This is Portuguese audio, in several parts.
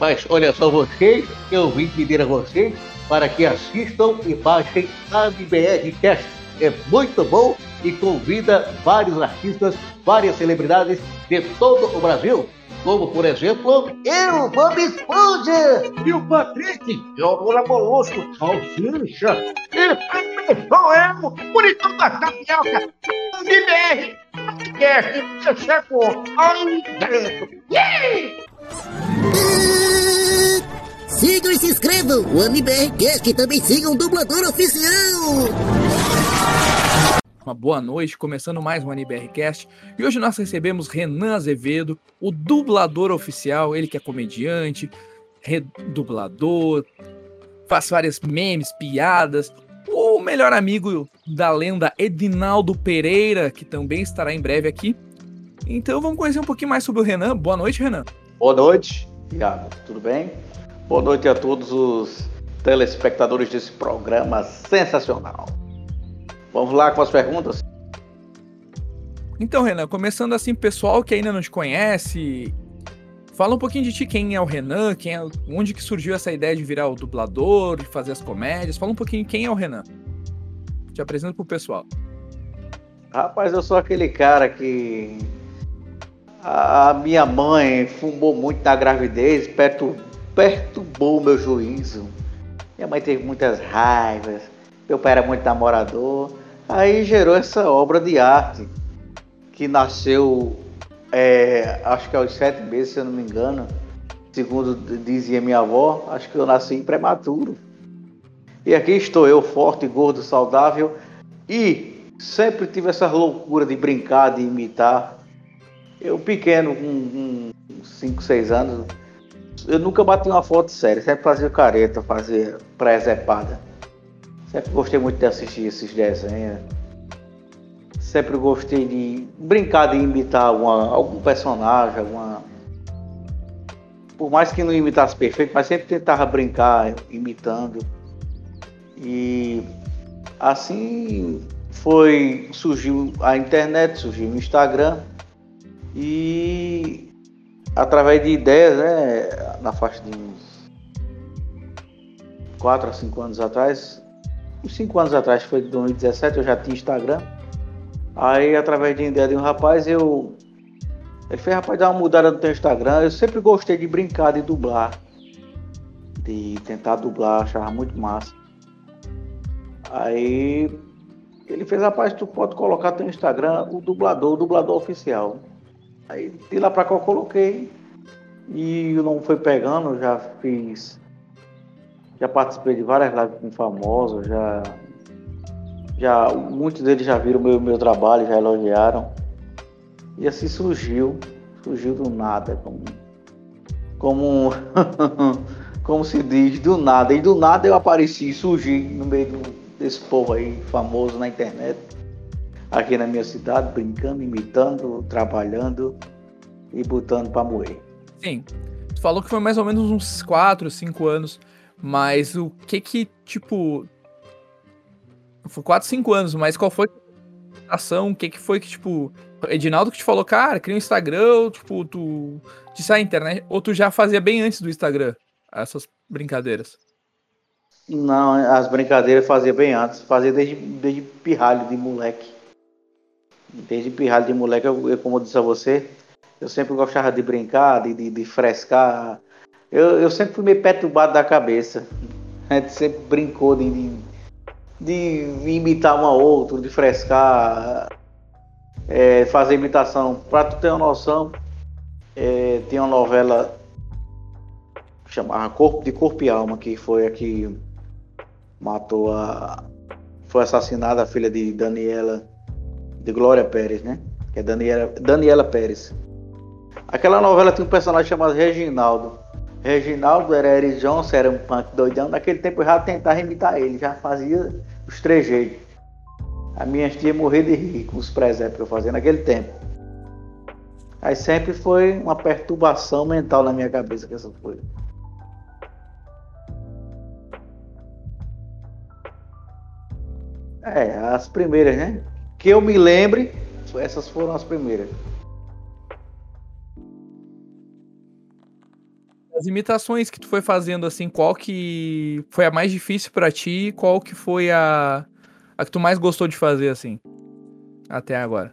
Mas olha só vocês, eu vim pedir a vocês para que assistam e baixem a MBR Cast. É muito bom e convida vários artistas, várias celebridades de todo o Brasil. Como, por exemplo, eu, Bob Esponja, e o Patrick, o Lula Molusco, Salsicha, e sou eu, bonitão da tapioca, MBR Cast, você chegou aí dentro. Yeah! Sigam e se inscrevam! O AmiBRCast também sigam o dublador oficial! Uma boa noite, começando mais um AniBRCast. E hoje nós recebemos Renan Azevedo, o dublador oficial, ele que é comediante, redublador, faz várias memes, piadas, o melhor amigo da lenda Edinaldo Pereira, que também estará em breve aqui. Então vamos conhecer um pouquinho mais sobre o Renan. Boa noite, Renan. Boa noite, Iago. Tudo bem? Boa noite a todos os telespectadores desse programa sensacional. Vamos lá com as perguntas? Então, Renan, começando assim, pessoal que ainda não te conhece, fala um pouquinho de ti, quem é o Renan, quem é, onde que surgiu essa ideia de virar o dublador, de fazer as comédias, fala um pouquinho quem é o Renan. Te apresento pro pessoal. Rapaz, eu sou aquele cara que a minha mãe fumou muito na gravidez, perturbou o meu juízo. Minha mãe teve muitas raivas, meu pai era muito namorador. Aí gerou essa obra de arte, que nasceu, é, acho que aos sete meses, se eu não me engano. Segundo dizia minha avó, acho que eu nasci prematuro. E aqui estou eu, forte, gordo, saudável, e sempre tive essa loucura de brincar, de imitar eu pequeno, com 5, 6 anos, eu nunca bati uma foto séria, sempre fazia careta, fazia presepada. Sempre gostei muito de assistir esses desenhos. Sempre gostei de brincar de imitar alguma, algum personagem, alguma. Por mais que não imitasse perfeito, mas sempre tentava brincar imitando. E assim foi surgiu a internet, surgiu o Instagram e através de ideias, né, na faixa de uns 4 a 5 anos atrás, uns 5 anos atrás, foi de 2017, eu já tinha Instagram. Aí, através de ideia de um rapaz, eu. Ele fez, rapaz, dar uma mudada no teu Instagram. Eu sempre gostei de brincar, de dublar. De tentar dublar, achava muito massa. Aí ele fez, rapaz, tu pode colocar teu Instagram, o dublador, o dublador oficial. Aí de lá pra cá eu coloquei e não foi pegando, já fiz. Já participei de várias lives com famosos, já. Já, muitos deles já viram meu, meu trabalho, já elogiaram. E assim surgiu, surgiu do nada, como, como, como se diz, do nada. E do nada eu apareci, surgi no meio do, desse povo aí famoso na internet aqui na minha cidade, brincando, imitando, trabalhando e botando para moer. Sim. Tu falou que foi mais ou menos uns 4, 5 anos, mas o que que, tipo. Foi 4, 5 anos, mas qual foi a ação? O que que foi que, tipo. Edinaldo que te falou, cara, cria um Instagram, tipo, tu. Disse a internet, ou tu já fazia bem antes do Instagram essas brincadeiras? Não, as brincadeiras fazia bem antes, fazia desde, desde pirralho de moleque. Desde pirralho de moleque, eu, eu, como eu disse a você, eu sempre gostava de brincar, de, de, de frescar. Eu, eu sempre fui meio perturbado da cabeça. A gente sempre brincou de, de, de imitar um ao outro, de frescar, é, fazer imitação. Pra tu ter uma noção, é, tinha uma novela chamada Corpo de Corpo e Alma, que foi a que matou a. Foi assassinada a filha de Daniela de Glória Pérez, né? Que é Daniela, Daniela Pérez. Aquela novela tinha um personagem chamado Reginaldo. Reginaldo era Eric Johnson, era um punk doidão. Naquele tempo eu já tentava imitar ele, já fazia os trejeitos. A minha tia morrer de rir com os presépios que eu fazia naquele tempo. Aí sempre foi uma perturbação mental na minha cabeça que essa foi. É, as primeiras, né? Que eu me lembre, essas foram as primeiras. as imitações que tu foi fazendo, assim, qual que foi a mais difícil para ti? Qual que foi a, a que tu mais gostou de fazer, assim, até agora?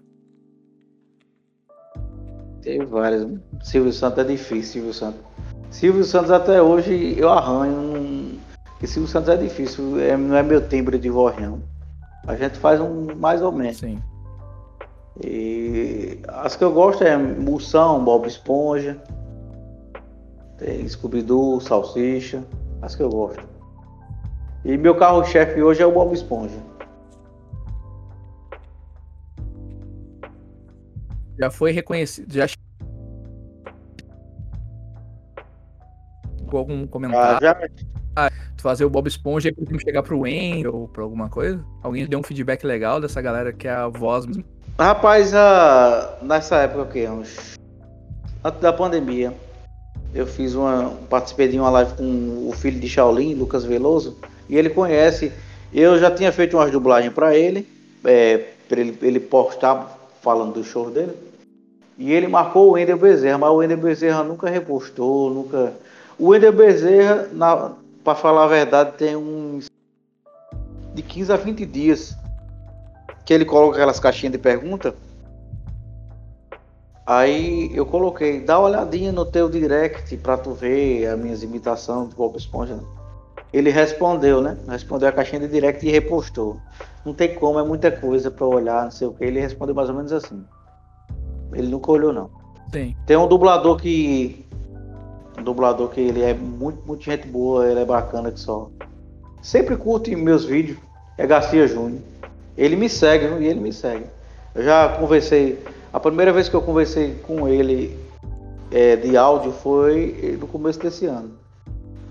Tem várias. Silvio Santos é difícil, Silvio Santos. Silvio Santos até hoje eu arranho. Porque Silvio Santos é difícil, é, não é meu timbre de voz, não. A gente faz um mais ou menos. Sim. E as que eu gosto é Moção, Bob Esponja. Tem Scooby-Doo, Salsicha. As que eu gosto. E meu carro-chefe hoje é o Bob Esponja. Já foi reconhecido. Já algum comentário? Ah, já... Ah, fazer o Bob Esponja e chegar pro Wayne ou pra alguma coisa? Alguém deu um feedback legal dessa galera que é a voz mesmo? Rapaz, a... nessa época o quê? Uns... Antes da pandemia, eu fiz uma. participei de uma live com o filho de Shaolin, Lucas Veloso, e ele conhece. Eu já tinha feito umas dublagens para ele, é, para ele, ele postar falando do show dele. E ele marcou o Wender Bezerra, mas o Wender Bezerra nunca repostou, nunca. O Wender Bezerra, para falar a verdade, tem uns de 15 a 20 dias que ele coloca aquelas caixinhas de pergunta Aí eu coloquei, dá uma olhadinha no teu direct pra tu ver as minhas imitações do Bob Esponja. Ele respondeu, né? Respondeu a caixinha de direct e repostou. Não tem como, é muita coisa pra olhar, não sei o que. Ele respondeu mais ou menos assim. Ele nunca olhou, não. Tem. Tem um dublador que. Um dublador que ele é muito, muito gente boa, ele é bacana que só. Sempre curte meus vídeos. É Garcia Júnior. Ele me segue, e ele me segue. Eu já conversei a primeira vez que eu conversei com ele é, de áudio foi no começo desse ano.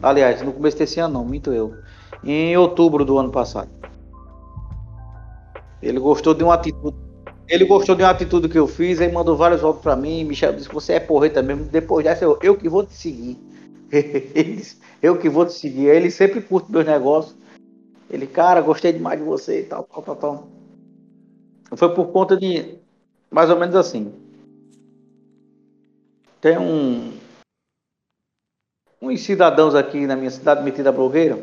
Aliás, no começo desse ano não, minto eu. Em outubro do ano passado. Ele gostou de uma atitude. Ele gostou de uma atitude que eu fiz, aí mandou vários áudios para mim, Michel disse que você é porreta mesmo. Depois dessa, eu, eu que vou te seguir. eu que vou te seguir. Ele sempre curte meus negócios. Ele, cara, gostei demais de você e tal, tal, tal, tal. Foi por conta de mais ou menos assim. Tem um uns cidadãos aqui na minha cidade metida blogueira.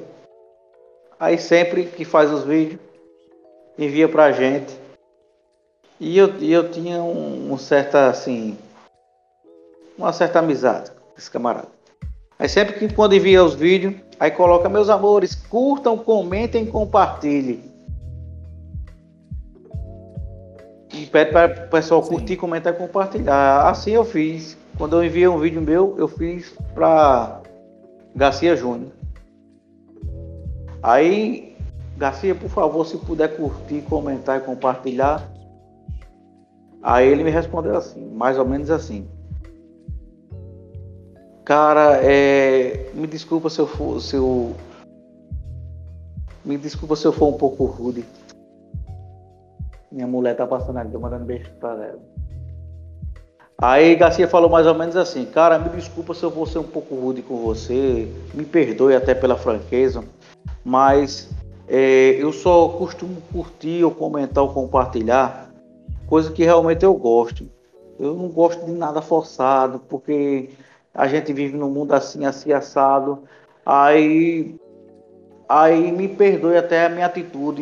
Aí sempre que faz os vídeos envia pra gente. E eu, e eu tinha um, um certa assim uma certa amizade com esse camarada. Aí sempre que quando envia os vídeos, aí coloca meus amores, curtam, comentem, compartilhem. e pede para o pessoal curtir, Sim. comentar e compartilhar. Assim eu fiz. Quando eu enviei um vídeo meu, eu fiz para Garcia Júnior. Aí, Garcia, por favor, se puder curtir, comentar e compartilhar. Aí ele me respondeu assim, mais ou menos assim. Cara, é, me desculpa se eu for, se eu, me desculpa se eu for um pouco rude. Minha mulher tá passando ali, tô mandando beijo pra ela. Aí Garcia falou mais ou menos assim, cara, me desculpa se eu vou ser um pouco rude com você, me perdoe até pela franqueza, mas é, eu só costumo curtir ou comentar ou compartilhar coisa que realmente eu gosto. Eu não gosto de nada forçado, porque a gente vive num mundo assim, assim, assado. Aí Aí me perdoe até a minha atitude.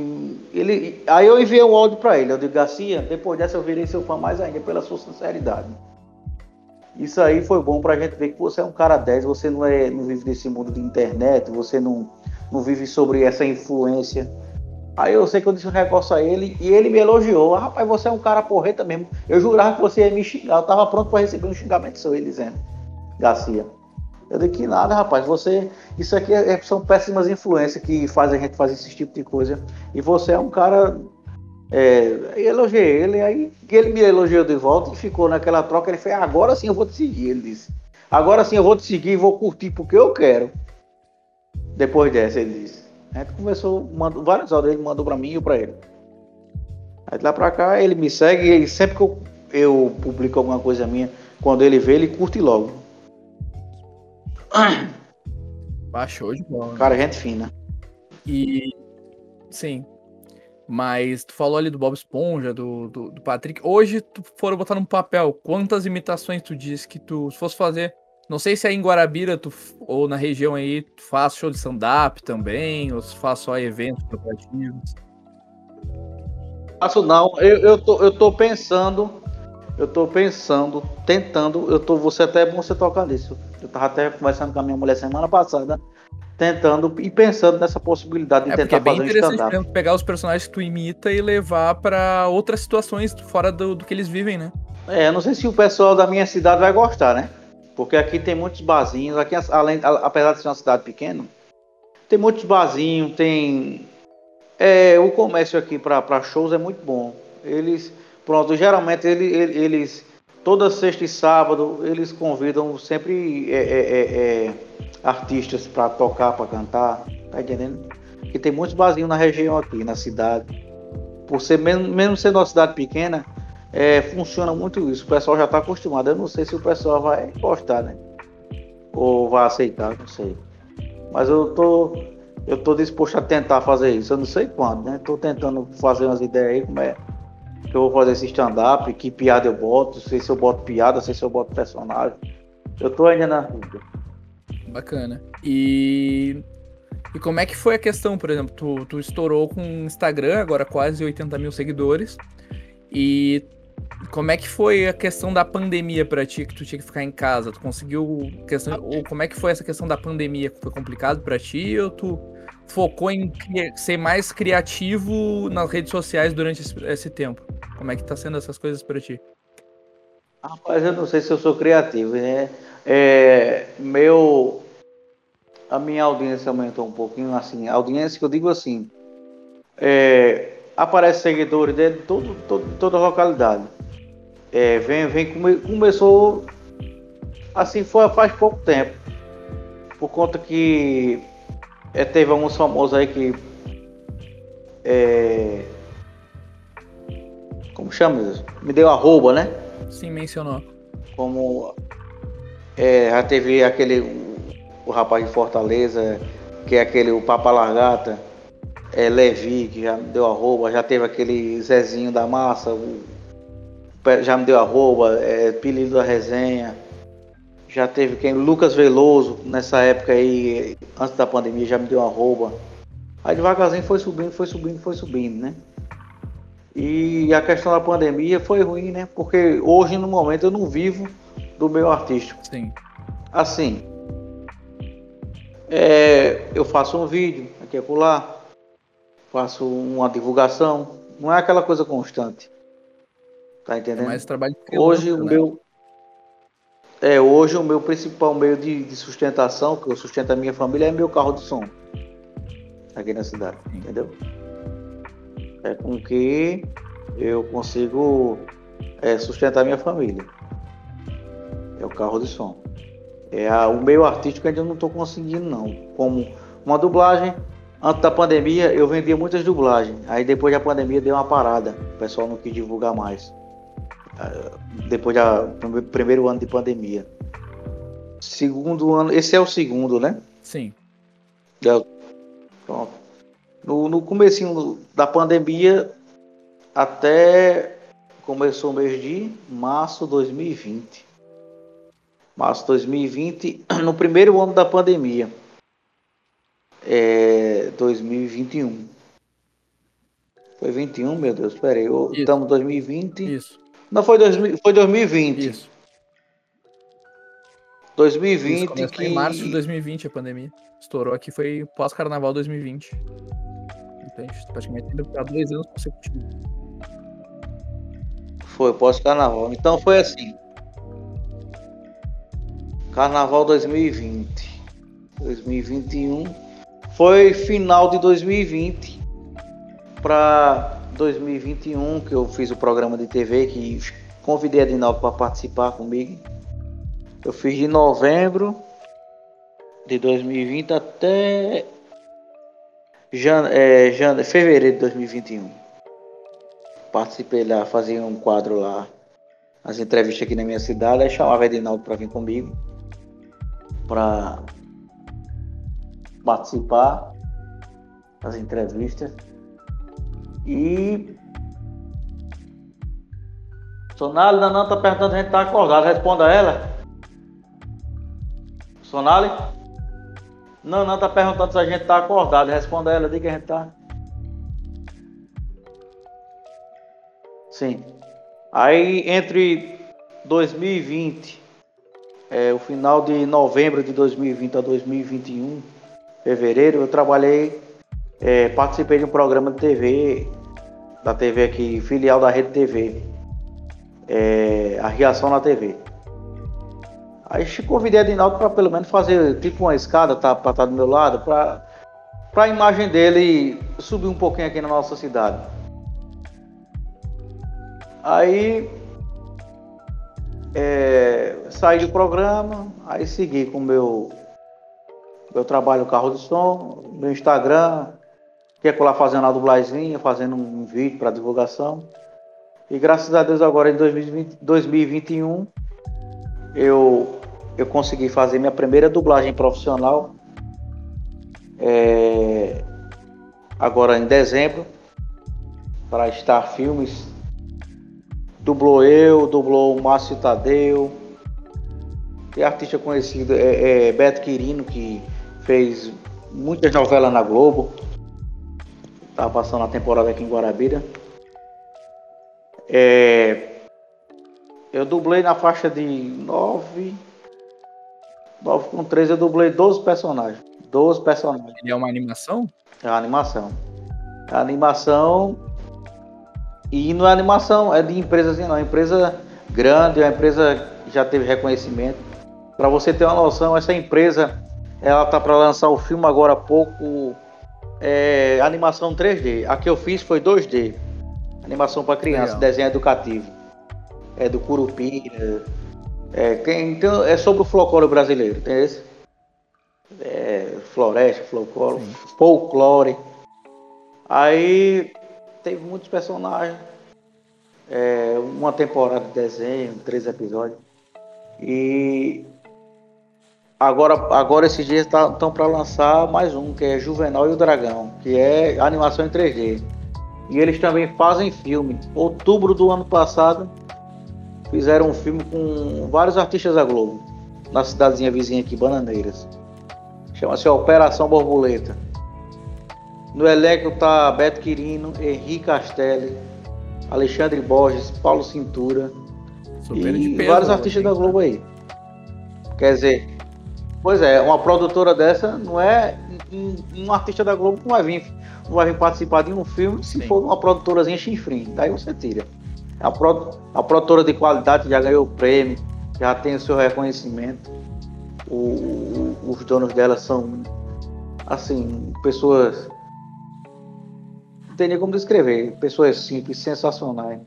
Ele, aí eu enviei um áudio para ele. Eu digo, Garcia, depois dessa eu virei seu fã mais ainda pela sua sinceridade. Isso aí foi bom pra gente ver que você é um cara 10, você não, é, não vive nesse mundo de internet, você não, não vive sobre essa influência. Aí eu sei que eu disse um negócio a ele e ele me elogiou. Ah, rapaz, você é um cara porreta mesmo. Eu jurava que você ia me xingar. Eu tava pronto para receber um xingamento seu, ele dizendo. Garcia. Eu digo que nada, rapaz. Você. Isso aqui é, é, são péssimas influências que fazem a gente fazer esse tipo de coisa. E você é um cara. É, elogiei ele, aí ele me elogiou de volta e ficou naquela troca. Ele fez, agora sim eu vou te seguir, ele disse. Agora sim eu vou te seguir e vou curtir porque eu quero. Depois dessa, ele disse. A gente começou, mandou vários áudios, ele mandou para mim e para ele. Aí de lá pra cá ele me segue e sempre que eu, eu publico alguma coisa minha, quando ele vê, ele curte logo. Baixou de bola. Cara, gente fina. E. Sim. Mas tu falou ali do Bob Esponja, do, do, do, Patrick. Hoje, tu foram botar num papel, quantas imitações tu disse que tu, se fosse fazer Não sei se aí em Guarabira tu, ou na região aí tu faz show de stand-up também, ou se faz só eventos corporativos. Faço não, eu, eu, tô, eu tô pensando, eu tô pensando, tentando, eu tô, você até é bom você tocar nisso. Eu tava até conversando com a minha mulher semana passada, tentando e pensando nessa possibilidade de é tentar é bem fazer interessante stand-up. pegar os personagens que tu imita e levar para outras situações fora do, do que eles vivem, né? É, não sei se o pessoal da minha cidade vai gostar, né? Porque aqui tem muitos barzinhos, aqui além, apesar de ser uma cidade pequena, tem muitos barzinhos, tem é, o comércio aqui para shows é muito bom. Eles, pronto, geralmente eles, toda sexta e sábado eles convidam sempre é, é, é, é artistas para tocar, para cantar, tá entendendo? Que tem muitos barzinhos na região aqui, na cidade. Por ser mesmo, mesmo sendo uma cidade pequena, é, funciona muito isso. O pessoal já está acostumado. Eu não sei se o pessoal vai gostar, né? Ou vai aceitar, não sei. Mas eu tô, eu tô disposto a tentar fazer isso. Eu não sei quando, né? Tô tentando fazer umas ideias aí como é que eu vou fazer esse stand-up, que piada eu boto, sei se eu boto piada, sei se eu boto personagem. Eu tô ainda na dúvida. Bacana. E e como é que foi a questão, por exemplo, tu, tu estourou com o Instagram, agora quase 80 mil seguidores, e como é que foi a questão da pandemia para ti, que tu tinha que ficar em casa? Tu conseguiu questão, ou como é que foi essa questão da pandemia? Foi complicado para ti ou tu focou em ser mais criativo nas redes sociais durante esse, tempo? Como é que tá sendo essas coisas para ti? Rapaz, eu não sei se eu sou criativo, né? É, meu, a minha audiência aumentou um pouquinho, assim, audiência que eu digo assim, é, aparece seguidores de todo, todo, toda a localidade. É, vem, vem, come, começou assim foi faz pouco tempo. Por conta que é, teve alguns famosos aí que é, como chama isso? Me deu arroba, né? Sim, mencionou. Como é, já teve aquele o, o rapaz de Fortaleza, que é aquele o Papa Largata é, Levi, que já me deu arroba, já teve aquele Zezinho da Massa, o, já me deu arroba, é, Pilido da Resenha, já teve quem? Lucas Veloso, nessa época aí, antes da pandemia, já me deu arroba. Aí devagarzinho foi subindo, foi subindo, foi subindo, né? E a questão da pandemia foi ruim, né? Porque hoje, no momento, eu não vivo do meu artístico. Sim. Assim, é, eu faço um vídeo aqui e acolá, faço uma divulgação, não é aquela coisa constante. Tá entendendo? É mais trabalho hoje o né? meu é hoje o meu principal meio de, de, sustentação, que eu sustento a minha família, é meu carro de som aqui na cidade, entendeu? É com que eu consigo é, sustentar minha família. É o carro de som. É a, o meio artístico ainda não estou conseguindo não. Como uma dublagem, Antes da pandemia, eu vendia muitas dublagens. Aí depois da pandemia deu uma parada. O pessoal não quis divulgar mais. Ah, depois do primeiro ano de pandemia. Segundo ano, esse é o segundo, né? Sim. É, pronto. No, no comecinho da pandemia, até começou o mês de março de 2020. Março de 2020, no primeiro ano da pandemia é 2021. Foi 21, meu Deus, peraí. Estamos em 2020. Isso. Não, foi, dois, foi 2020. Isso. 2020 Isso, que... em março de 2020 a pandemia. Estourou aqui, foi pós-carnaval 2020. Então, a gente praticamente indo para dois anos consecutivos. Foi pós-carnaval. Então foi assim. Carnaval 2020. 2021 foi final de 2020 para 2021 que eu fiz o programa de TV que convidei a Dinaldo para participar comigo. Eu fiz de novembro de 2020 até é, fevereiro de 2021. Participei lá, fazia um quadro lá, as entrevistas aqui na minha cidade, aí chamava Edinaldo para vir comigo para participar das entrevistas. E. Sonalho, não, tá perguntando se a gente tá acordado. Responda ela. Sonali? Não, tá perguntando se a gente tá acordado. Responda ela, diga que a gente tá. Sim. Aí entre 2020, é, o final de novembro de 2020 a 2021, fevereiro, eu trabalhei, é, participei de um programa de TV, da TV aqui, filial da Rede TV, é, a Reação na TV. Aí convidei a Dinaldo para pelo menos fazer tipo uma escada, tá, para estar tá do meu lado, para a imagem dele subir um pouquinho aqui na nossa cidade. Aí é, saí do programa, aí segui com o meu, meu trabalho carro de som, meu Instagram, que é lá fazendo a dublazinha, fazendo um vídeo para divulgação. E graças a Deus agora em 2020, 2021 eu eu consegui fazer minha primeira dublagem profissional é, agora em dezembro para Star Filmes. Dublou eu, dublou o Márcio Tadeu. Tem artista conhecido, é, é Beto Quirino, que fez muitas novelas na Globo. Estava passando a temporada aqui em Guarabira. É, eu dublei na faixa de 9 9 com 13 eu dublei 12 personagens. 12 personagens. E é uma animação? É uma animação. É uma animação. E não é animação, é de empresa assim, não. É empresa grande, é uma empresa que já teve reconhecimento. Para você ter uma noção, essa empresa ela tá para lançar o filme agora há pouco. É, animação 3D. A que eu fiz foi 2D. Animação para criança, Legal. desenho educativo. É do Curupira, é, então, é sobre o folclore brasileiro, tem esse? É, floresta, folclore, folclore. Aí teve muitos personagens. É, uma temporada de desenho, três episódios. E agora, agora esses dias estão tá, para lançar mais um, que é Juvenal e o Dragão, que é animação em 3D. E eles também fazem filme. Outubro do ano passado, fizeram um filme com vários artistas da Globo, na cidadezinha vizinha aqui, Bananeiras. Chama-se Operação Borboleta. No elenco tá Beto Quirino, Henrique Castelli, Alexandre Borges, Paulo Cintura Super e peso, vários artistas da Globo aí. Quer dizer, pois é, uma produtora dessa não é um, um artista da Globo não vai vir, não vai vir participar de um filme se Sim. for uma produtorazinha chinfrim. Daí você tira. A, pro, a produtora de qualidade já ganhou o prêmio, já tem o seu reconhecimento. O, os donos dela são, assim, pessoas. Não tem nem como descrever. Pessoas simples, sensacionais.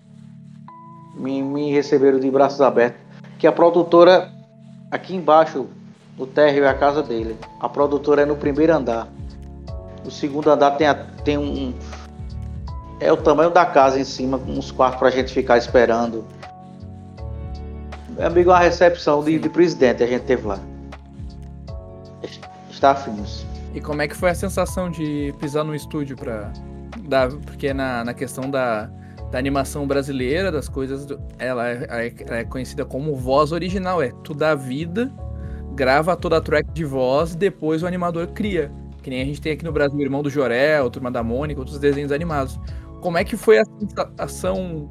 Me, me receberam de braços abertos. Que a produtora, aqui embaixo, no térreo é a casa dele. A produtora é no primeiro andar. No segundo andar tem, a, tem um, é o tamanho da casa em cima, uns quartos para a gente ficar esperando. Meu amigo, uma recepção de, de, presidente a gente teve lá. Está. E como é que foi a sensação de pisar no estúdio para dar, porque na, na questão da, da animação brasileira, das coisas, ela é, ela é conhecida como voz original, é tu dá vida, grava toda a track de voz, depois o animador cria. Que nem a gente tem aqui no Brasil Irmão do Jorel, Turma da Mônica, outros desenhos animados. Como é que foi a sensação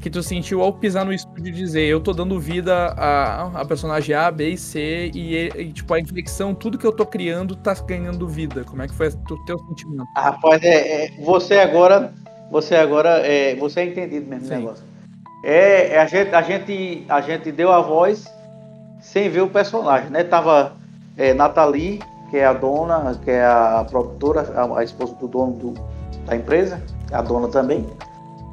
que tu sentiu ao pisar no estúdio e dizer eu tô dando vida a, a personagem A, B e C e, e, tipo a inflexão, tudo que eu tô criando tá ganhando vida. Como é que foi o teu sentimento? Ah, rapaz, é, é, você agora, você agora, é, você é entendido mesmo Sim. negócio. É, é, a gente, a gente, a gente deu a voz sem ver o personagem, né? Tava é, Nathalie, que é a dona, que é a produtora, a, a esposa do dono do, da empresa a dona também,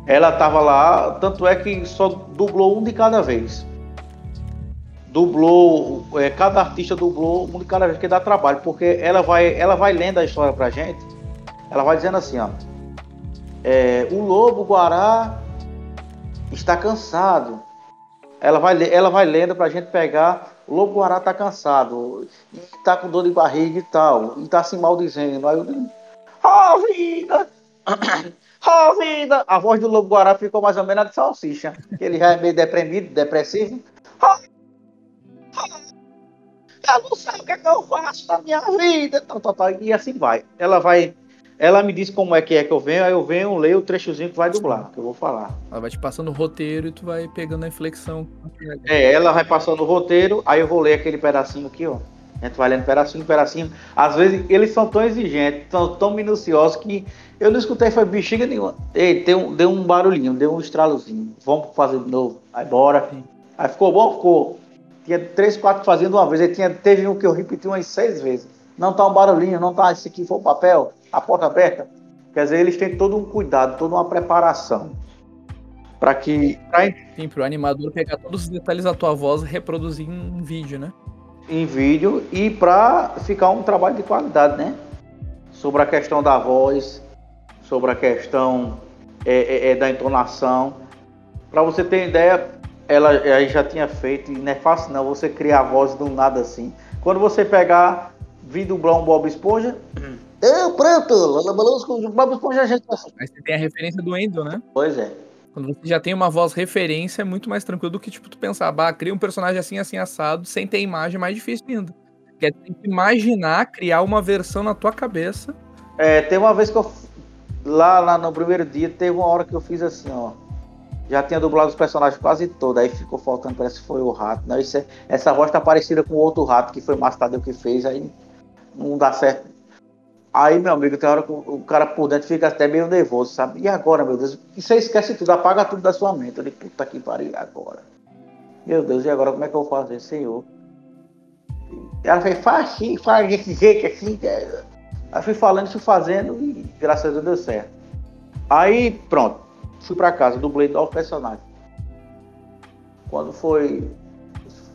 ela estava lá, tanto é que só dublou um de cada vez. Dublou, é, cada artista dublou um de cada vez, que dá trabalho, porque ela vai, ela vai lendo a história pra gente, ela vai dizendo assim, ó. É, o lobo guará está cansado. Ela vai, ela vai lendo pra gente pegar. O lobo guará está cansado, e tá com dor de barriga e tal, e tá se maldizendo. Aí eu digo, oh, vida! Oh, vida! A voz do Lobo Guará ficou mais ou menos a de salsicha. Ele já é meio deprimido, depressivo. Oh, oh, eu não sei o que, é que eu faço na minha vida. Tal, tal, tal. E assim vai. Ela vai. Ela me diz como é que é que eu venho, aí eu venho, leio o trechozinho que vai dublar, que eu vou falar. Ela vai te passando o roteiro e tu vai pegando a inflexão. É, ela vai passando o roteiro, aí eu vou ler aquele pedacinho aqui, ó. A gente vai lendo pedacinho, pedacinho. Às vezes eles são tão exigentes, tão, tão minuciosos que eu não escutei, foi bexiga nenhuma. Ei, deu, um, deu um barulhinho, deu um estralozinho. Vamos fazer de novo. Aí bora. Aí ficou bom? Ficou. Tinha três, quatro fazendo uma vez. Aí tinha, teve um que eu repeti umas seis vezes. Não tá um barulhinho, não tá esse aqui foi o papel, a porta aberta. Quer dizer, eles têm todo um cuidado, toda uma preparação. Para que. Pra... Sim, pro animador pegar todos os detalhes da tua voz e reproduzir em vídeo, né? Em vídeo e para ficar um trabalho de qualidade, né? Sobre a questão da voz, sobre a questão é, é, é da entonação. Para você ter ideia, ela, ela já tinha feito, e não é fácil não você criar a voz do nada assim. Quando você pegar, vir dublar um Bob Esponja. É, pronto, Bob Esponja já tá assim. Mas você tem a referência do Endo, né? Pois é. Quando você já tem uma voz referência, é muito mais tranquilo do que, tipo, tu pensar, bah, cria um personagem assim, assim, assado, sem ter imagem, é mais difícil ainda. Porque tem que imaginar, criar uma versão na tua cabeça. É, tem uma vez que eu. Lá, lá no primeiro dia, teve uma hora que eu fiz assim, ó já tinha dublado os personagens quase todos, aí ficou faltando, parece que foi o rato. Não, isso é, essa voz tá parecida com o outro rato que foi o Mastadeu que fez, aí não dá certo. Aí, meu amigo, tem hora que o cara por dentro fica até meio nervoso, sabe? E agora, meu Deus? E você esquece tudo, apaga tudo da sua mente. Eu puta que pariu, agora? Meu Deus, e agora como é que eu vou fazer, Senhor? Ela fez, faz assim, faz desse jeito assim. Aí fui falando, fui fazendo e graças a Deus deu certo. Aí, pronto fui para casa, dublei nove personagens. Quando foi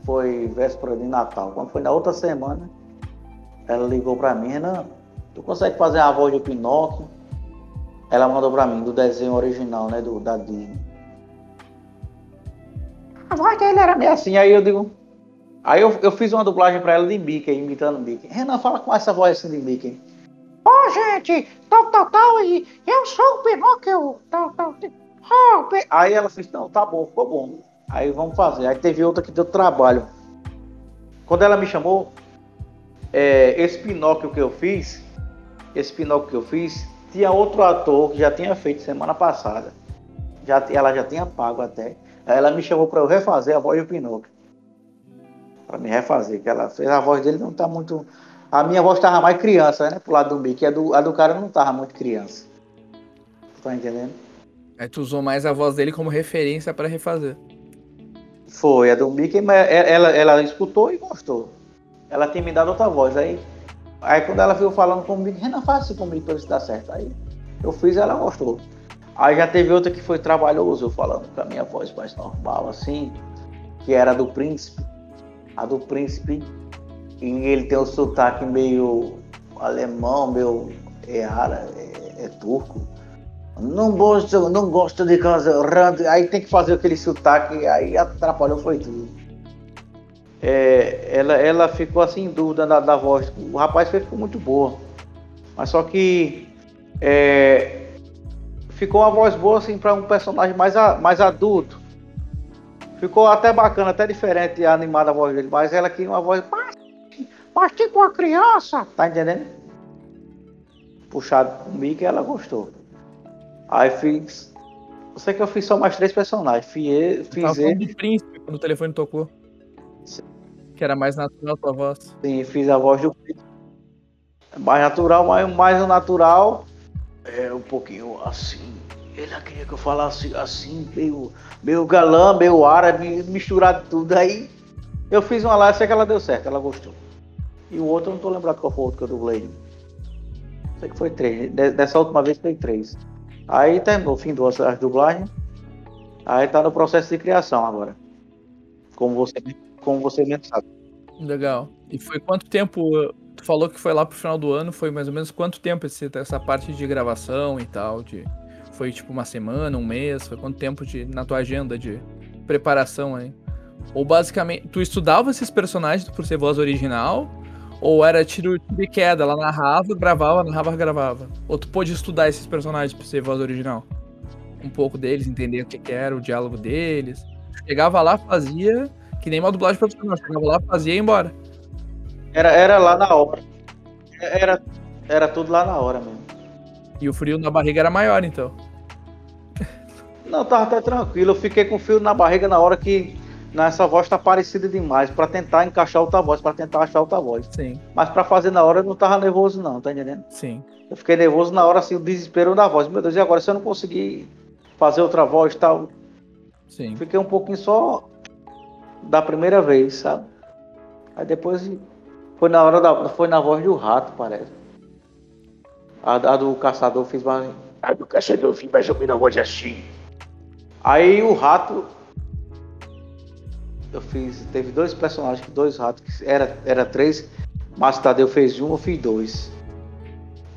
foi véspera de Natal, quando foi na outra semana, ela ligou para mim, Renan, tu consegue fazer a voz de Pinóquio? Ela mandou para mim do desenho original, né, do da Disney. A voz dele era meio assim, aí eu digo, aí eu, eu fiz uma dublagem para ela de Mickey, imitando Mickey. Renan, fala com essa voz assim de Mickey. Ó, oh, gente, tal, tal, tal, e eu sou o Pinóquio, tal, tal. Oh, aí ela fez, não, tá bom, ficou bom. Aí vamos fazer. Aí teve outra que deu trabalho. Quando ela me chamou, é, esse Pinóquio que eu fiz, esse Pinóquio que eu fiz, tinha outro ator que já tinha feito semana passada. Já, ela já tinha pago até. Aí ela me chamou para eu refazer a voz do Pinóquio. Para me refazer, que ela fez a voz dele não tá muito a minha voz tava mais criança, né? Pro lado do Mickey. A do, a do cara não tava muito criança. Tá entendendo? Aí tu usou mais a voz dele como referência para refazer. Foi, a do Mickey, mas ela, ela escutou e gostou. Ela tinha me dado outra voz. Aí, aí quando ela viu falando comigo, Renan, faz isso comigo pra ver se dá certo. Aí eu fiz ela gostou. Aí já teve outra que foi trabalhoso, eu falando com a minha voz mais normal, assim, que era do príncipe. A do príncipe e ele tem um sotaque meio alemão, meio é, árabe, é, é, turco. Não gosto, não gosto de casa aí tem que fazer aquele sotaque, aí atrapalhou foi tudo. É, ela, ela ficou assim em dúvida da, da voz. O rapaz ficou muito boa. Mas só que é, ficou uma voz boa assim para um personagem mais, mais adulto. Ficou até bacana, até diferente animada a voz dele, mas ela queria uma voz mais Parti com a criança. Tá entendendo? Puxado comigo e ela gostou. Aí fiz. Eu sei que eu fiz só mais três personagens. Fiz, fiz ele. do príncipe quando o telefone tocou. Que era mais natural a tua voz. Sim, fiz a voz do príncipe. Mais natural, mas mais natural. É um pouquinho assim. Ele queria que eu falasse assim, meio, meio galã, meio árabe, misturado tudo. Aí eu fiz uma lá, sei que ela deu certo, ela gostou. E o outro eu não tô lembrado qual foi o outro que eu dublei. Sei que foi três. Dessa última vez foi três. Aí terminou, fim do as dublagens. Aí tá no processo de criação agora. Como você, como você mesmo sabe. Legal. E foi quanto tempo? Tu falou que foi lá pro final do ano, foi mais ou menos quanto tempo esse, essa parte de gravação e tal? De, foi tipo uma semana, um mês? Foi quanto tempo de, na tua agenda de preparação aí? Ou basicamente, tu estudava esses personagens por ser voz original? Ou era tiro, tiro e queda, ela narrava, gravava, narrava, gravava. Ou tu pôde estudar esses personagens pra ser voz original. Um pouco deles, entender o que, que era o diálogo deles. Chegava lá, fazia, que nem uma dublagem profissional. Chegava lá, fazia e ia embora. Era, era lá na hora. Era, era tudo lá na hora mesmo. E o frio na barriga era maior, então. Não, tava até tranquilo. Eu fiquei com frio na barriga na hora que nessa voz tá parecida demais para tentar encaixar outra voz, para tentar achar outra voz. Sim. Mas para fazer na hora eu não tava nervoso não, tá entendendo? Sim. Eu fiquei nervoso na hora assim, o desespero da voz. Meu Deus, e agora se eu não conseguir fazer outra voz, tal? Sim. Fiquei um pouquinho só da primeira vez, sabe? Aí depois foi na hora da foi na voz do rato, parece. A, a do caçador fiz mais A do caçador fiz mais ou menos a voz assim. Aí o rato. Eu fiz. Teve dois personagens, dois ratos, que era, era três, mas Tadeu fez um, eu fiz dois.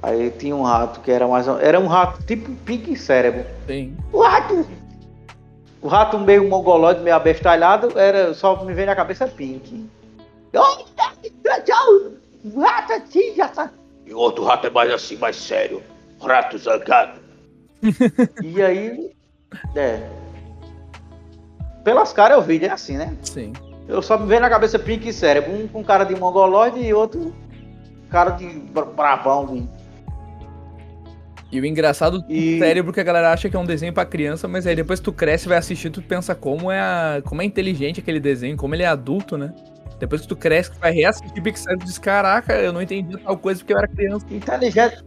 Aí tinha um rato que era mais. Era um rato tipo pique cérebro. Sim. O rato! O rato meio mongolóide, meio abestalhado, era, só me veio na cabeça Pink. O rato assim já tá. E o outro rato é mais assim, mais sério. Rato zangado. E aí. É. Pelas caras eu vi, é assim, né? Sim. Eu só me vejo na cabeça Pink e cérebro. Um com cara de mongoloide e outro cara de bra- bravão. de- E o engraçado do E- cérebro que a galera acha que é um desenho pra criança, mas aí depois tu cresce e vai assistir, tu pensa como é, a- como é inteligente aquele desenho, como ele é adulto, né? Depois que tu cresce, tu vai reassistir Big Cérebro e diz, caraca, eu não entendi tal coisa porque eu era criança. Inteligente.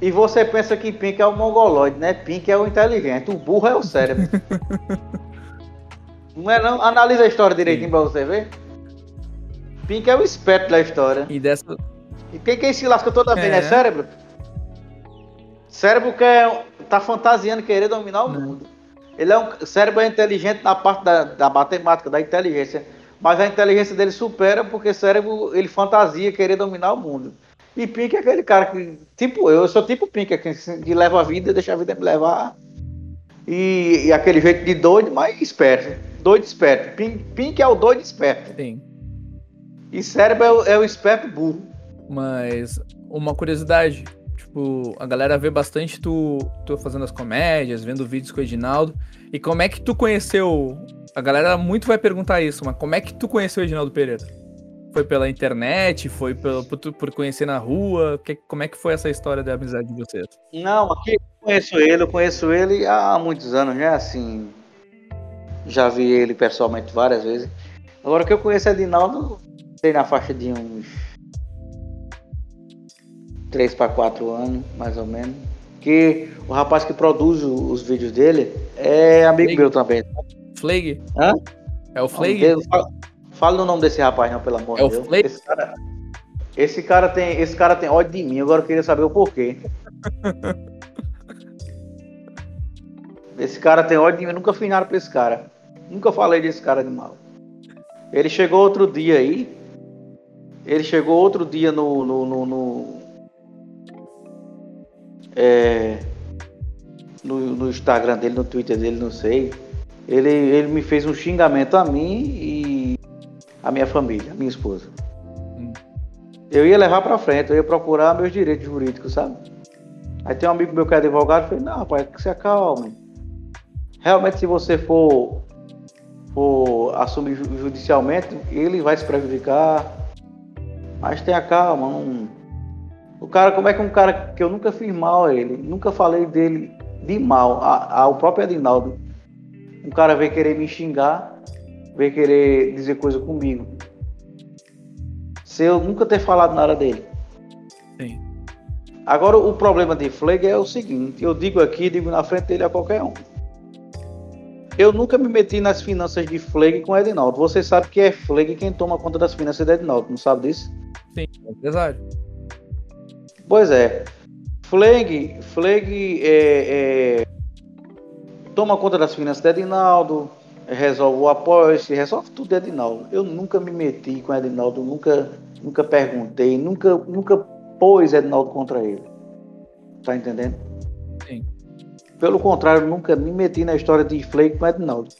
E você pensa que Pink é o mongoloide, né? Pink é o inteligente. O burro é o cérebro. não é não? Analisa a história direitinho pra você ver. Pink é o esperto da história. E dessa. E quem, quem se lasca toda vez, É. né? Cérebro? Cérebro quer, tá fantasiando querer dominar o mundo. Ele é um o cérebro é inteligente na parte da, da matemática, da inteligência. Mas a inteligência dele supera porque cérebro ele fantasia querer dominar o mundo. E Pink é aquele cara que, tipo eu, eu sou tipo Pink, que, que leva a vida, deixa a vida me levar. E, e aquele jeito de doido, mas esperto. Doido esperto. Pink, Pink é o doido esperto. Sim. E cérebro é o, é o esperto burro. Mas uma curiosidade, tipo, a galera vê bastante tu, tu fazendo as comédias, vendo vídeos com o Edinaldo. E como é que tu conheceu? A galera muito vai perguntar isso, mas como é que tu conheceu o Edinaldo Pereira? Foi pela internet? Foi pelo, por, por conhecer na rua? Que- como é que foi essa história da amizade de vocês? Não, aqui eu conheço ele, eu conheço ele há muitos anos, né? Assim, já vi ele pessoalmente várias vezes. Agora o que eu conheço é Edinaldo, sei na faixa de uns 3 para 4 anos, mais ou menos. Que o rapaz que produz o- os vídeos dele é amigo Sim. meu também. Flag? Hã? É o Flag? Fala, fala no nome desse rapaz, não, pelo amor É de o Deus. Flake? Esse cara, esse, cara tem, esse cara tem ódio de mim, agora eu queria saber o porquê. esse cara tem ódio de mim, eu nunca fiz nada pra esse cara. Nunca falei desse cara de mal. Ele chegou outro dia aí. Ele chegou outro dia no. no, no, no- é, no, no Instagram dele, no Twitter dele, não sei. Ele, ele me fez um xingamento a mim e a minha família, a minha esposa. Hum. Eu ia levar pra frente, eu ia procurar meus direitos jurídicos, sabe? Aí tem um amigo meu que é advogado, eu falei, não, rapaz, que se acalme. Realmente, se você for, for assumir ju- judicialmente, ele vai se prejudicar. Mas tenha calma, não... O cara, como é que um cara que eu nunca fiz mal a ele, nunca falei dele de mal, ao próprio Adinaldo, um cara veio querer me xingar, veio querer dizer coisa comigo. Se eu nunca ter falado nada dele. Sim. Agora o problema de Fleg é o seguinte, eu digo aqui, digo na frente dele a qualquer um. Eu nunca me meti nas finanças de Fleg com Edinaldo. Você sabe que é Fleg quem toma conta das finanças de Edinaldo, não sabe disso? Sim, é empresário. Pois é. Fleg, Fleg é, é, toma conta das finanças de Edinaldo, resolve o apoio, se resolve tudo de Edinaldo. Eu nunca me meti com Edinaldo, nunca, nunca perguntei, nunca, nunca pôs Edinaldo contra ele. Tá entendendo? Sim. Pelo contrário, nunca me meti na história de Fleg com Edinaldo.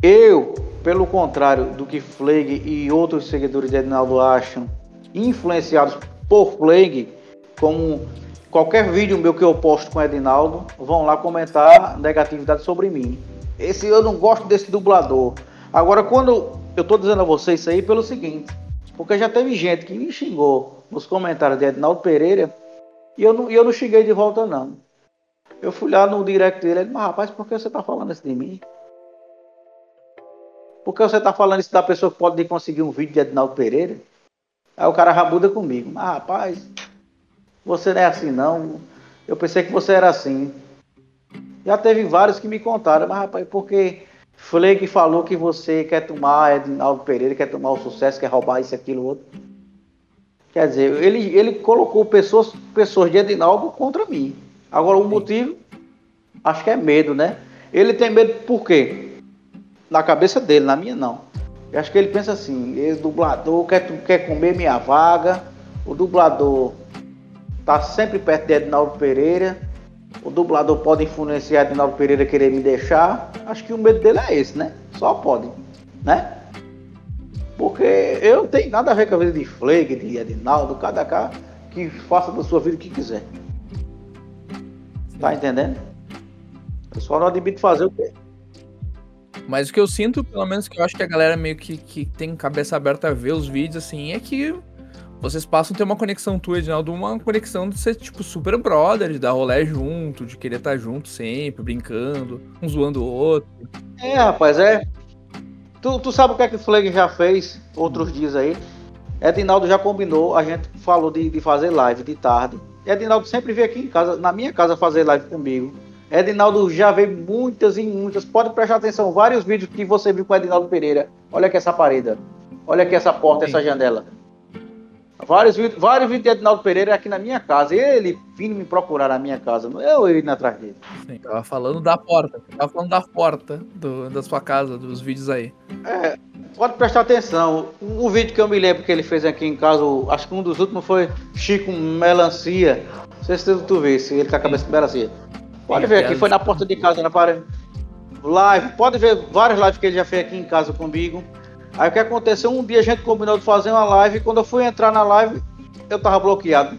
Eu, pelo contrário do que Fleg e outros seguidores de Edinaldo acham, influenciados por Fleg, como qualquer vídeo meu que eu posto com Edinaldo, vão lá comentar negatividade sobre mim. Esse eu não gosto desse dublador. Agora, quando eu tô dizendo a vocês isso aí, pelo seguinte, Porque já teve gente que me xingou nos comentários de Edinaldo Pereira e eu não, eu não xinguei de volta, não. Eu fui lá no direct dele mas rapaz, por que você tá falando isso de mim? Por que você tá falando isso da pessoa que pode conseguir um vídeo de Edinaldo Pereira? Aí o cara rabuda comigo. Mas rapaz, você não é assim não. Eu pensei que você era assim. Já teve vários que me contaram, mas rapaz, porque Fleck falou que você quer tomar Edinaldo Pereira, quer tomar o sucesso, quer roubar isso, aquilo, outro. Quer dizer, ele, ele colocou pessoas, pessoas de Edinaldo contra mim. Agora, o motivo, acho que é medo, né? Ele tem medo por quê? Na cabeça dele, na minha não. Eu acho que ele pensa assim, esse dublador quer, quer comer minha vaga, o dublador tá sempre perto de Edinaldo Pereira, o dublador pode influenciar Edinaldo Pereira querer me deixar. Acho que o medo dele é esse, né? Só pode, né? Porque eu não tenho nada a ver com a vida de Fleig, de Edinaldo, cada cara que faça da sua vida o que quiser. Tá entendendo? Eu só não admito fazer o quê? Mas o que eu sinto, pelo menos que eu acho que a galera meio que, que tem cabeça aberta a ver os vídeos, assim, é que vocês passam a ter uma conexão tua, Edinaldo, uma conexão de ser, tipo, super brother, de dar rolé junto, de querer estar junto sempre, brincando, um zoando o outro. É, rapaz, é. Tu, tu sabe o que é que o Fleg já fez outros dias aí? Edinaldo já combinou, a gente falou de, de fazer live de tarde. Edinaldo sempre veio aqui em casa, na minha casa, fazer live comigo. Edinaldo já veio muitas e muitas. Pode prestar atenção, vários vídeos que você viu com Edinaldo Pereira. Olha aqui essa parede. Olha aqui essa porta, Sim. essa janela. Vários, vários vídeos de Edinaldo Pereira aqui na minha casa. Ele vindo me procurar na minha casa. Eu indo atrás dele. Sim, tava falando da porta. Tava falando da porta do, da sua casa, dos vídeos aí. É, pode prestar atenção. O, vídeo que eu me lembro que ele fez aqui em casa, acho que um dos últimos foi Chico Melancia. Não sei se tu vê, se ele com a cabeça de melancia. Pode ver aqui, foi na porta de casa, na parede. Live, pode ver várias lives que ele já fez aqui em casa comigo. Aí o que aconteceu? Um dia a gente combinou de fazer uma live. E quando eu fui entrar na live, eu tava bloqueado.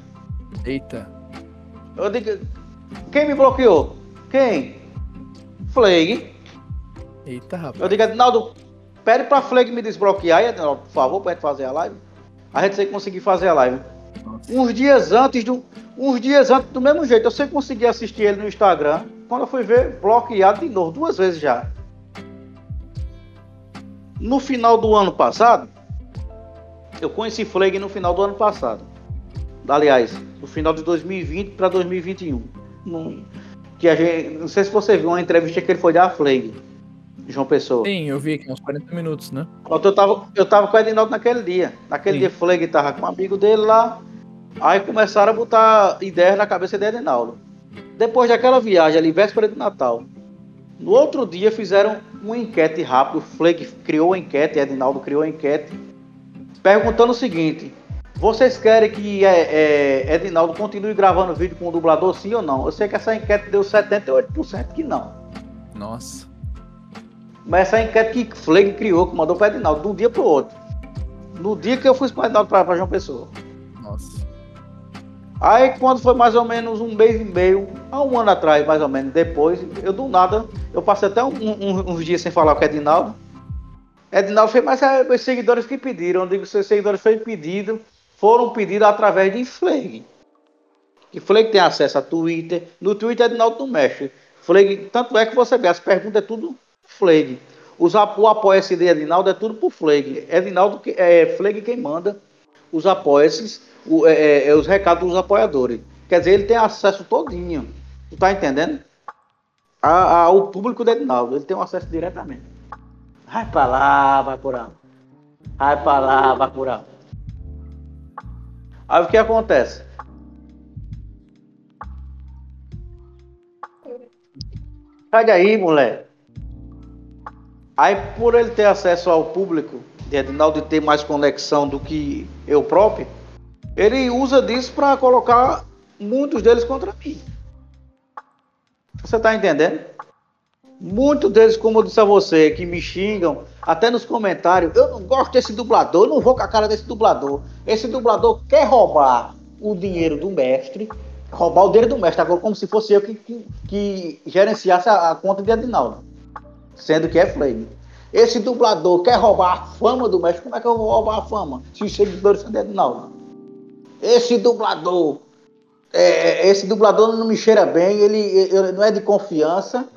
Eita. Eu digo, quem me bloqueou? Quem? Flag. Eita, rapaz. Eu digo, Edinaldo, pede pra Flag me desbloquear Edinaldo, por favor, pra gente fazer a live. A gente sem conseguir fazer a live. Nossa. Uns dias antes do. Uns dias antes, do mesmo jeito, eu sei conseguir assistir ele no Instagram. Quando eu fui ver, bloqueado de novo, duas vezes já. No final do ano passado, eu conheci Fleg no final do ano passado. Aliás, no final de 2020 para 2021. No, que a gente, não sei se você viu uma entrevista que ele foi dar a Fleg, João Pessoa. Sim, eu vi aqui uns 40 minutos, né? Eu tava, eu tava com o Edinaldo naquele dia. Naquele Sim. dia, Fleg tava com um amigo dele lá. Aí começaram a botar ideias na cabeça de Edinaldo. Depois daquela viagem ali, véspera de Natal, no outro dia fizeram uma enquete rápida, o Flake criou a enquete, Edinaldo criou a enquete, perguntando o seguinte: vocês querem que é, é, Edinaldo continue gravando vídeo com o dublador, sim ou não? Eu sei que essa enquete deu 78% que não. Nossa. Mas essa enquete que Flake criou, que mandou para Edinaldo, de um dia para o outro. No dia que eu fui para Edinaldo para João Pessoa. Aí quando foi mais ou menos um mês e meio, há um ano atrás, mais ou menos, depois, eu do nada, eu passei até um, um, uns dias sem falar com o Edinaldo. Edinaldo foi mais os seguidores que pediram. Eu digo seus seguidores foram pedidos, foram pedidos através de Flag. Que Flag tem acesso a Twitter. No Twitter Edinaldo não mexe. Flag, tanto é que você vê, as perguntas é tudo Flag. Os, o apoia-se de Edinaldo é tudo por Flag. Edinaldo é Flag quem manda os apoia-se o, é, é, é, os recados dos apoiadores. Quer dizer, ele tem acesso todinho. Tu tá entendendo? A, a, o público do Edinaldo, ele tem um acesso diretamente. Vai pra lá, vai por lá. Vai pra lá, vai por. Aí o que acontece? Sai daí, moleque. Aí por ele ter acesso ao público, de Edinaldo ter mais conexão do que eu próprio, ele usa disso para colocar muitos deles contra mim. Você está entendendo? Muitos deles, como eu disse a você, que me xingam, até nos comentários, eu não gosto desse dublador, eu não vou com a cara desse dublador. Esse dublador quer roubar o dinheiro do mestre, roubar o dinheiro do mestre, agora como se fosse eu que, que, que gerenciasse a, a, conta de Adinaldo, sendo que é Flame. Esse dublador quer roubar a fama do mestre. Como é que eu vou roubar a fama? Se os seguidores são de Edinaldo. Esse dublador. É, esse dublador não me cheira bem, ele, ele não é de confiança.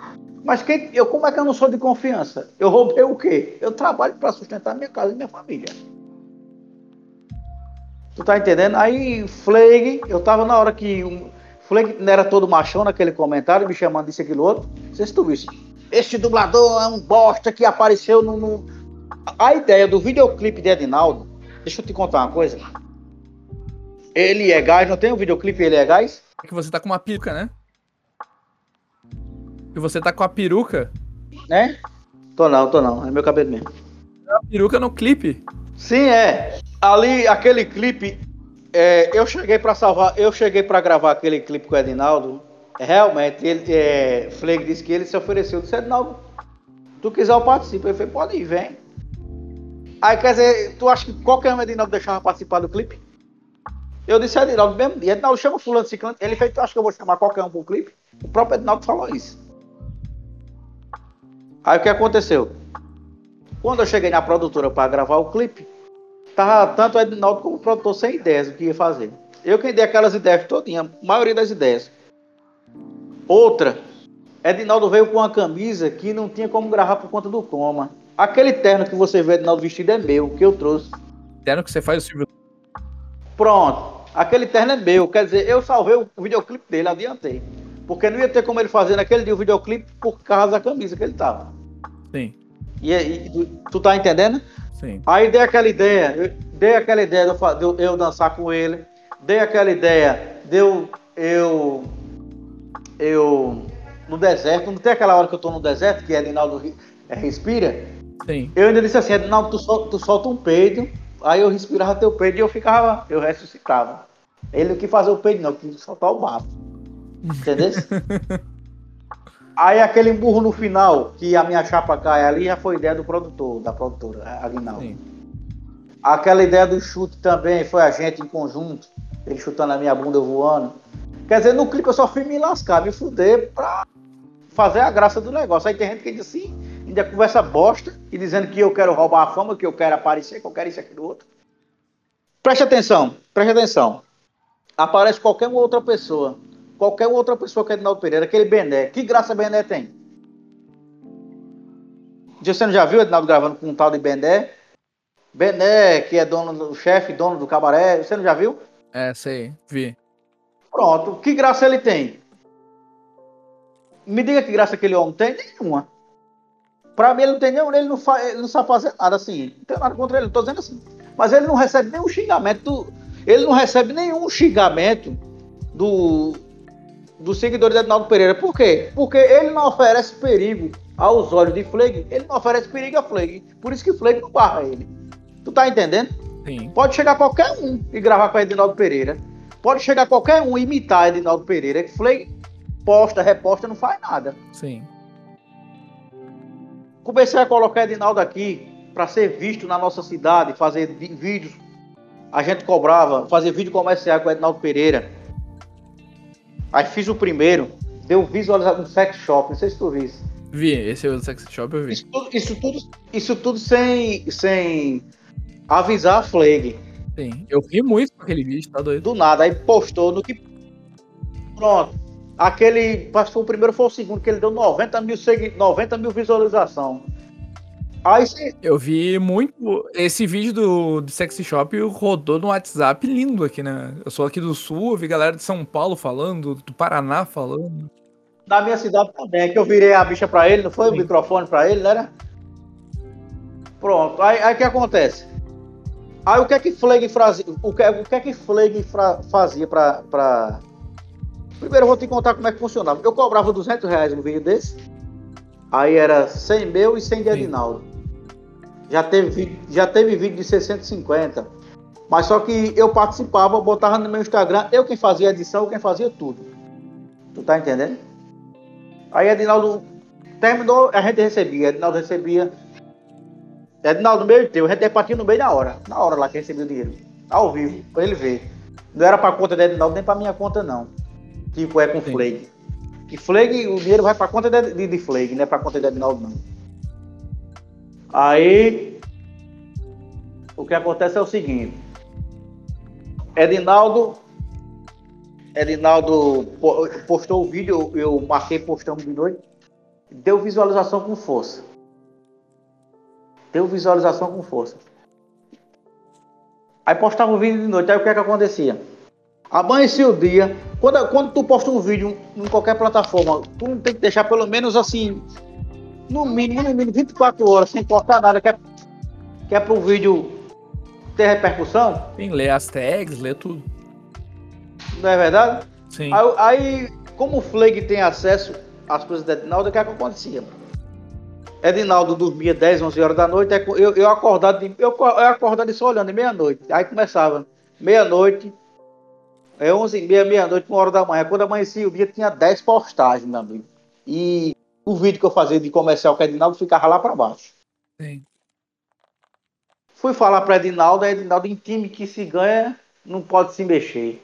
Mas quem, eu, como é que eu não sou de confiança? Eu roubei o quê? Eu trabalho para sustentar minha casa e minha família. Tu tá entendendo? Aí, Flag, eu tava na hora que. Um, Flag não era todo machão naquele comentário, me chamando disso, aquilo outro. Não sei se tu visse. Este dublador é um bosta que apareceu no, no... A ideia do videoclipe de Edinaldo, deixa eu te contar uma coisa. Ele é gás, não tem um videoclipe Ele é gás? É que você tá com uma peruca, né? E você tá com a peruca? Né? Tô não, tô não. É meu cabelo mesmo. É a peruca no clipe. Sim, é. Ali, aquele clipe, é, eu cheguei para salvar, eu cheguei para gravar aquele clipe com o Edinaldo Realmente, ele, é, Fleg disse que ele se ofereceu. Disse, não, tu quiser eu participo. Ele falou, pode ir, vem. Aí, quer dizer, tu acha que qualquer um Edinaldo deixava participar do clipe? Eu disse, Edinaldo, mesmo dia, Edinaldo chama fulano ciclano. Ele fez, tu acha que eu vou chamar qualquer um pro clipe? O próprio Edinaldo falou isso. Aí o que aconteceu? Quando eu cheguei na produtora para gravar o clipe, tava tanto o Edinaldo como o produtor sem ideias do que ia fazer. Eu quem dei aquelas ideias todinha, a maioria das ideias. Outra, Edinaldo veio com uma camisa que não tinha como gravar por conta do coma. Aquele terno que você vê Edinaldo vestido é meu, que eu trouxe. Terno que você faz o Silvio. Pronto. Aquele terno é meu. Quer dizer, eu salvei o videoclipe dele, adiantei. Porque não ia ter como ele fazer naquele dia o videoclipe por causa da camisa que ele tava. Sim. E, e tu, tu tá entendendo? Sim. Aí dei aquela ideia, eu, dei aquela ideia de eu, de eu dançar com ele, dei aquela ideia de eu, eu eu no deserto, não tem aquela hora que eu tô no deserto, que Edinaldo é, respira? Sim. Eu ainda disse assim, Edinaldo, tu, sol, tu solta um peido, aí eu respirava teu peido e eu ficava, eu ressuscitava. Ele não quis fazer o peido, não, quis soltar o bafo. Entendeu? aí aquele burro no final, que a minha chapa cai ali, já foi ideia do produtor, da produtora, Aguinaldo. Sim. Aquela ideia do chute também foi a gente em conjunto, ele chutando a minha bunda voando. Quer dizer, no clipe eu só fui me lascar, me fuder pra fazer a graça do negócio. Aí tem gente que diz assim, ainda conversa bosta e dizendo que eu quero roubar a fama, que eu quero aparecer, que eu quero isso, aquilo, outro. Preste atenção, preste atenção. Aparece qualquer outra pessoa, qualquer outra pessoa que é Edinaldo Pereira, aquele Bené. Que graça Bené tem? Você não já viu Edinaldo gravando com um tal de Bené? Bené, que é dono do chefe, dono do cabaré, você não já viu? É, sei, vi. Pronto, que graça ele tem? Me diga que graça aquele homem tem? Nenhuma. Pra mim ele não tem nenhum, ele não, fa, ele não sabe fazer nada assim. Não tenho nada contra ele, não tô dizendo assim. Mas ele não recebe nenhum xingamento, do, ele não recebe nenhum xingamento do, do seguidor de Edinaldo Pereira. Por quê? Porque ele não oferece perigo aos olhos de Fleg, ele não oferece perigo a Fleg. Por isso que Fleg não barra ele. Tu tá entendendo? Sim. Pode chegar qualquer um e gravar com Edinaldo Pereira. Pode chegar qualquer um e imitar Edinaldo Pereira, que Flay posta, reposta, não faz nada. Sim. Comecei a colocar Edinaldo aqui para ser visto na nossa cidade, fazer vídeos. A gente cobrava, fazer vídeo comercial com Edinaldo Pereira. Aí fiz o primeiro, deu visualizado no sex shop, não sei se tu viu. Vi, esse é o sex shop eu vi. Isso tudo, isso tudo, isso tudo sem, sem avisar a Flag. Sim, eu ri muito com aquele vídeo, tá doido? Do nada, aí postou no que. Pronto. Aquele. Acho que foi o primeiro foi o segundo, que ele deu 90 mil, segui... 90 mil visualização. Aí sim. Eu vi muito. Esse vídeo do, do Sexy Shop rodou no WhatsApp lindo aqui, né? Eu sou aqui do Sul, eu vi galera de São Paulo falando, do Paraná falando. Da minha cidade também, que eu virei a bicha pra ele, não foi? Sim. O microfone pra ele, né? Pronto. Aí o que acontece? Aí o que é que Fleg fazia? O que, o que é que Fleg fazia pra, pra. Primeiro eu vou te contar como é que funcionava. Eu cobrava 200 reais um vídeo desse. Aí era 100 meu e 100 de Edinaldo. Já teve, já teve vídeo de 650. Mas só que eu participava, botava no meu Instagram, eu quem fazia a edição, eu quem fazia tudo. Tu tá entendendo? Aí Edinaldo terminou, a gente recebia, Edinaldo recebia Edinaldo, meio teu, a gente repartiu no meio da hora. Na hora lá que recebeu o dinheiro. Ao vivo, pra ele ver. Não era pra conta de Edinaldo, nem pra minha conta, não. Tipo, é com Sim. Flag. Que Flag, o dinheiro vai pra conta de, de, de Flag, não é pra conta de Edinaldo, não. Aí, o que acontece é o seguinte. Edinaldo, Edinaldo postou o vídeo, eu marquei postando de noite, deu visualização com força. Deu visualização com força. Aí postava o vídeo de noite, aí o que é que acontecia? Amanhecia o dia, quando, quando tu posta um vídeo em qualquer plataforma, tu não tem que deixar pelo menos assim, no mínimo, no mínimo 24 horas, sem postar nada, que é, que é pro vídeo ter repercussão. Sim, ler as tags, ler tudo. Não é verdade? Sim. Aí, aí como o Flag tem acesso às coisas de Edinaldo, o que, é que acontecia? Edinaldo dormia 10, 11 horas da noite, eu, eu acordado, de, eu, eu acordado só olhando, meia-noite. Aí começava, meia-noite, é 11 e meia, meia-noite, uma hora da manhã. Quando amanhecia o dia, tinha 10 postagens, meu amigo. E o vídeo que eu fazia de comercial com Edinaldo ficava lá para baixo. Sim. Fui falar para Edinaldo, a Edinaldo em time que se ganha não pode se mexer.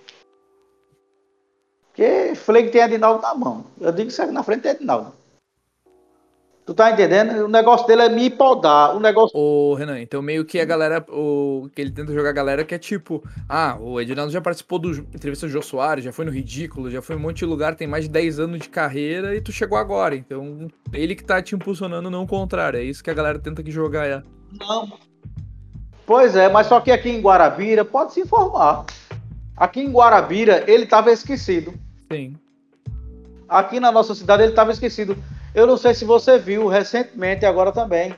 Porque Fleg tem Edinaldo na mão. Eu digo que na frente é Edinaldo. Tu tá entendendo? O negócio dele é me podar. O negócio. Ô, Renan, então meio que a galera. O que ele tenta jogar a galera que é tipo. Ah, o Edinaldo já participou do entrevista do Jô Soares, já foi no Ridículo, já foi em um monte de lugar, tem mais de 10 anos de carreira e tu chegou agora. Então, ele que tá te impulsionando, não o contrário. É isso que a galera tenta que jogar. É. Não. Pois é, mas só que aqui em Guarabira, pode se informar. Aqui em Guarabira, ele tava esquecido. Sim. Aqui na nossa cidade, ele tava esquecido. Eu não sei se você viu recentemente, agora também.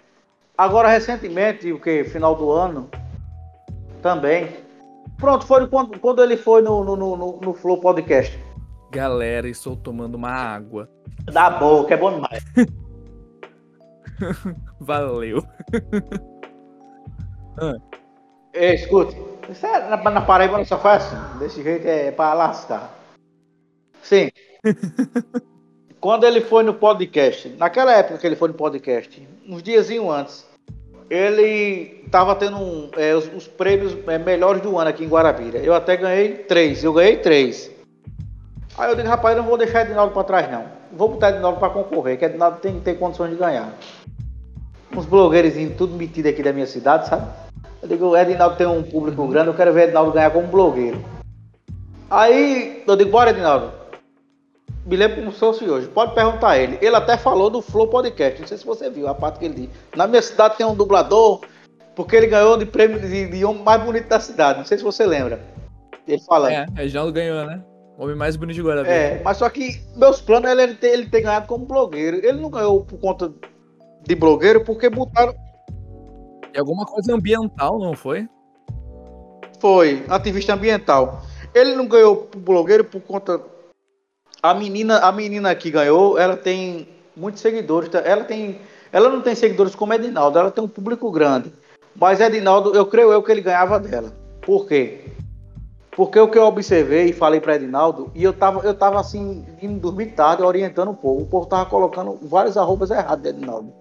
Agora, recentemente, o que? Final do ano. Também. Pronto, foi quando, quando ele foi no, no, no, no Flow Podcast. Galera, estou tomando uma água. Da boca, é bom demais. Valeu. ah. Ei, escute. Isso é, na, na Paraíba não só faz assim. Desse jeito é para lascar. Sim. Quando ele foi no podcast, naquela época que ele foi no podcast, uns dias antes, ele estava tendo um, é, os, os, prêmios é, melhores do ano aqui em Guarabira. Eu até ganhei três, eu ganhei três. Aí eu digo, rapaz, eu não vou deixar Edinaldo para trás não. Vou botar Edinaldo para concorrer, que Edinaldo tem que ter condições de ganhar. Uns blogueiros tudo metido aqui da minha cidade, sabe? Eu digo, Edinaldo tem um público grande, eu quero ver Edinaldo ganhar como blogueiro. Aí eu digo, bora Edinaldo me lembro como se fosse hoje. Pode perguntar a ele. Ele até falou do Flow Podcast. Não sei se você viu a parte que ele disse. Na minha cidade tem um dublador, porque ele ganhou de prêmio de, de homem mais bonito da cidade. Não sei se você lembra. Ele falando. É, Reginaldo ganhou, né? O homem mais bonito de Guarabira. É, mas só que meus planos é ele ter, ele ter ganhado como blogueiro. Ele não ganhou por conta de blogueiro, porque botaram. E alguma coisa ambiental, não foi? Foi, ativista ambiental. Ele não ganhou por blogueiro por conta a menina, a menina que ganhou, ela tem muitos seguidores. Tá? Ela tem, ela não tem seguidores como Edinaldo, ela tem um público grande. Mas Edinaldo, eu creio eu que ele ganhava dela. Por quê? Porque o que eu observei e falei para Edinaldo, e eu tava, eu tava assim, indo dormir tarde, orientando o povo. O povo tava colocando vários arrobas errados de Edinaldo.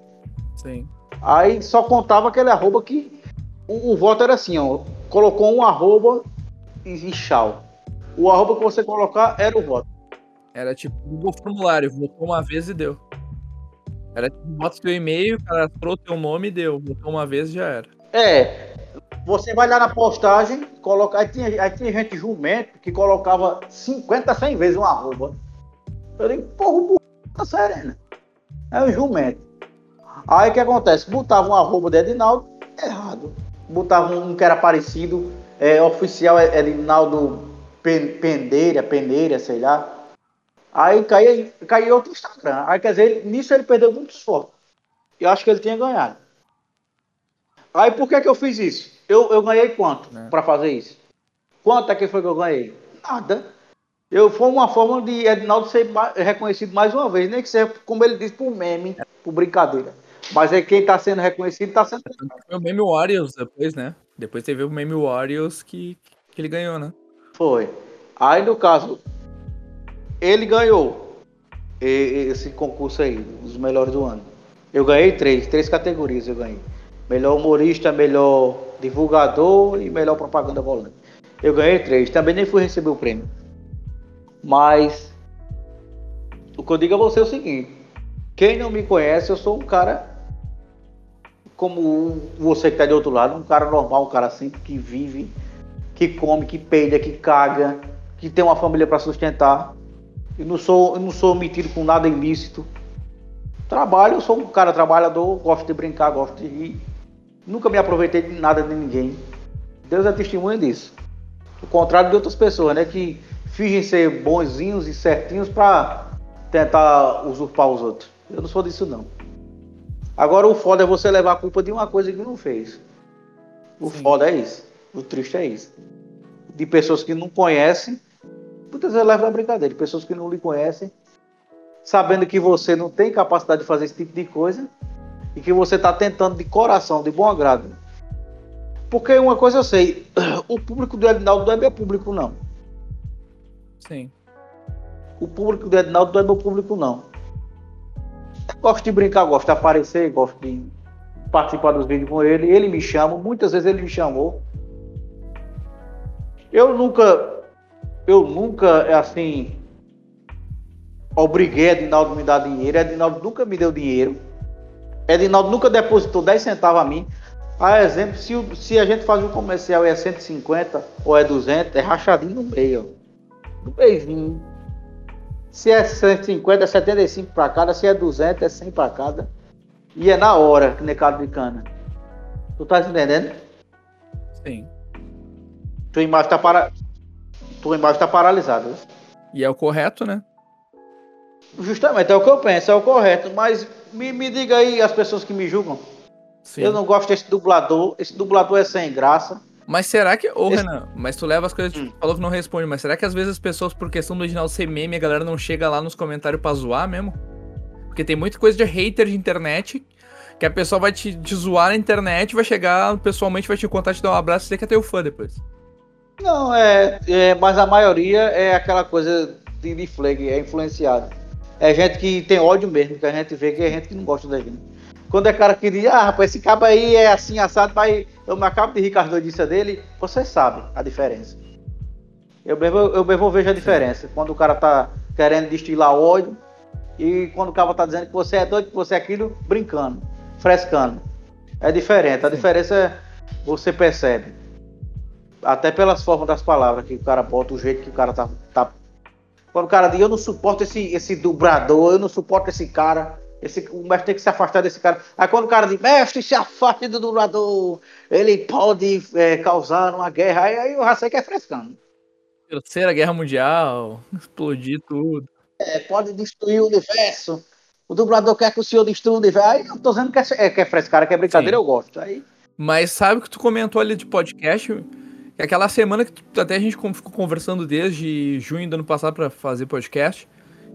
Sim. Aí só contava aquele arroba que o, o voto era assim, ó. Colocou um arroba e, e tchau. O arroba que você colocar era o voto. Era tipo Google Formulário, votou uma vez e deu. Era tipo, bota seu e-mail, cadastrou teu nome e deu. Votou uma vez já era. É. Você vai lá na postagem, coloca. Aí tinha, aí tinha gente jumento que colocava 50, 100 vezes um arroba. Eu digo, porra, o tá serena. É o jumento. Aí o que acontece? Botava um arroba de Edinaldo, errado. Botava um que era parecido, é, oficial Edinaldo Pendeira, Peneira, sei lá. Aí caiu, caiu outro Instagram. Aí quer dizer, nisso ele perdeu muitos votos. Eu acho que ele tinha ganhado. Aí por que, que eu fiz isso? Eu, eu ganhei quanto é. para fazer isso? Quanto é que foi que eu ganhei? Nada. Eu foi uma forma de Edinaldo ser reconhecido mais uma vez, nem que seja, como ele disse, por meme, por brincadeira. Mas é quem está sendo reconhecido está sendo. Foi o Meme Warriors depois, né? Depois teve o Meme Warriors que, que ele ganhou, né? Foi. Aí no caso, ele ganhou esse concurso aí, os melhores do ano. Eu ganhei três, três categorias eu ganhei. Melhor humorista, melhor divulgador e melhor propaganda volante. Eu ganhei três, também nem fui receber o prêmio. Mas o que eu digo a você é o seguinte: quem não me conhece, eu sou um cara como você que está de outro lado, um cara normal, um cara simples, que vive, que come, que peida, que caga, que tem uma família para sustentar. Eu não sou, eu não sou metido com nada ilícito. Trabalho, eu sou um cara trabalhador, gosto de brincar, gosto de rir. Nunca me aproveitei de nada de ninguém. Deus é testemunha disso. O contrário de outras pessoas, né? Que fingem ser bonzinhos e certinhos para tentar usurpar os outros. Eu não sou disso, não. Agora, o foda é você levar a culpa de uma coisa que não fez. O Sim. foda é isso. O triste é isso. De pessoas que não conhecem, muitas vezes leva a brincadeira. De pessoas que não lhe conhecem, sabendo que você não tem capacidade de fazer esse tipo de coisa e que você está tentando de coração, de bom agrado. Porque uma coisa eu sei, o público do Edinaldo não é meu público, não. Sim. O público do Edinaldo não é meu público, não. Eu gosto de brincar, gosto de aparecer, gosto de participar dos vídeos com ele. Ele me chama, muitas vezes ele me chamou. Eu nunca, eu nunca, assim, obriguei Edinaldo a me dar dinheiro. Edinaldo nunca me deu dinheiro. Edinaldo nunca depositou 10 centavos a mim. A exemplo, se, se a gente faz um comercial e é 150 ou é 200, é rachadinho no meio. No beijinho. Se é 150, é 75 para cada. Se é 200, é 100 para cada. E é na hora, que nem caldo de cana. Tu tá entendendo? Sim. Tua imagem tá, para... Tua imagem tá paralisada. E é o correto, né? Justamente, é o que eu penso, é o correto. Mas me, me diga aí as pessoas que me julgam. Sim. Eu não gosto desse dublador. Esse dublador é sem graça. Mas será que. Ô, Esse... Renan, mas tu leva as coisas. Hum. falou que não responde, mas será que às vezes as pessoas, por questão do original ser meme, a galera não chega lá nos comentários pra zoar mesmo? Porque tem muita coisa de hater de internet que a pessoa vai te, te zoar na internet, vai chegar pessoalmente, vai te contar, te dar um abraço e dizer que é teu fã depois. Não, é, é. Mas a maioria é aquela coisa de, de flag, é influenciado. É gente que tem ódio mesmo, que a gente vê que é gente que não gosta da gente. Quando é cara que diz, ah, rapaz, esse cabo aí é assim, assado, mas eu me acabo de rir com as notícias dele, você sabe a diferença. Eu mesmo, eu mesmo vejo a diferença. Quando o cara tá querendo destilar ódio e quando o cara tá dizendo que você é doido, que você é aquilo, brincando, frescando. É diferente. A diferença é você percebe. Até pelas formas das palavras que o cara bota, o jeito que o cara tá. tá... Quando o cara diz, eu não suporto esse, esse dublador, eu não suporto esse cara. Esse, o mestre tem que se afastar desse cara. Aí quando o cara diz, mestre, se afaste do dublador, ele pode é, causar uma guerra. Aí, aí já sei que é frescando. Terceira Guerra Mundial, explodir tudo. É, pode destruir o universo. O dublador quer que o senhor destrua o universo. Aí eu tô dizendo que é, é, que é frescara, que é brincadeira, Sim. eu gosto. Aí... Mas sabe o que tu comentou ali de podcast? É aquela semana que até a gente ficou conversando desde junho do ano passado para fazer podcast.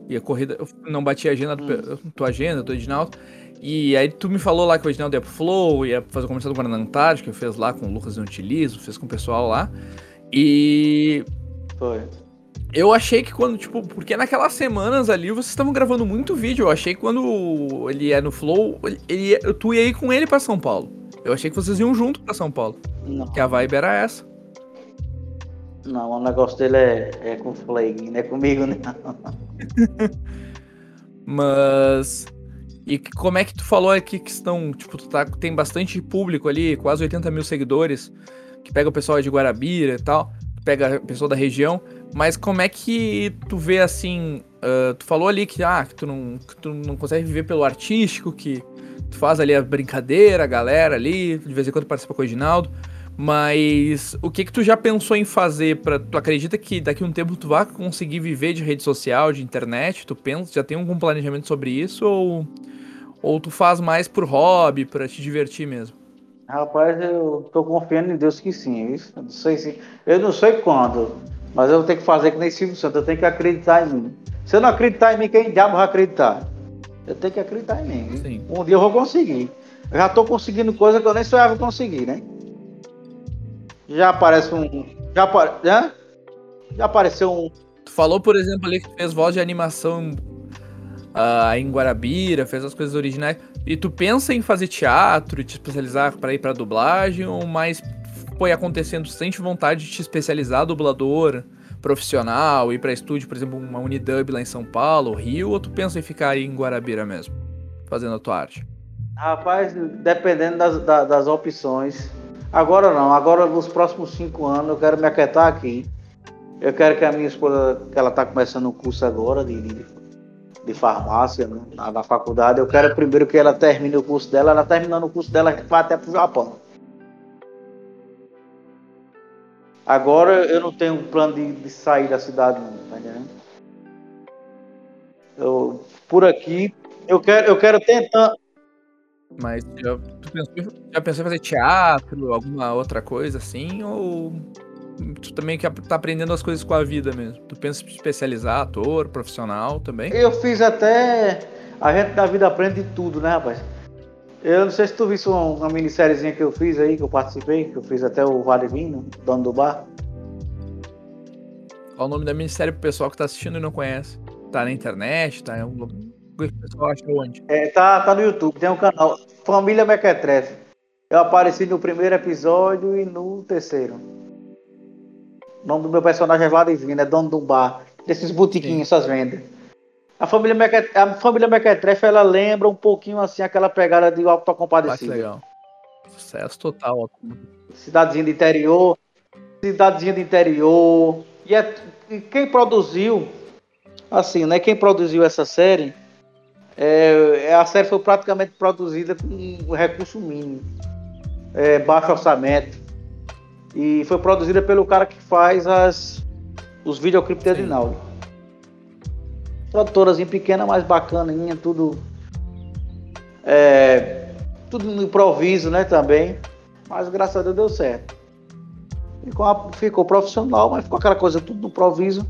E a corrida, eu não bati a agenda, hum. tua agenda, do Edinaldo. E aí tu me falou lá que o Edinaldo ia pro Flow, ia fazer o comercial do Guarana Antártica, fez lá com o Lucas Utilizo, fez com o pessoal lá. E. Foi. Eu achei que quando, tipo, porque naquelas semanas ali vocês estavam gravando muito vídeo. Eu achei que quando ele ia no Flow, ele ia, tu ia ir com ele para São Paulo. Eu achei que vocês iam junto para São Paulo. Não. Que a vibe era essa. Não, o negócio dele é, é com o Flag, não é comigo, não. Mas. E como é que tu falou aqui que estão. Tipo, tu tá, tem bastante público ali, quase 80 mil seguidores, que pega o pessoal de Guarabira e tal, pega a pessoa da região. Mas como é que tu vê assim. Uh, tu falou ali que, ah, que, tu não, que tu não consegue viver pelo artístico, que tu faz ali a brincadeira, a galera ali, de vez em quando participa com o Reginaldo. Mas o que que tu já pensou em fazer para tu acredita que daqui a um tempo tu vai conseguir viver de rede social, de internet? Tu pensa, já tem algum planejamento sobre isso ou ou tu faz mais por hobby, para te divertir mesmo? Rapaz, eu tô confiando em Deus que sim, isso. Eu não sei se eu não sei quando, mas eu tenho que fazer que nem Silvio Santos, eu tenho que acreditar em mim. Se eu não acreditar em mim, quem diabo vai acreditar? Eu tenho que acreditar em mim. Sim. Um dia eu vou conseguir. Eu já tô conseguindo coisa que eu nem sonhava conseguir, né? Já aparece um. Já, apare... Hã? já apareceu um. Tu falou, por exemplo, ali que fez voz de animação uh, em Guarabira, fez as coisas originais. E tu pensa em fazer teatro, te especializar para ir para dublagem, ou mais foi acontecendo? Tu sente vontade de te especializar dublador profissional, ir para estúdio, por exemplo, uma Unidub lá em São Paulo, Rio, ou tu pensa em ficar aí em Guarabira mesmo, fazendo a tua arte? Rapaz, dependendo das, das, das opções. Agora não, agora nos próximos cinco anos eu quero me aquietar aqui. Eu quero que a minha esposa, que ela está começando um curso agora de, de, de farmácia né, na, na, faculdade, eu quero primeiro que ela termine o curso dela. Ela terminando o curso dela, a gente vai até para o Japão. Agora eu não tenho plano de, de sair da cidade, não, tá entendendo? Eu, por aqui, eu quero, eu quero tentar. Mas já, tu pensou, já pensou em fazer teatro, alguma outra coisa assim? Ou tu também quer tá aprendendo as coisas com a vida mesmo? Tu pensa em especializar, ator, profissional também? Eu fiz até. A gente da vida aprende tudo, né, rapaz? Eu não sei se tu viu uma, uma minissériezinha que eu fiz aí, que eu participei, que eu fiz até o Vale Vinho, dono do bar. Qual o nome da minissérie pro pessoal que tá assistindo e não conhece? Tá na internet, tá em algum. O pessoal acha onde? É, tá, tá no YouTube, tem um canal. Família Mequetrefe. Eu apareci no primeiro episódio e no terceiro. O nome do meu personagem é Vladivino, é dono do bar. Desses botiquinhos, essas vendas. A família, Mequet... a família Mequetrefe, ela lembra um pouquinho assim aquela pegada de Alto Compadecido. Ah, legal. Sucesso total. Cidadezinha de interior. Cidadezinha de interior. E, é... e quem produziu, assim, né? Quem produziu essa série, é... é a série foi praticamente produzida com recurso mínimo. É, baixo orçamento. E foi produzida pelo cara que faz as, os videoclipes de Adinaldo produtorazinha pequena, mas bacaninha, tudo. É, tudo no improviso, né, também. Mas graças a Deus deu certo. Ficou, ficou profissional, mas ficou aquela coisa tudo no improviso.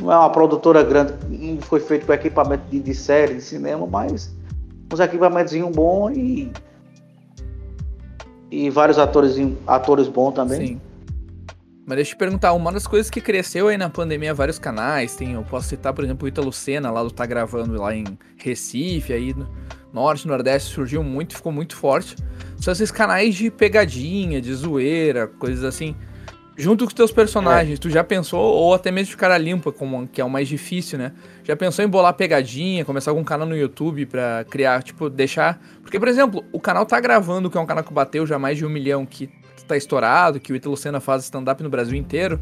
Não é uma produtora grande, não foi feito com equipamento de, de série, de cinema, mas uns equipamentos bons e. E vários atores, atores bons também. Sim. Mas deixa eu te perguntar, uma das coisas que cresceu aí na pandemia, vários canais, tem, eu posso citar, por exemplo, o Ita Lucena, lá do Tá Gravando lá em Recife, aí no Norte, Nordeste, surgiu muito, ficou muito forte. São esses canais de pegadinha, de zoeira, coisas assim. Junto com os teus personagens, é. tu já pensou, ou até mesmo de cara limpa, como, que é o mais difícil, né? Já pensou em bolar pegadinha, começar algum canal no YouTube pra criar, tipo, deixar. Porque, por exemplo, o canal tá gravando, que é um canal que bateu já mais de um milhão, que tá estourado, que o Ítalo Senna faz stand-up no Brasil inteiro,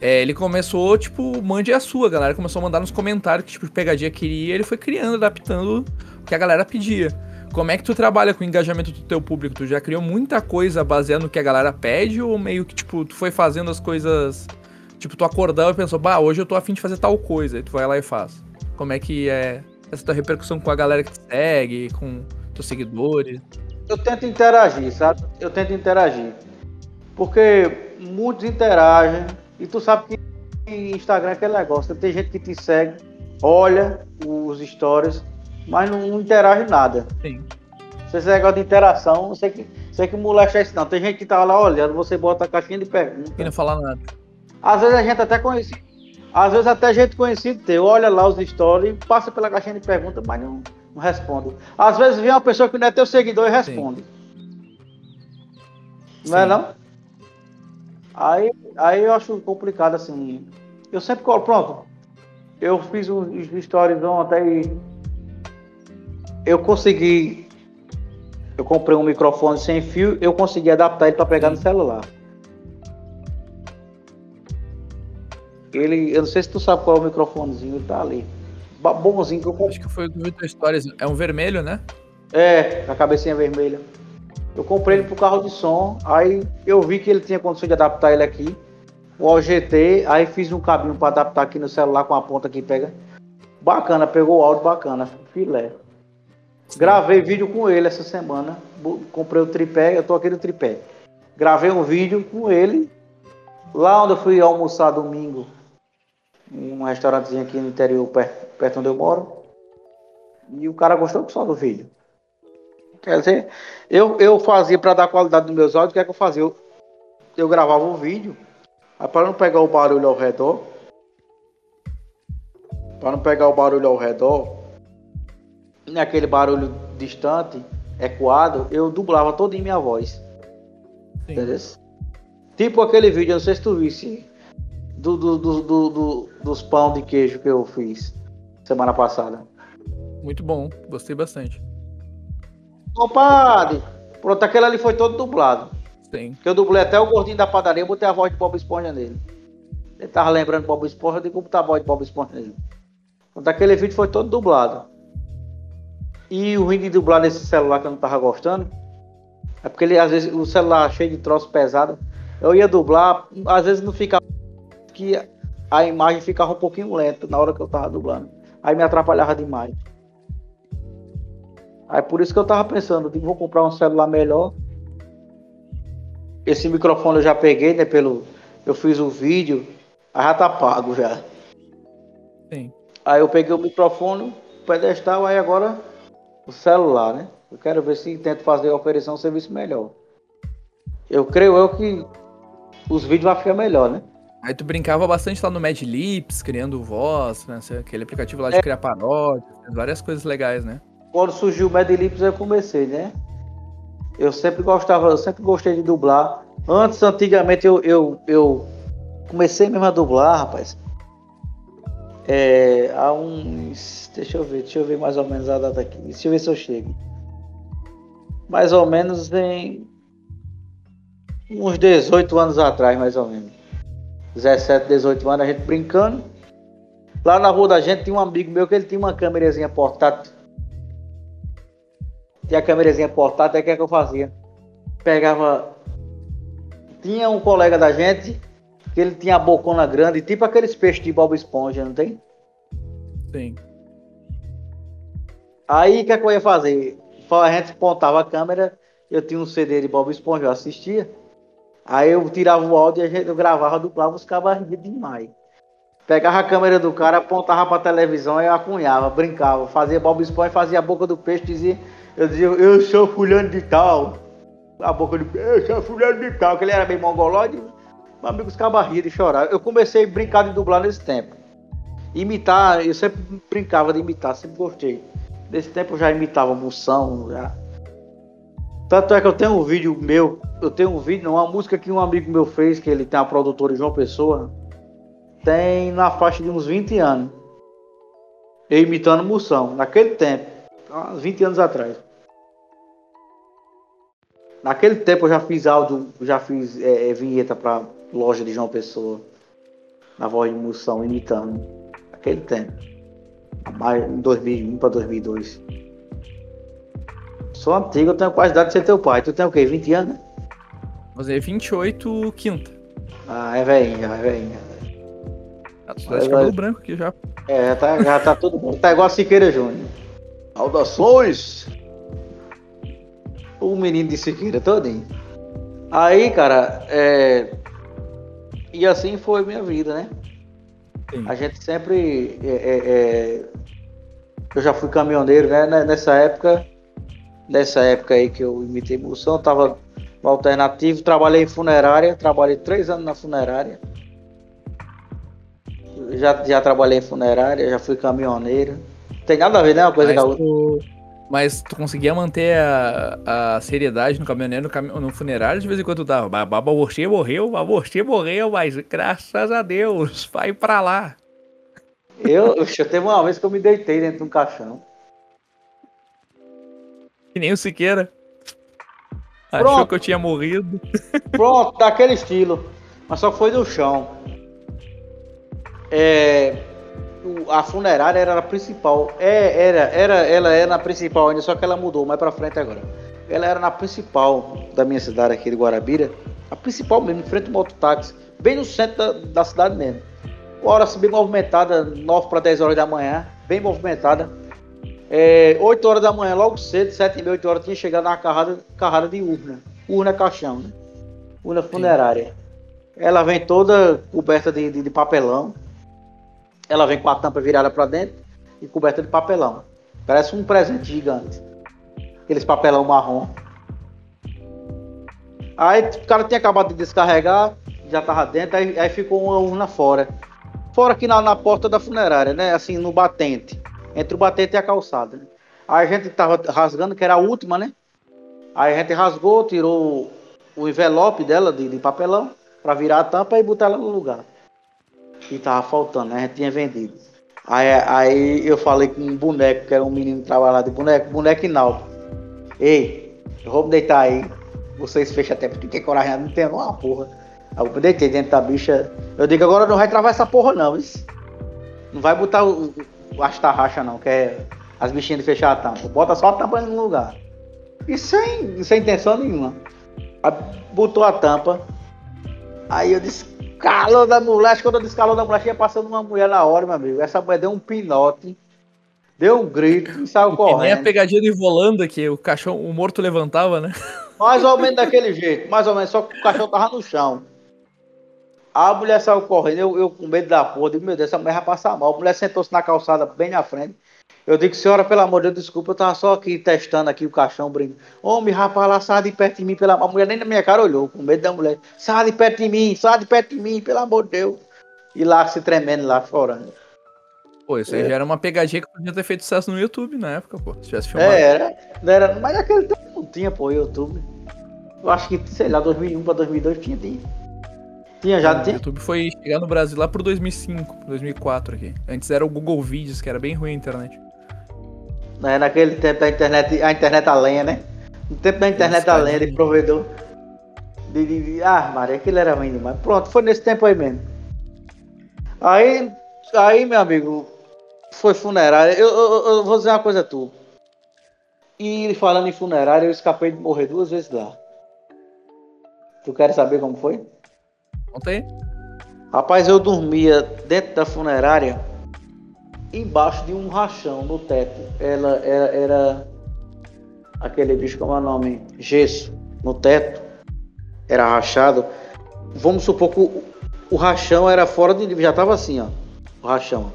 é, ele começou, tipo, mande a sua, a galera começou a mandar nos comentários que tipo de pegadinha queria, ele foi criando, adaptando o que a galera pedia. Como é que tu trabalha com o engajamento do teu público? Tu já criou muita coisa baseado no que a galera pede ou meio que, tipo, tu foi fazendo as coisas... Tipo, tu acordava e pensou, bah, hoje eu tô afim de fazer tal coisa, aí tu vai lá e faz. Como é que é essa tua repercussão com a galera que te segue, com teus seguidores? Eu tento interagir, sabe? Eu tento interagir. Porque muitos interagem e tu sabe que Instagram é aquele negócio. Tem gente que te segue, olha os stories, mas não, interage nada. Sim. Se esse negócio de interação, não sei que, sei que moleque é isso não. Tem gente que tá lá olhando, você bota a caixinha de perguntas. E não fala nada. Às vezes a gente até conhece. Às vezes até gente conhecido teu, olha lá os stories, passa pela caixinha de perguntas, mas não, não responde. Às vezes vem uma pessoa que não é teu seguidor e responde. Sim. Não é Sim. é não? Aí, aí eu acho complicado assim. Eu sempre colo, pronto. Eu fiz um stories ontem e eu consegui. Eu comprei um microfone sem fio, eu consegui adaptar ele para pegar no celular. Ele, eu não sei se tu sabe qual é o microfonezinho, ele tá ali. Bonzinho que eu comprei. Acho que foi o do Stories. É um vermelho, né? É, a cabecinha vermelha. Eu comprei ele pro carro de som, aí eu vi que ele tinha condição de adaptar ele aqui. O OGT, aí fiz um cabinho para adaptar aqui no celular com a ponta que pega. Bacana, pegou o áudio bacana, filé. Gravei vídeo com ele essa semana. Comprei o tripé, eu tô aqui no tripé. Gravei um vídeo com ele. Lá onde eu fui almoçar domingo, um restaurantezinho aqui no interior, perto, perto onde eu moro. E o cara gostou só do vídeo. Quer dizer, eu, eu fazia para dar qualidade nos meus áudios, o que é que eu fazia? Eu, eu gravava o vídeo, para não pegar o barulho ao redor, para não pegar o barulho ao redor, naquele barulho distante, ecoado, eu dublava toda em minha voz. Entendeu? Tipo aquele vídeo, não sei se tu visse, do, do, do, do, dos pão de queijo que eu fiz semana passada. Muito bom, gostei bastante. Compadre, pronto, aquele ali foi todo dublado. Sim. Que eu dublei até o gordinho da padaria, eu botei a voz de Bob Esponja nele. Ele tava lembrando Bob Esponja, eu digo botar a voz de Bob Esponja nele. Pronto, aquele vídeo foi todo dublado. E o ruim de dublar nesse celular que eu não tava gostando, é porque ele, às vezes, o celular cheio de troço pesado, eu ia dublar, às vezes não ficava. que a imagem ficava um pouquinho lenta na hora que eu tava dublando. Aí me atrapalhava demais. Aí por isso que eu tava pensando, digo, vou comprar um celular melhor. Esse microfone eu já peguei, né? Pelo. Eu fiz o vídeo, aí já tá pago já. Sim. Aí eu peguei o microfone, o pedestal, aí agora o celular, né? Eu quero ver se tento fazer oferecer um serviço melhor. Eu creio eu que os vídeos vão ficar melhor, né? Aí tu brincava bastante lá no Mad Lips, criando voz, né? Aquele aplicativo lá de é. criar paródias, várias coisas legais, né? Quando surgiu o Mad Lips eu comecei, né? Eu sempre gostava, eu sempre gostei de dublar. Antes, antigamente, eu, eu, eu comecei mesmo a dublar, rapaz. É, há uns. Deixa eu ver, deixa eu ver mais ou menos a data aqui. Deixa eu ver se eu chego. Mais ou menos em uns 18 anos atrás, mais ou menos. 17, 18 anos, a gente brincando. Lá na rua da gente tinha um amigo meu que ele tinha uma câmerazinha portátil. Tinha a câmerazinha portátil, aí o que, é que eu fazia? Pegava. Tinha um colega da gente que ele tinha a bocona grande, tipo aqueles peixes de Bob Esponja, não tem? Sim. Aí o que, é que eu ia fazer? A gente apontava a câmera, eu tinha um CD de Bob Esponja, eu assistia. Aí eu tirava o áudio e a gente eu gravava, dublava, os cabas demais. Pegava a câmera do cara, apontava pra televisão e eu acunhava, brincava, fazia Bob Esponja, fazia a boca do peixe, dizia, eu dizia, eu sou fulano de tal. A boca do peixe, eu sou fulano de tal, que ele era bem mongolóide, meu amigo os cabas de chorar. Eu comecei a brincar de dublar nesse tempo. Imitar, eu sempre brincava de imitar, sempre gostei. Nesse tempo eu já imitava Moção, já tanto é que eu tenho um vídeo meu, eu tenho um vídeo, não, uma música que um amigo meu fez, que ele tem a produtora João Pessoa, tem na faixa de uns 20 anos. Eu imitando Moção, naquele tempo, uns 20 anos atrás. Naquele tempo eu já fiz áudio, já fiz é, vinheta pra loja de João Pessoa, na voz de Moção, imitando. Naquele tempo. Em 2001 para 2002. Sou antigo, eu tenho quase idade de ser teu pai. Tu tem o quê? 20 anos? Fazer 28 quinta. Ah, é velhinha, é velhinha. Ah, tu tá de cabelo branco aqui já. É, tá, já tá tudo bom. Tá igual a Siqueira Júnior. Saudações! O menino de Siqueira todinho. Aí, cara, é... E assim foi minha vida, né? Sim. A gente sempre. É, é, é... Eu já fui caminhoneiro, né? Nessa época nessa época aí que eu imitei Moção, tava no alternativo, trabalhei em funerária, trabalhei três anos na funerária. Já, já trabalhei em funerária, já fui caminhoneiro. Tem nada a ver, né? Uma coisa mas com a outra. Tu, mas tu conseguia manter a, a seriedade no caminhoneiro, no, no funerário, de vez em quando tu tava. Baba você morreu, você morreu, mas graças a Deus, vai pra lá. Eu, eu teve uma vez que eu me deitei dentro de um caixão. Que nem o Siqueira. Pronto. Achou que eu tinha morrido. Pronto, daquele estilo. Mas só foi do chão. É, a funerária era a principal. É, era, era, ela era na principal ainda, só que ela mudou mais pra frente agora. Ela era na principal da minha cidade aqui de Guarabira. A principal mesmo, em frente ao mototáxi. Bem no centro da, da cidade mesmo. Hora assim, bem movimentada, 9 para 10 horas da manhã. Bem movimentada é, 8 horas da manhã, logo cedo, 7 e meia, 8 horas, tinha chegado na carrada, carrada de urna. Urna é caixão, né? Urna funerária. Ela vem toda coberta de, de, de, papelão. Ela vem com a tampa virada para dentro e coberta de papelão. Parece um presente gigante. Aqueles papelão marrom. Aí o cara tinha acabado de descarregar, já tava dentro, aí, aí ficou uma urna fora. Fora aqui na, na porta da funerária, né? Assim, no batente entre o batente e a calçada. Né? Aí a gente tava rasgando, que era a última, né? Aí a gente rasgou, tirou o envelope dela de, de papelão para virar a tampa e botar ela no lugar. E tava faltando, né? A gente tinha vendido. Aí, aí eu falei com um boneco, que era um menino que trabalhava de boneco, boneco. Ei, eu vou me deitar aí. Vocês fecham até porque tem coragem, não tem uma porra. Aí eu deitei dentro da bicha. Eu digo, agora não vai travar essa porra não, isso. Não vai botar o, o astarracha não, que é as bichinhas de fechar a tampa. Bota só a tampa no lugar. E sem, sem intenção nenhuma. Aí botou a tampa. Aí eu disse, calor da mulher. Acho que quando eu disse calor da mulher, tinha passando uma mulher na hora, meu amigo. Essa mulher deu um pinote. Deu um grito e saiu correndo. nem a pegadinha do Ivolanda que o cachorro, o morto levantava, né? Mais ou menos daquele jeito, mais ou menos, só que o cachorro tava no chão. A mulher saiu correndo, eu, eu com medo da porra, digo, meu Deus, essa mulher vai passar mal. A mulher sentou-se na calçada bem na frente. Eu digo, senhora, pelo amor de Deus, desculpa, eu tava só aqui testando aqui o caixão, brincando. Homem, rapaz, lá, sai de perto de mim, pela A mulher nem na minha cara olhou, com medo da mulher. Sai de perto de mim, sai de perto de mim, pelo amor de Deus. E lá se tremendo, lá chorando. Pô, isso aí é. já era uma pegadinha que podia ter feito sucesso no YouTube na época, pô. Se tivesse filmado. É, era, era. Mas naquele tempo não tinha, pô, YouTube. Eu acho que, sei lá, 2001 pra 2002 tinha, tinha. Tinha já, tinha. O YouTube foi chegar no Brasil lá pro 2005, 2004 aqui. Antes era o Google Vídeos, que era bem ruim a internet. É, naquele tempo da internet, a internet a lenha, né? No tempo da internet a lenha, de provedor. De, de, de, ah, Maria, aquilo era ruim demais. Pronto, foi nesse tempo aí mesmo. Aí, aí meu amigo, foi funerária. Eu, eu, eu, vou dizer uma coisa a tu. E falando em funerária, eu escapei de morrer duas vezes lá. Tu quer saber como foi? Aí. Rapaz, eu dormia dentro da funerária, embaixo de um rachão no teto. Ela era, era aquele bicho como é o nome? Gesso no teto. Era rachado. Vamos supor que o, o rachão era fora de já tava assim, ó. O rachão.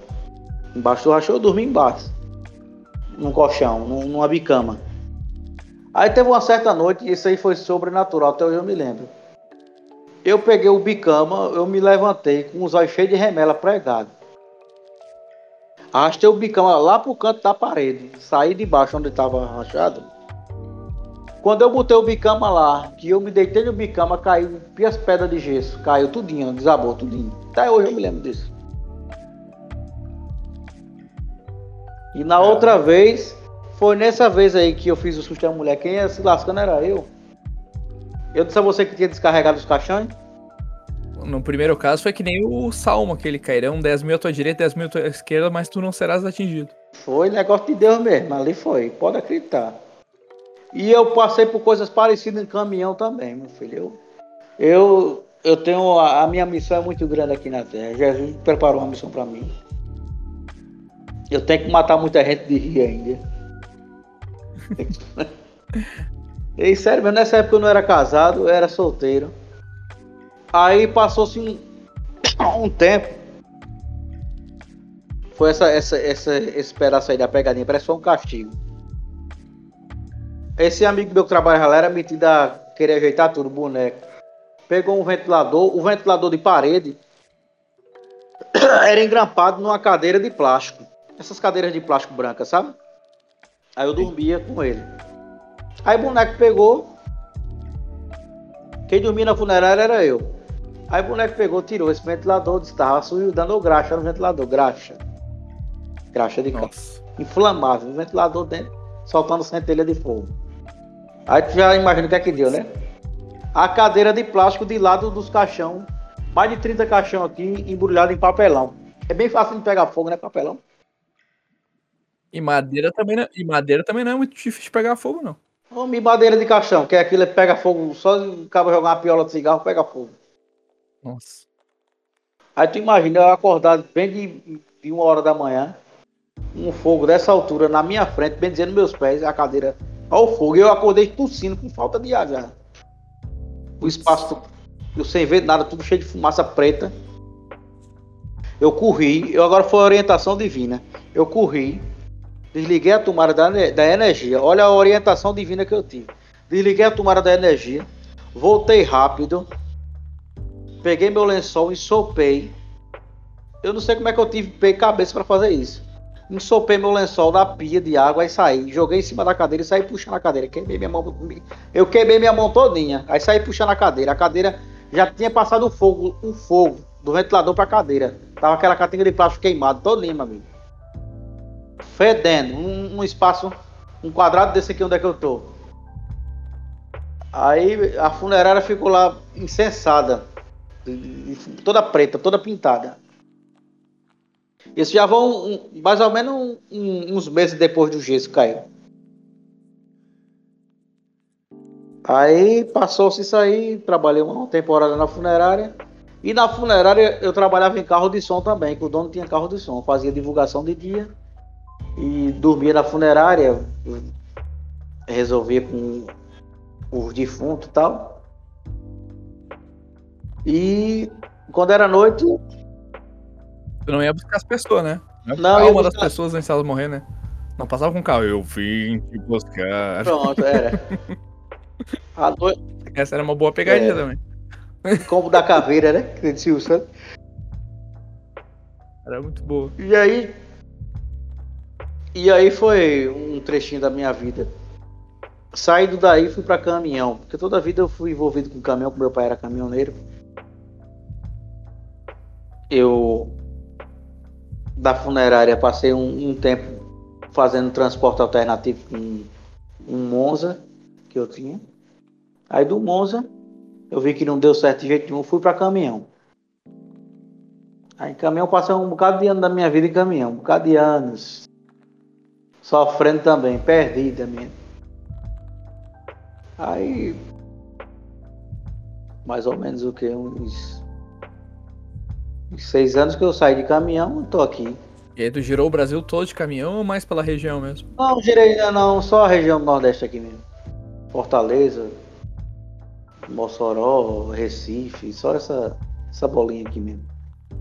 Embaixo do rachão eu dormi embaixo. Num colchão, numa bicama. Aí teve uma certa noite, e isso aí foi sobrenatural, até hoje eu me lembro. Eu peguei o bicama, eu me levantei com os olhos cheios de remela pregado. Arrastei o bicama lá pro canto da parede. Saí de baixo onde estava rachado. Quando eu botei o bicama lá, que eu me deitei no bicama, caiu as pedras de gesso. Caiu tudinho, desabou tudinho. Até hoje eu me lembro disso. E na outra vez, foi nessa vez aí que eu fiz o susto da mulher. Quem ia se lascando era eu. Eu disse a você que tinha descarregado os caixões? No primeiro caso foi que nem o Salmo, aquele cairão, 10 mil à tua direita, 10 mil à tua esquerda, mas tu não serás atingido. Foi negócio de Deus mesmo, ali foi, pode acreditar. E eu passei por coisas parecidas em caminhão também, meu filho. Eu, eu, eu tenho. A, a minha missão é muito grande aqui na Terra. Jesus preparou uma missão para mim. Eu tenho que matar muita gente de rir ainda. E sério, mesmo nessa época eu não era casado, eu era solteiro. Aí passou-se um, um tempo. Foi essa, essa, essa, esse pedaço aí da pegadinha, parece que foi um castigo. Esse amigo meu que trabalha lá era metido a querer ajeitar tudo, boneco. Pegou um ventilador, o ventilador de parede era engrampado numa cadeira de plástico. Essas cadeiras de plástico branca, sabe? Aí eu dormia com ele. Aí o boneco pegou. Quem dormia na funerária era eu. Aí o boneco pegou, tirou esse ventilador, estava sujo, dando graxa no ventilador, graxa. Graxa de carro. Inflamável, um ventilador dentro, soltando centelha de fogo. Aí tu já imagina o que é que deu, né? A cadeira de plástico de lado dos caixão, mais de 30 caixão aqui, embrulhado em papelão. É bem fácil de pegar fogo, né, papelão? E madeira também não, e madeira também não é muito difícil de pegar fogo, não. Homem, madeira de caixão, que é aquilo que pega fogo, só acaba jogar uma piola de cigarro, pega fogo. Nossa. Aí tu imagina eu acordado bem de, de uma hora da manhã, um fogo dessa altura na minha frente, bem dizendo meus pés, a cadeira ao fogo. Eu acordei tossindo com falta de ar já. O espaço, eu sem ver nada, tudo cheio de fumaça preta. Eu corri, eu agora foi orientação divina. Eu corri, Desliguei a tomada da, da energia. Olha a orientação divina que eu tive. Desliguei a tomada da energia. Voltei rápido. Peguei meu lençol, ensopei. Eu não sei como é que eu tive cabeça para fazer isso. Ensopei meu lençol da pia de água e saí. Joguei em cima da cadeira e saí puxando a cadeira. Queimei minha mão. Eu queimei minha mão todinha. Aí saí puxando a cadeira. A cadeira já tinha passado o fogo, o fogo do ventilador para a cadeira. Tava aquela catinga de plástico queimado todinha, meu amigo fedendo, um, um, espaço, um quadrado desse aqui onde é que eu tô. Aí a funerária ficou lá incensada, toda preta, toda pintada. Isso já vão um, mais ou menos um, uns meses depois do gesso caiu. Aí passou-se isso aí, trabalhei uma temporada na funerária. E na funerária eu trabalhava em carro de som também, que o dono tinha carro de som, fazia divulgação de dia e dormia na funerária, resolvia com os defuntos e tal. E quando era noite. Tu não ia buscar as pessoas, né? Não, uma buscar... das pessoas antes delas morrer, né? Não passava com o carro. Eu vim te buscar. Pronto, era. no... Essa era uma boa pegadinha é. também. Como da caveira, né? Que disse o Santos. Era muito boa. E aí. E aí foi um trechinho da minha vida. Saído daí fui para caminhão, porque toda a vida eu fui envolvido com caminhão, porque meu pai era caminhoneiro. Eu da funerária passei um, um tempo fazendo transporte alternativo com um Monza que eu tinha. Aí do Monza eu vi que não deu certo de jeito nenhum, fui para caminhão. Aí caminhão passei um bocado de ano da minha vida em caminhão, um bocado de anos. Sofrendo também, perdida mesmo. Aí, mais ou menos o que? Uns seis anos que eu saí de caminhão, tô aqui. E aí tu girou o Brasil todo de caminhão ou mais pela região mesmo? Não, girei não, só a região do Nordeste aqui mesmo. Fortaleza, Mossoró, Recife, só essa, essa bolinha aqui mesmo.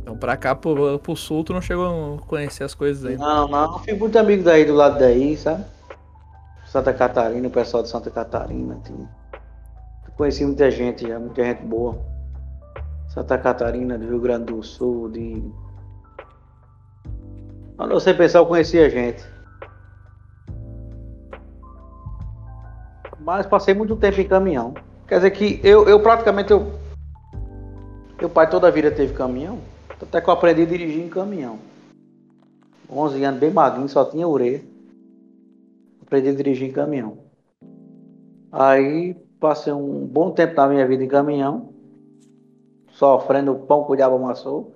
Então pra cá, pro, pro sul, tu não chegou a conhecer as coisas aí? Não, não, fui muito amigo daí do lado daí, sabe? Santa Catarina, o pessoal de Santa Catarina. Tem... Conheci muita gente já, muita gente boa. Santa Catarina, do Rio Grande do Sul, de. Quando você pensar, eu conheci a gente. Mas passei muito tempo em caminhão. Quer dizer que eu, eu praticamente. Eu... Meu pai toda a vida teve caminhão. Até que eu aprendi a dirigir em caminhão. 11 anos, bem magrinho, só tinha orelha aprendi a dirigir em caminhão. Aí passei um bom tempo da minha vida em caminhão, sofrendo o pão que o diabo amassou.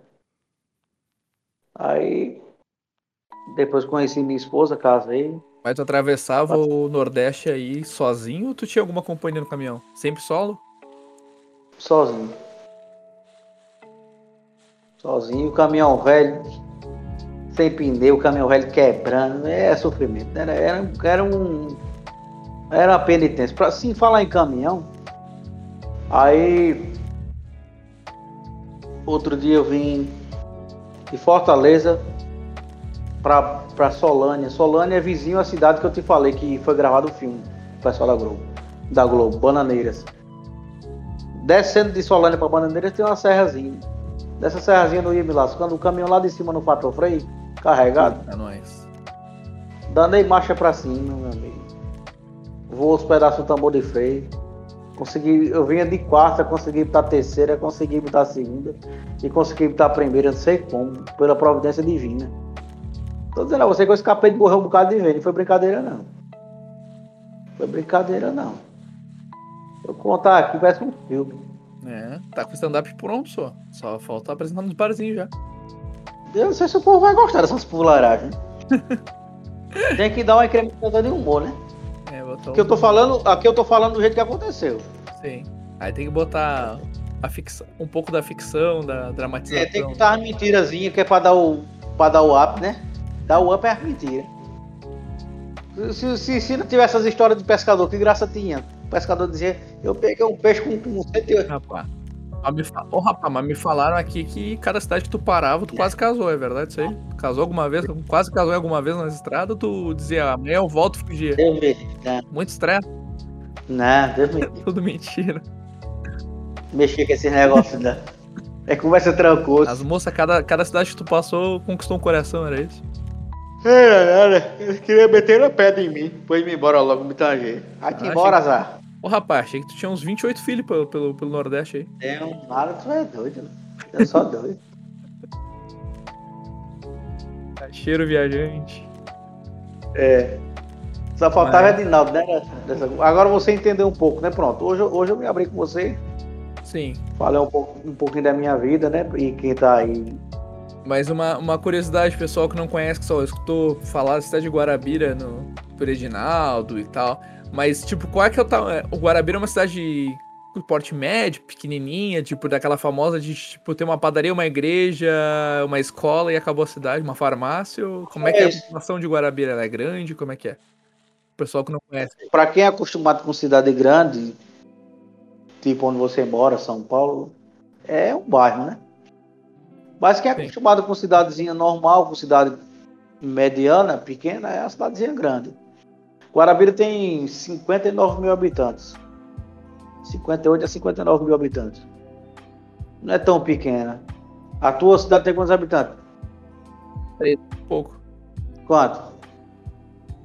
Aí depois conheci minha esposa, casei. Mas tu atravessava o Nordeste aí sozinho ou tu tinha alguma companhia no caminhão? Sempre solo? Sozinho. Sozinho, o caminhão velho sem pneu, caminhão velho quebrando, é sofrimento. Era, era, era um. Era uma penitência. Pra sim falar em caminhão, aí outro dia eu vim de Fortaleza pra Solânia. Solânia é vizinho à cidade que eu te falei que foi gravado o filme, o pessoal da Globo, da Globo, Bananeiras. Descendo de Solânia para Bananeiras tem uma serrazinha. Dessa serrazinha não ia me lascando, o caminhão lá de cima no fator freio Carregado? É nóis. Danei marcha pra cima, meu amigo. Vou os pedaços do tambor de freio. Consegui, eu vinha de quarta, consegui pra terceira, consegui pra segunda e consegui pra primeira, não sei como, pela providência divina. Tô dizendo a você que eu escapei de morrer um bocado de vez, não foi brincadeira não. Foi brincadeira não. Eu contar aqui, parece um filme. É, tá com stand-up pronto só. Só falta apresentar nos barzinhos já. Eu não sei se o povo vai gostar dessas pularagens. Tem que dar uma incrementada de humor, né? É, botou aqui, eu tô falando, aqui eu tô falando do jeito que aconteceu. Sim. Aí tem que botar a ficção, um pouco da ficção, da dramatização. É, tem que botar as mentirazinhas que é pra dar o, pra dar o up, né? Dar o up é as mentiras. Se, se, se não tivesse essas histórias de pescador, que graça tinha? O pescador dizia, eu peguei um peixe com, com 108. Rapaz. Mas me, fa... oh, rapaz, mas me falaram aqui que cada cidade que tu parava, tu quase casou, é verdade isso aí? Casou alguma vez? Quase casou alguma vez na estrada, tu dizia, amanhã eu volto e fugia. Deus me Muito estresse. Me Tudo mentira. Mexer com esse negócio, né? É conversa tranquila. As moças, cada, cada cidade que tu passou, conquistou um coração, era isso? Era, era. Eles queriam meter a pedra em mim. Depois me embora logo, me tanger. Aqui embora, Azar. Ô rapaz, achei que tu tinha uns 28 filhos pelo, pelo, pelo Nordeste aí. Tem um nada, tu é doido, né? Eu só doido. Cheiro viajante. É. Só faltava Mas... Edinaldo, né? Agora você entendeu um pouco, né? Pronto. Hoje, hoje eu me abri com você. Sim. Falei um, pouco, um pouquinho da minha vida, né? E quem tá aí. Mas uma, uma curiosidade, pessoal que não conhece, que só escutou falar da cidade de Guarabira no Edinaldo e tal. Mas, tipo, qual é que é o tamanho? O Guarabira é uma cidade de porte médio, pequenininha, tipo, daquela famosa de, tipo, ter uma padaria, uma igreja, uma escola e acabou a cidade, uma farmácia. Como é, é que é a população de Guarabira? Ela é grande? Como é que é? O pessoal que não conhece. Para quem é acostumado com cidade grande, tipo onde você mora, São Paulo, é um bairro, né? Mas quem é Sim. acostumado com cidadezinha normal, com cidade mediana, pequena, é uma cidadezinha grande. Guarabira tem 59 mil habitantes. 58 a 59 mil habitantes. Não é tão pequena. A tua cidade tem quantos habitantes? Três, pouco. Quanto?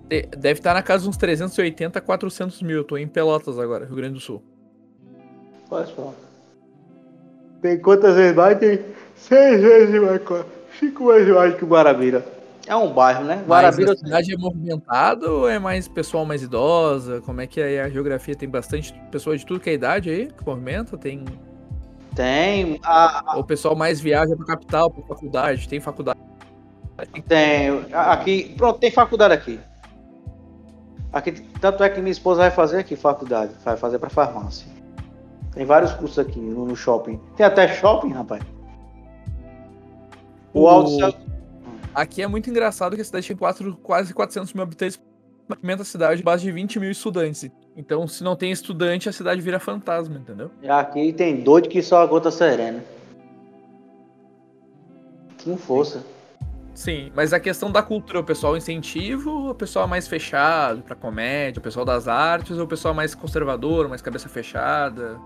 Deve estar na casa de uns 380 a 400 mil. Eu tô em Pelotas agora, Rio Grande do Sul. Faz pronto. Tem quantas vezes mais? Tem seis vezes mais, cinco vezes mais que o Guarabira. É um bairro, né? Guarabira. Mas a cidade é movimentada ou é mais pessoal mais idosa? Como é que é a geografia? Tem bastante pessoas de tudo que é idade aí que movimenta? Tem. Tem. A... O pessoal mais viaja para capital, para faculdade? Tem faculdade? Tem. Aqui, pronto, tem faculdade aqui. Aqui, tanto é que minha esposa vai fazer aqui faculdade, vai fazer para farmácia. Tem vários cursos aqui no shopping. Tem até shopping, rapaz. O, o... Alto Aqui é muito engraçado que a cidade tem quatro, quase 400 mil habitantes, movimenta a cidade base de 20 mil estudantes. Então, se não tem estudante, a cidade vira fantasma, entendeu? Aqui tem doido que só a gota serena. Com força. Sim, mas a questão da cultura, o pessoal incentivo, o pessoal mais fechado para comédia, o pessoal das artes, ou o pessoal mais conservador, mais cabeça fechada?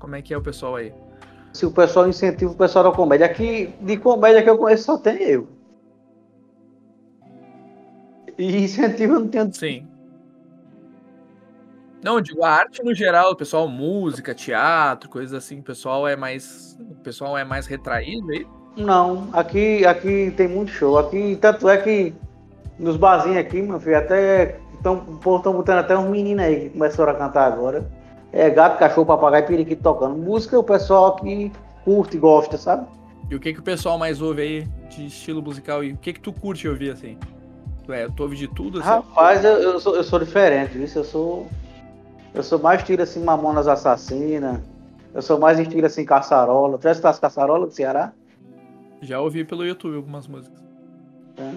Como é que é o pessoal aí? Se o pessoal incentiva o pessoal da comédia. Aqui, de comédia que eu conheço, só tem eu. E incentivo eu não tenho. Sim. Não, digo, a arte no geral, o pessoal, música, teatro, coisas assim, o pessoal é mais. O pessoal é mais retraído aí? Não, aqui, aqui tem muito show. Aqui, tanto é que nos barzinhos aqui, meu filho, até. Estão botando até uns meninos aí que começaram a cantar agora é, gato, cachorro, papagaio, periquito tocando. Música o pessoal que curte e gosta, sabe? E o que, que o pessoal mais ouve aí de estilo musical? E o que que tu curte ouvir assim? Tu, é, tu ouve de tudo? Assim? Rapaz, eu, eu, sou, eu sou diferente, viu? Eu sou. Eu sou mais estilo assim, Mamonas Assassina. Eu sou mais estilo assim, Caçarola. Tu já escutaste Caçarola do Ceará? Já ouvi pelo YouTube algumas músicas. É.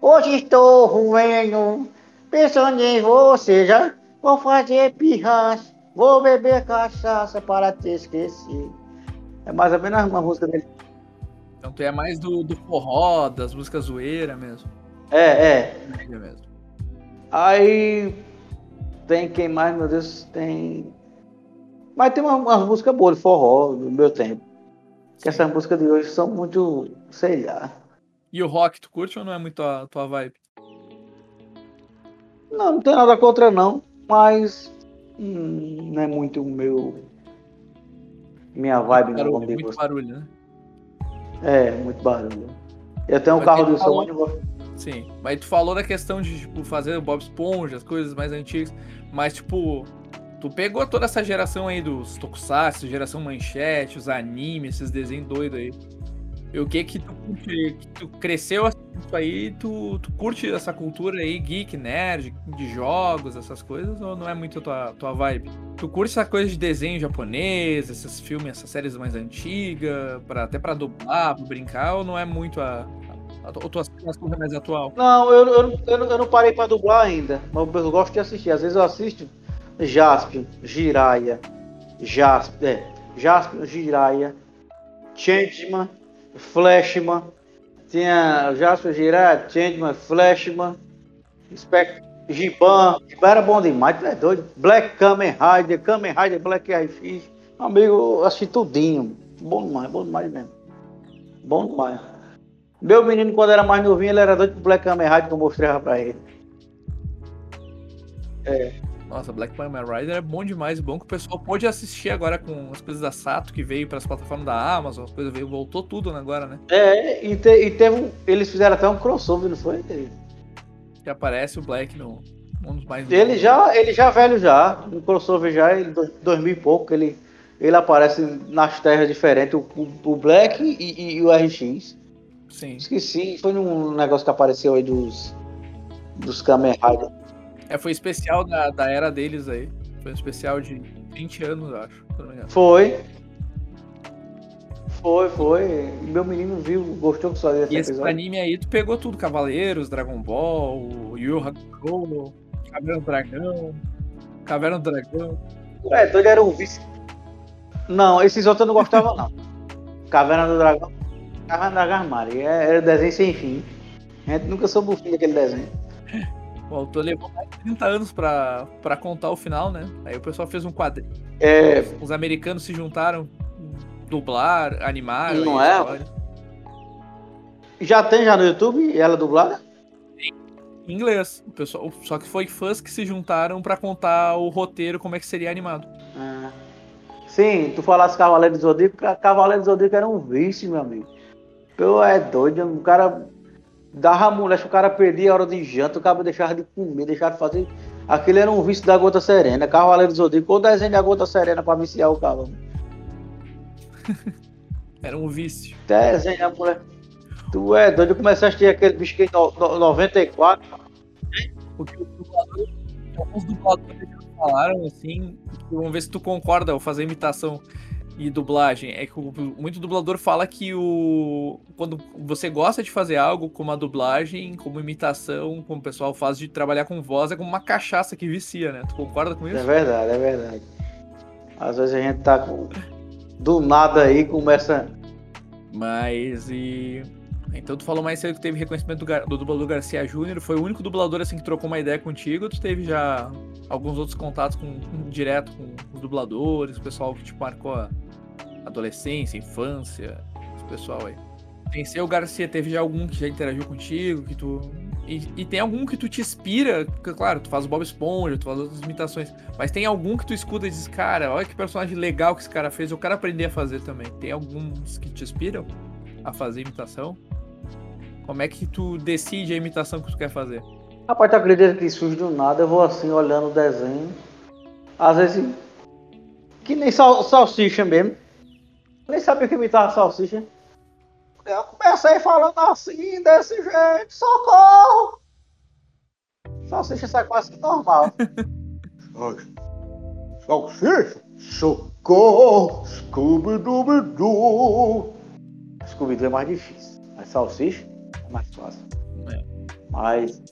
Hoje estou ruim, pensando em você, já vou fazer pirras Vou beber cachaça para te esquecer. É mais ou menos uma música dele. Então tu é mais do, do forró, das músicas zoeira mesmo. É, é. é mesmo. Aí tem quem mais, meu Deus, tem. Mas tem uma, uma música boa de forró do meu tempo. Que essas músicas de hoje são muito, sei lá. E o rock, tu curte ou não é muito a tua vibe? Não, não tem nada contra não, mas hum, não é muito o meu. Minha vibe, muito barulho, não. Muito barulho, né? É, muito barulho. Eu tenho um carro do falou... som Sim, mas tu falou da questão de tipo, fazer o Bob Esponja, as coisas mais antigas, mas tipo, tu pegou toda essa geração aí dos Tokusatsu, geração manchete, os animes, esses desenhos doidos aí. E o que que tu, que tu cresceu isso aí, tu, tu curte essa cultura aí, geek, nerd, de jogos, essas coisas, ou não é muito tua, tua vibe? Tu curte essa coisa de desenho japonês, esses filmes, essas séries mais antigas, pra, até pra dublar, pra brincar, ou não é muito a, a, a, a tua coisa mais atual? Não, eu, eu, eu, eu não parei pra dublar ainda, mas eu gosto de assistir. Às vezes eu assisto Jaspion, Jiraiya, Jaspion, é, Jaspion, Jiraiya, Changeman, Flashman, tinha Jasper Girard, Changeman, Flashman, Spec, Giban, Giban era bom demais, tu é doido. Black Kamen Rider, Kamen Rider, Black Fish. Amigo, assisti tudinho. Bom demais, bom demais mesmo. Bom demais. Meu menino, quando era mais novinho, ele era doido Black Kamen Rider que eu mostrava pra ele. É. Nossa, Black Panther Rider é bom demais, bom que o pessoal pôde assistir agora com as coisas da Sato que veio para as plataformas da Amazon, as coisas veio, voltou tudo agora, né? É, e, te, e teve um, eles fizeram até um crossover, não foi? Que aparece o Black no, Um dos mais Ele já, ele já velho já, no crossover já, ele do- 2000 e pouco, ele, ele aparece nas terras diferentes, o, o- Black e, e o RX. Sim. Esqueci, foi num negócio que apareceu aí dos, dos Kamen Rider. É, foi especial da, da era deles aí. Foi um especial de 20 anos, eu acho. Foi. Foi, foi. Meu menino viu, gostou que só desse E esse anime aí, tu pegou tudo: Cavaleiros, Dragon Ball, Yu Hakusho, Caverna do Dragão, Caverna do Dragão. É, doido era um vice. Não, esses outros eu não gostava não. Caverna do Dragão. Caverna do Dragão Armário. é- Era desenho sem fim. A gente nunca soube o fim daquele desenho. O autor levou mais de 30 anos pra, pra contar o final, né? Aí o pessoal fez um quadrinho. É, Os americanos se juntaram, dublar, animaram. Não é? história. já tem já no YouTube ela dublada? Em inglês. O pessoal, só que foi fãs que se juntaram pra contar o roteiro, como é que seria animado. É. Sim, tu falasse Cavaleiro do Zodíaco, Ca- Cavaleiro do Zodíaco era um vício, meu amigo. Eu é doido, o cara dava moleste, o cara perdia a hora de janta, o cara deixava de comer, deixava de fazer. Aquele era um vício da gota serena, Cavaleiro do Zodíaco, ou desenho da gota serena pra viciar o cavalo. Era um vício. Desenho da mulher. Tu é doido, eu comecei a assistir aquele bicho que em no, no, 94. Porque os dubladores, alguns dubladores já falaram assim, vamos ver se tu concorda ao fazer imitação e dublagem. É que o- muito dublador fala que o quando você gosta de fazer algo como a dublagem, como imitação, como o pessoal faz de trabalhar com voz, é como uma cachaça que vicia, né? Tu concorda com É isso? verdade, é verdade. Às vezes a gente tá com. Do nada aí começa. Mas e. Então tu falou mais cedo que teve reconhecimento do, Gar- do dublador Garcia Júnior. Foi o único dublador assim que trocou uma ideia contigo. ou Tu teve já alguns outros contatos com, com- direto com os dubladores, o pessoal que te marcou a adolescência, infância, esse pessoal aí. Pensei o Garcia, teve já algum que já interagiu contigo, que tu. E, e tem algum que tu te inspira, claro, tu faz o Bob Esponja, tu faz outras imitações, mas tem algum que tu escuta e diz, cara, olha que personagem legal que esse cara fez, eu quero aprender a fazer também. Tem alguns que te inspiram a fazer imitação? Como é que tu decide a imitação que tu quer fazer? Rapaz, tu acredita que surge do nada? Eu vou assim olhando o desenho. Às vezes. Que nem sal, salsicha mesmo. Nem sabia que imitava salsicha. Eu comecei falando assim, desse jeito, socorro! Salsicha sai quase que normal. Salsicha? Socorro! Scooby-Dooby-Doo! Scooby-Doo é mais difícil. Mas salsicha é mais fácil. É. Mas.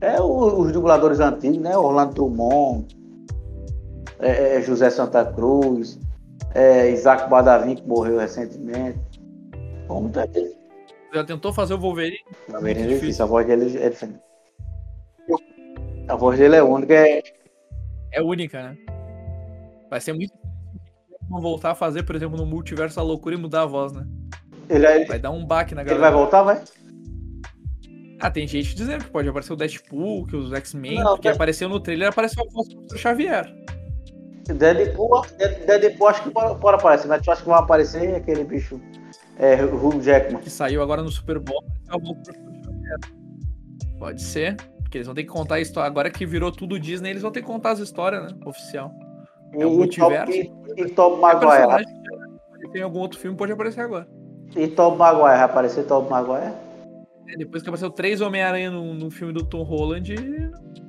É o- os dubladores antigos, né? Orlando Drummond, é, é, José Santa Cruz, é, Isaac Badavim, que morreu recentemente. Como tá dele? Já tentou fazer o Wolverine? Muito é difícil. difícil, a voz dele é diferente. A voz dele é única, é, É única, né? Vai ser muito difícil não voltar a fazer, por exemplo, no multiverso a loucura e mudar a voz, né? ele, é- Vai dar um baque na ele vai galera. voltar, vai? Ah, tem gente dizendo que pode aparecer o Deadpool, que os X-Men, mas- apareceu no trailer, apareceu a voz do. Xavier. Deadpool, Deadpool acho que pode, pode aparecer, mas eu acho que vai aparecer aquele bicho, é, Hugh Jackman. que saiu agora no Super Bowl. Xavier. Pode ser, porque eles vão ter que contar a história. Agora que virou tudo Disney, eles vão ter que contar as histórias, né? Oficial. É o E- multiverso. E, e, Tom É Maguire. personagem que já apareceu em algum outro filme, pode aparecer agora. E Tom Maguire, vai aparecer Tom Maguire? É, depois que apareceu três Homem-Aranha no, no filme do Tom Holland,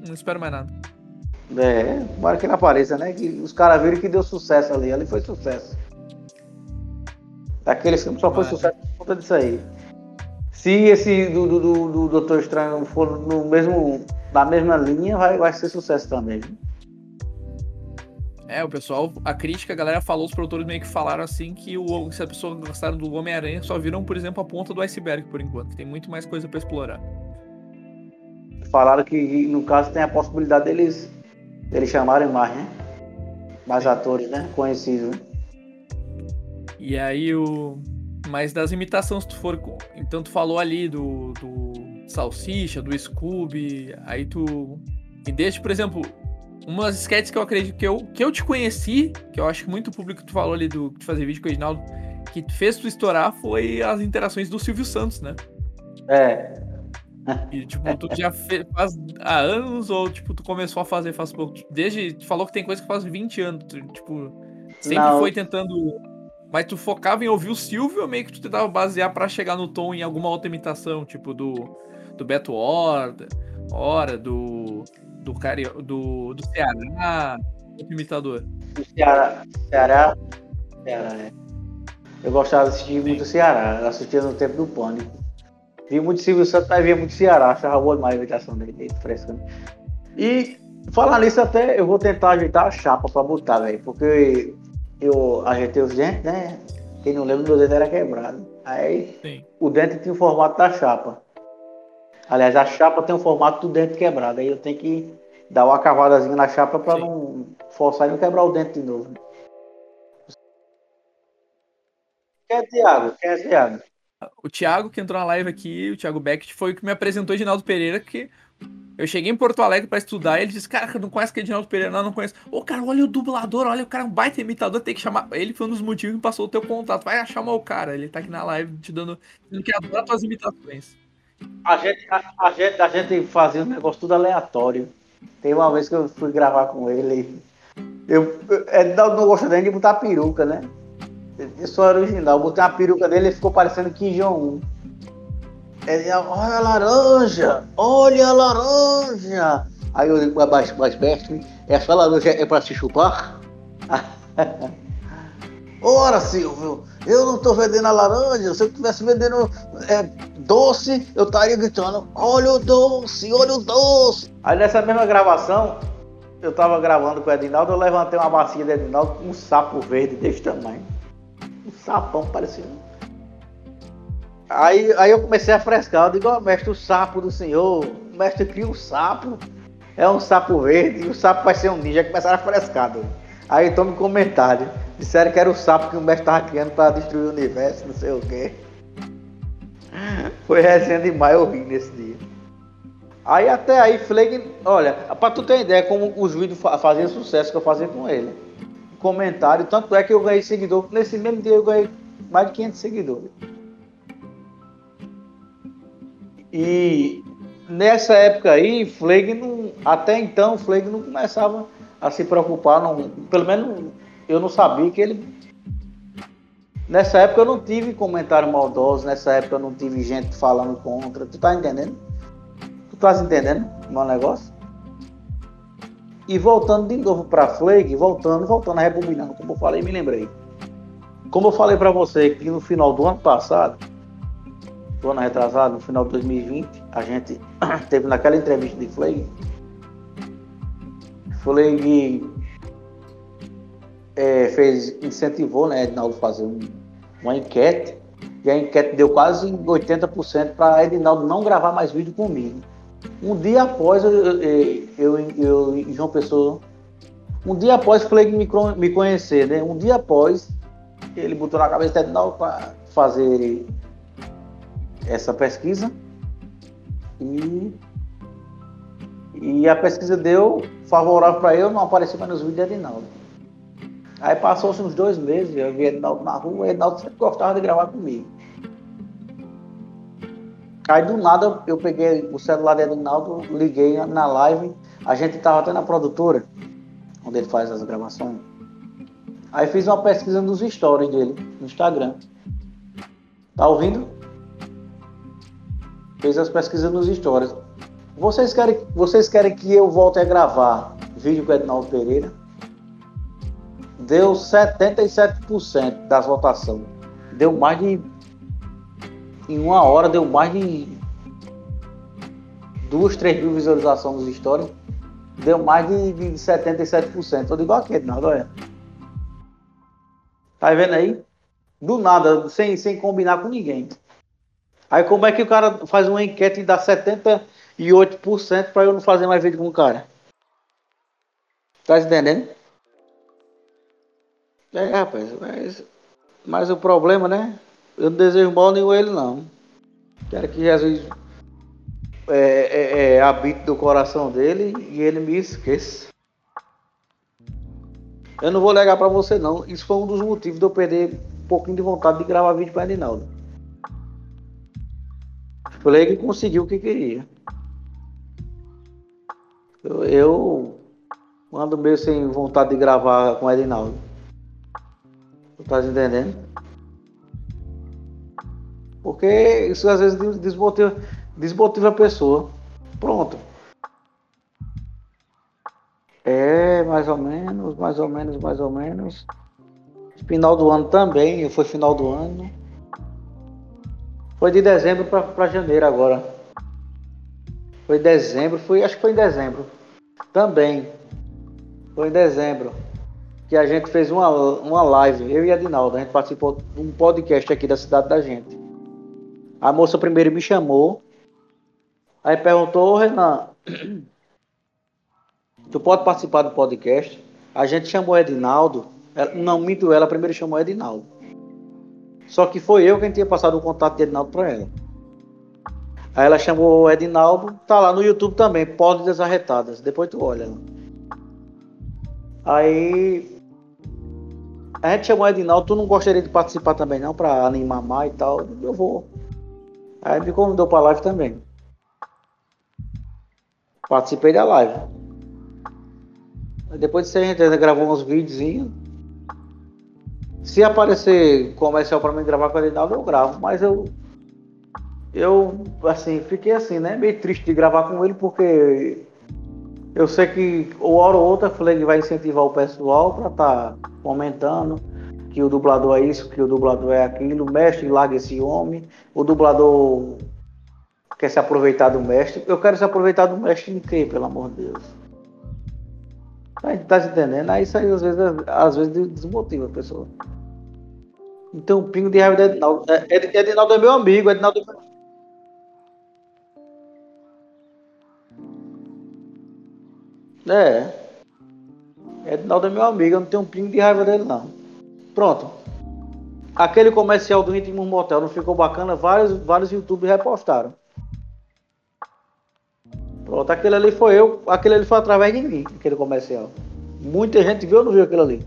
não espero mais nada. É, tomara que ele apareça, né? Que os caras viram que deu sucesso ali. Ali foi sucesso. Aquele filme só foi Vai. sucesso por conta disso aí. Se esse do, do, do, do Doutor Estranho for no mesmo, na mesma linha, vai, vai ser sucesso também. É, o pessoal, a crítica, a galera falou, os produtores meio que falaram assim que o, se a pessoa gostaram do Homem-Aranha, só viram, por exemplo, a ponta do iceberg por enquanto. Tem muito mais coisa pra explorar. Falaram que no caso tem a possibilidade deles, deles chamarem mais, né? Mais atores, né? Conhecidos. né? E aí o. Mas das imitações, se tu for. Então tu falou ali do, do Salsicha, do Scooby, aí tu. E deixa, por exemplo, umas sketches que eu acredito que eu, que eu te conheci, que eu acho que muito público que tu falou ali do de fazer vídeo com o Reginaldo, que fez tu estourar foi as interações do Silvio Santos, né? É. E, tipo, tu já fez, faz há anos ou, tipo, tu começou a fazer faz pouco? Desde, tu falou que tem coisa que faz 20 anos, tu, tipo, sempre Não. foi tentando... Mas tu focava em ouvir o Silvio ou meio que tu tentava basear pra chegar no tom em alguma outra imitação, tipo, do, do Beto Horta, Hora, do, do, Cari... do, do Ceará, outro imitador? Do Ceará. Ceará. Ceará, é. Eu gostava de assistir muito Ceará. Eu assistia no tempo do Pânico. Vi muito Silvio Santos, mas via muito Ceará. Achava boa demais a imitação dele, dele fresca. né? E falar nisso até, eu vou tentar ajeitar a chapa pra botar, velho. Porque eu ajeitei os dentes, né? Quem não lembra, meu dente era quebrado. Aí Sim. o dente tinha o formato da chapa. Aliás, a chapa tem o formato do dente quebrado. Aí eu tenho que dar uma cavadazinha na chapa pra Sim. não forçar e não quebrar o dente de novo. Quem é Thiago? Quem é Thiago? O Thiago, que entrou na live aqui, o Thiago Beckett, foi o que me apresentou Edinaldo Pereira, que eu cheguei em Porto Alegre pra estudar e ele disse, cara, não conhece que é Edinaldo Pereira? Não, não conheço. Ô, cara, olha o dublador, olha, o cara é um baita imitador, tem que chamar. Ele foi um dos motivos que passou o teu contato. Vai chamar o cara, ele tá aqui na live te dando. Dizendo que adora tuas imitações. A gente, a, a gente, a gente fazia um negócio tudo aleatório. Tem uma vez que eu fui gravar com ele. Eu, eu, Edinaldo não gosta nem de botar peruca, né? Isso é original. Eu botei uma peruca dele e ficou parecendo Kim Jong-un. Ele, olha a laranja! Olha a laranja! Aí eu digo, mas, mas mestre, essa laranja é pra se chupar? Ora, Silvio, eu não tô vendendo a laranja. Se eu estivesse vendendo é, doce, eu estaria gritando: Olha o doce, olha o doce. Aí nessa mesma gravação, eu tava gravando com o Edinaldo, eu levantei uma bacia do Edinaldo com um sapo verde desse tamanho. Um sapão parecendo. Aí, aí eu comecei a frescar, eu digo, ó, mestre, o sapo do senhor, mestre cria um sapo, é um sapo verde, e o sapo vai ser um ninja, começaram a frescar. doido. Aí então me comentário, disseram que era o sapo que o mestre tava criando para destruir o universo, não sei o quê. Foi resenha demais, eu ri nesse dia. Aí até aí, Fleg, olha, pra tu ter ideia como os vídeos fa- faziam sucesso que eu fazia com ele. Comentário, tanto é que eu ganhei seguidor, nesse mesmo dia eu ganhei mais de 500 seguidores. E nessa época aí, Fleg não, até então, Fleg não começava a se preocupar, não, pelo menos eu não sabia que ele. Nessa época eu não tive comentário maldoso, nessa época eu não tive gente falando contra. Tu tá entendendo? Tu tá entendendo o meu negócio? E voltando de novo pra Fleg, voltando, voltando, rebobinando, como eu falei, me lembrei. Como eu falei pra você que no final do ano passado, do ano retrasado, no final de 2020, a gente teve naquela entrevista de Fleg, Fleg é, fez, incentivou, né, Edinaldo fazer um- uma enquete, e a enquete deu quase 80% para Edinaldo não gravar mais vídeo comigo. Um dia após eu, eu, eu, eu João Pessoa, um dia após Fleg me, me conhecer, né, um dia após, ele botou na cabeça do Edinaldo para fazer essa pesquisa e, e a pesquisa deu favorável para eu, não apareceu mais nos vídeos de Edinaldo. Aí passou-se uns dois meses, eu vi Edinaldo na rua, e Edinaldo sempre gostava de gravar comigo. Aí do nada eu peguei o celular de Edinaldo, liguei na live, a gente estava até na produtora, onde ele faz as gravações. Aí fiz uma pesquisa nos stories dele, no Instagram. Tá ouvindo? Fez as pesquisas nos stories. Vocês querem, vocês querem que eu volte a gravar vídeo com o Edinaldo Pereira? Deu 77% das votações. Deu mais de. Em uma hora deu mais de. Duas, três mil visualizações nos stories. Deu mais de, de 77%. Eu digo aqui, Edinaldo, olha. Tá vendo aí? Do nada, sem, sem combinar com ninguém. Aí como é que o cara faz uma enquete e dá 78% para eu não fazer mais vídeo com o cara? Tá entendendo? É, rapaz, mas, mas o problema, né? Eu não desejo mal nenhum a ele, não. Quero que Jesus é, é, é, habite do coração dele e ele me esqueça. Eu não vou negar pra você, não. Isso foi um dos motivos de eu perder um pouquinho de vontade de gravar vídeo o Edinaldo. Ele que conseguiu o que queria. Eu, eu ando meio sem vontade de gravar com Edinaldo. Tu tá entendendo? Porque isso às vezes desmotiva, desmotiva a pessoa. Pronto. É, mais ou menos, mais ou menos, mais ou menos. Final do ano também, foi final do ano. Foi de dezembro para janeiro agora. Foi dezembro, foi, acho que foi em dezembro. Também. Foi em dezembro. Que a gente fez uma, uma live, eu e a Dinaldo. A gente participou de um podcast aqui da cidade da gente. A moça primeiro me chamou. Aí perguntou, Renan, tu pode participar do podcast? A gente chamou Edinaldo. Não, minto ela, primeiro chamou Edinaldo. Só que foi eu quem tinha passado o contato de Edinaldo para ela. Aí ela chamou o Edinaldo, tá lá no YouTube também, Pode Desarretadas. Depois tu olha lá. Aí a gente chamou o Edinaldo, tu não gostaria de participar também não, para animar mais e tal? Eu vou. Aí me convidou para live também. Participei da live. Depois disso a gente ainda gravou uns videozinhos. Se aparecer comercial para mim gravar com o Edinaldo, eu gravo. Mas eu. Eu, assim, fiquei assim, né? Meio triste de gravar com ele, porque eu sei que uma hora ou outra ele vai incentivar o pessoal para estar tá comentando que o dublador é isso, que o dublador é aquilo, o mestre larga esse homem, o dublador quer se aproveitar do mestre. Eu quero se aproveitar do mestre em quê, pelo amor de Deus? A gente tá se entendendo? Aí isso aí às vezes, às vezes desmotiva a pessoa. Então o pingo de raiva do Edinaldo. É, Edinaldo é meu amigo, Edinaldo é meu... É. Edinaldo é meu amigo, eu não tenho um pingo de raiva dele não. Pronto. Aquele comercial do Ritmo Motel não ficou bacana, vários, vários youtubers repostaram. Pronto, aquele ali foi eu, aquele ali foi através de mim, aquele comercial. Muita gente viu ou não viu aquilo ali?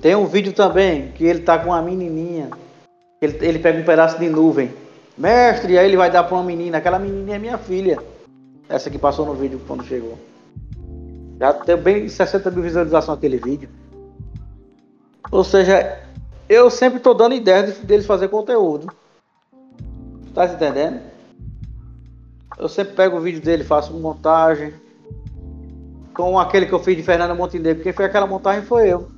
Tem um vídeo também que ele tá com uma menininha. Ele, ele pega um pedaço de nuvem. Mestre, aí ele vai dar para uma menina. Aquela menininha é minha filha. Essa que passou no vídeo quando chegou. Já tem bem 60 mil visualizações aquele vídeo. Ou seja, eu sempre estou dando ideias deles fazer conteúdo. Tá entendendo? Eu sempre pego o vídeo dele, faço montagem. Com aquele que eu fiz de Fernando Montenegro. Quem fez aquela montagem foi eu.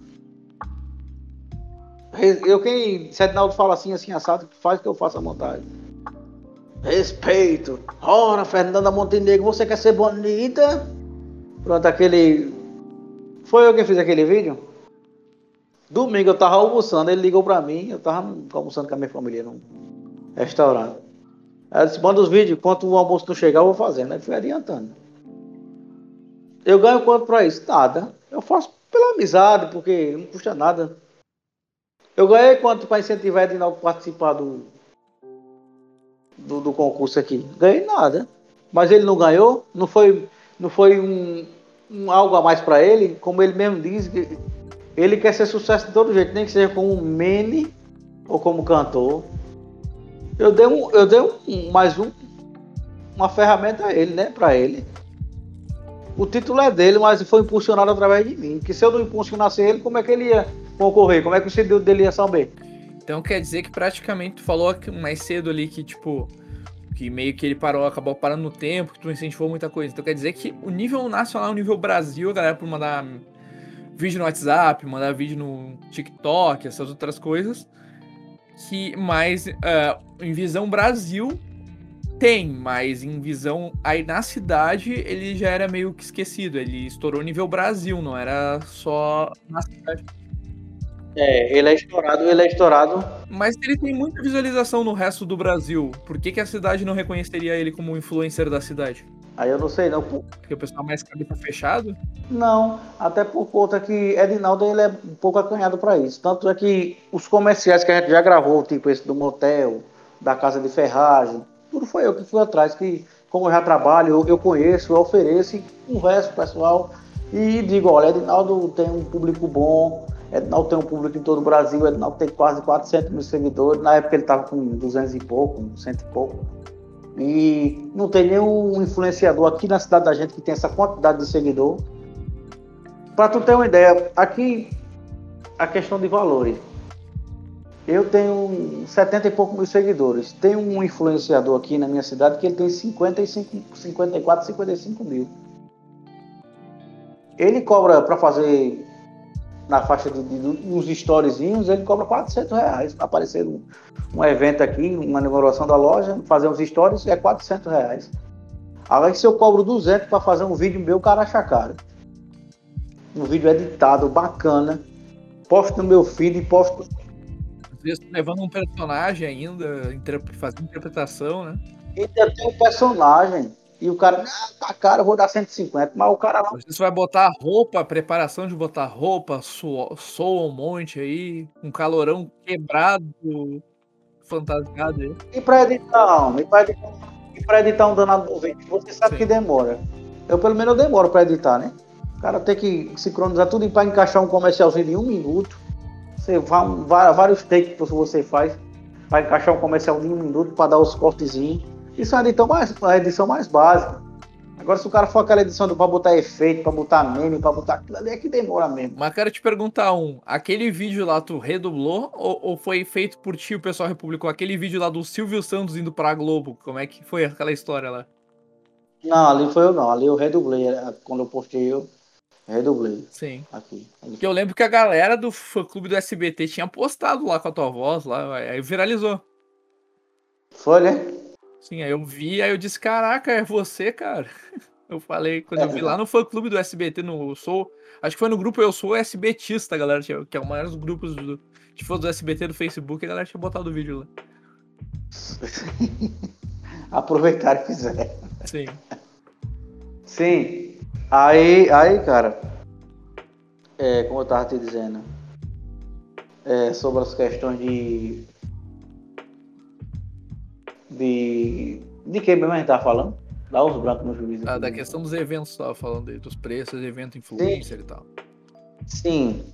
Eu quem. Se Edinaldo fala assim, assim, assado, faz que eu faça a montagem. Respeito. Ora, Fernanda Montenegro, você quer ser bonita? Pronto, aquele. Foi eu que fiz aquele vídeo? Domingo eu tava almoçando, ele ligou pra mim, eu tava almoçando com a minha família num restaurante. Aí disse, manda os vídeos, enquanto o almoço não chegar, eu vou fazendo. Aí fui adiantando. Eu ganho quanto pra isso? Nada. Eu faço pela amizade, porque não custa nada. Eu ganhei quanto para incentivar ele a participar do, do, do concurso aqui? Ganhei nada. Mas ele não ganhou? Não foi não foi um, um algo a mais para ele, como ele mesmo diz, que ele quer ser sucesso de todo jeito, nem que seja como mene ou como cantor. Eu dei, um, eu dei um, mais um, uma ferramenta a ele, né, para ele. O título é dele, mas foi impulsionado através de mim. Que se eu não impulsionasse ele, como é que ele ia concorrer? Como é que o CD dele ia saber? Então quer dizer que praticamente tu falou mais cedo ali que, tipo, que meio que ele parou, acabou parando no tempo, que tu incentivou muita coisa. Então quer dizer que o nível nacional, o nível Brasil, a galera por mandar vídeo no WhatsApp, mandar vídeo no TikTok, essas outras coisas, que mais uh, em visão Brasil tem, mas em visão aí na cidade ele já era meio que esquecido. Ele estourou nível Brasil, não era só na cidade. É, ele é estourado, ele é estourado. Mas ele tem muita visualização no resto do Brasil. Por que, que a cidade não reconheceria ele como influencer da cidade? Aí eu não sei, não. Porque o pessoal mais cabeça fechado? Não, até por conta que Edinaldo ele é um pouco acanhado para isso. Tanto é que os comerciais que a gente já gravou, tipo esse do motel, da casa de ferragem, tudo foi eu que fui atrás, que como eu já trabalho, eu, conheço, eu ofereço, converso com o pessoal e digo, olha, Edinaldo tem um público bom, Edinaldo tem um público em todo o Brasil, Edinaldo tem quase 400 mil seguidores. Na época ele estava com 200 e pouco, 100 e pouco. E não tem nenhum influenciador aqui na cidade da gente que tem essa quantidade de seguidor. Para tu ter uma ideia, aqui a questão de valores. Eu tenho 70 e poucos mil seguidores. Tem um influenciador aqui na minha cidade que ele tem 55, 54, 55 mil. Ele cobra para fazer na faixa de, de, uns storyzinhos, ele cobra 400 reais. Para aparecer um, um, evento aqui, uma inauguração da loja, fazer uns stories é 400 reais. Agora, se eu cobro 200 para fazer um vídeo meu, o cara acha caro. Um vídeo editado, bacana. Posto no meu feed e posto. Às vezes levando um personagem ainda, fazendo interpretação, né? Ainda tem um personagem. E o cara, ah, tá caro, eu vou dar 150. Mas o cara lá. Você vai botar roupa, preparação de botar roupa, soa, soa um monte aí, um calorão quebrado, fantasiado aí. E pra editar, e pra editar, e pra editar um danado do vídeo, você sabe Sim. que demora. Eu pelo menos eu demoro pra editar, né? O cara tem que sincronizar tudo para encaixar um comercialzinho de um minuto. Você vai, vários takes que você faz para encaixar um comercial de um minuto para dar os cortezinhos. Isso é uma edição mais, uma edição mais básica. Agora, se o cara for aquela edição para botar efeito, para botar meme, para botar aquilo ali, é que demora mesmo. Mas quero te perguntar um: aquele vídeo lá tu redublou ou, ou, foi feito por ti o pessoal republicou? Aquele vídeo lá do Silvio Santos indo pra Globo, como é que foi aquela história lá? Não, ali foi eu não, ali eu redublei. É, quando eu postei, eu redublei. Sim. Aqui. Porque eu lembro que a galera do clube do SBT tinha postado lá com a tua voz, lá, aí viralizou. Foi, né? Sim, aí eu vi, aí eu disse, caraca, é você, cara. Eu falei, quando eu vi lá no fã clube do SBT, no Sou. Acho que foi no grupo Eu Sou SBTista, galera, que é o maior dos grupos do, de fãs do SBT do Facebook, a galera tinha botado o vídeo lá. Aproveitar e fizeram. Sim. Sim. Aí, aí, cara, é, como eu tava te dizendo, é, sobre as questões de de. De que mesmo a gente tava falando? Dá os brancos no juízo. Ah, da questão dos eventos, tava falando aí, dos preços, evento influencer Sim. e tal. Sim.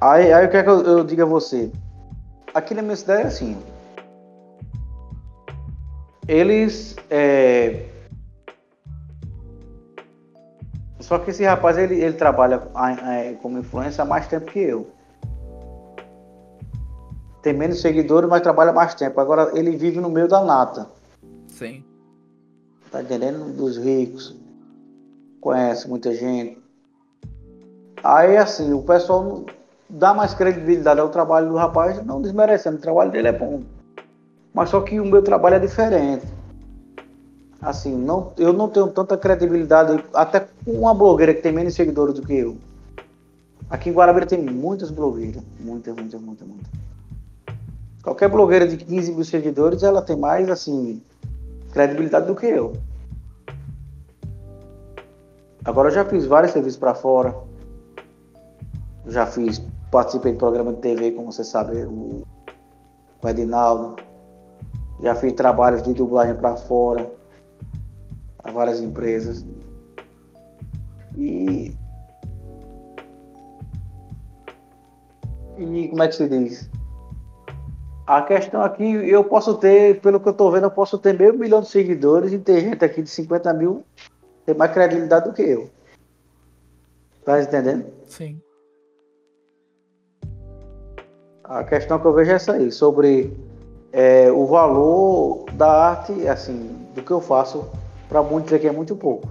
Aí, aí o que é que eu, eu digo a você? Aqui na minha cidade é assim. Eles. É... Só que esse rapaz ele, ele trabalha é, como influência há mais tempo que eu tem menos seguidores, mas trabalha mais tempo. Agora ele vive no meio da nata. Sim. Tá entendendo? Dos ricos. Conhece muita gente. Aí assim, o pessoal dá mais credibilidade ao trabalho do rapaz, não desmerecendo. O trabalho dele é bom. Mas só que o meu trabalho é diferente. Assim, não, eu não tenho tanta credibilidade, até com uma blogueira que tem menos seguidores do que eu. Aqui em Guarabira tem muitas blogueiras. Muitas, muitas, muitas, muitas. Qualquer blogueira de 15 mil seguidores, ela tem mais, assim, credibilidade do que eu. Agora eu já fiz vários serviços para fora. Já fiz, participei de programa de TV, como você sabe, o, o Edinaldo. Já fiz trabalhos de dublagem para fora, a várias empresas. E. E como é que se diz? A questão aqui, eu posso ter, pelo que eu tô vendo, eu posso ter meio milhão de seguidores e ter gente aqui de 50 mil ter mais credibilidade do que eu. Tá entendendo? Sim. A questão que eu vejo é essa aí, sobre é, o valor da arte, assim, do que eu faço, para muitos aqui é muito pouco.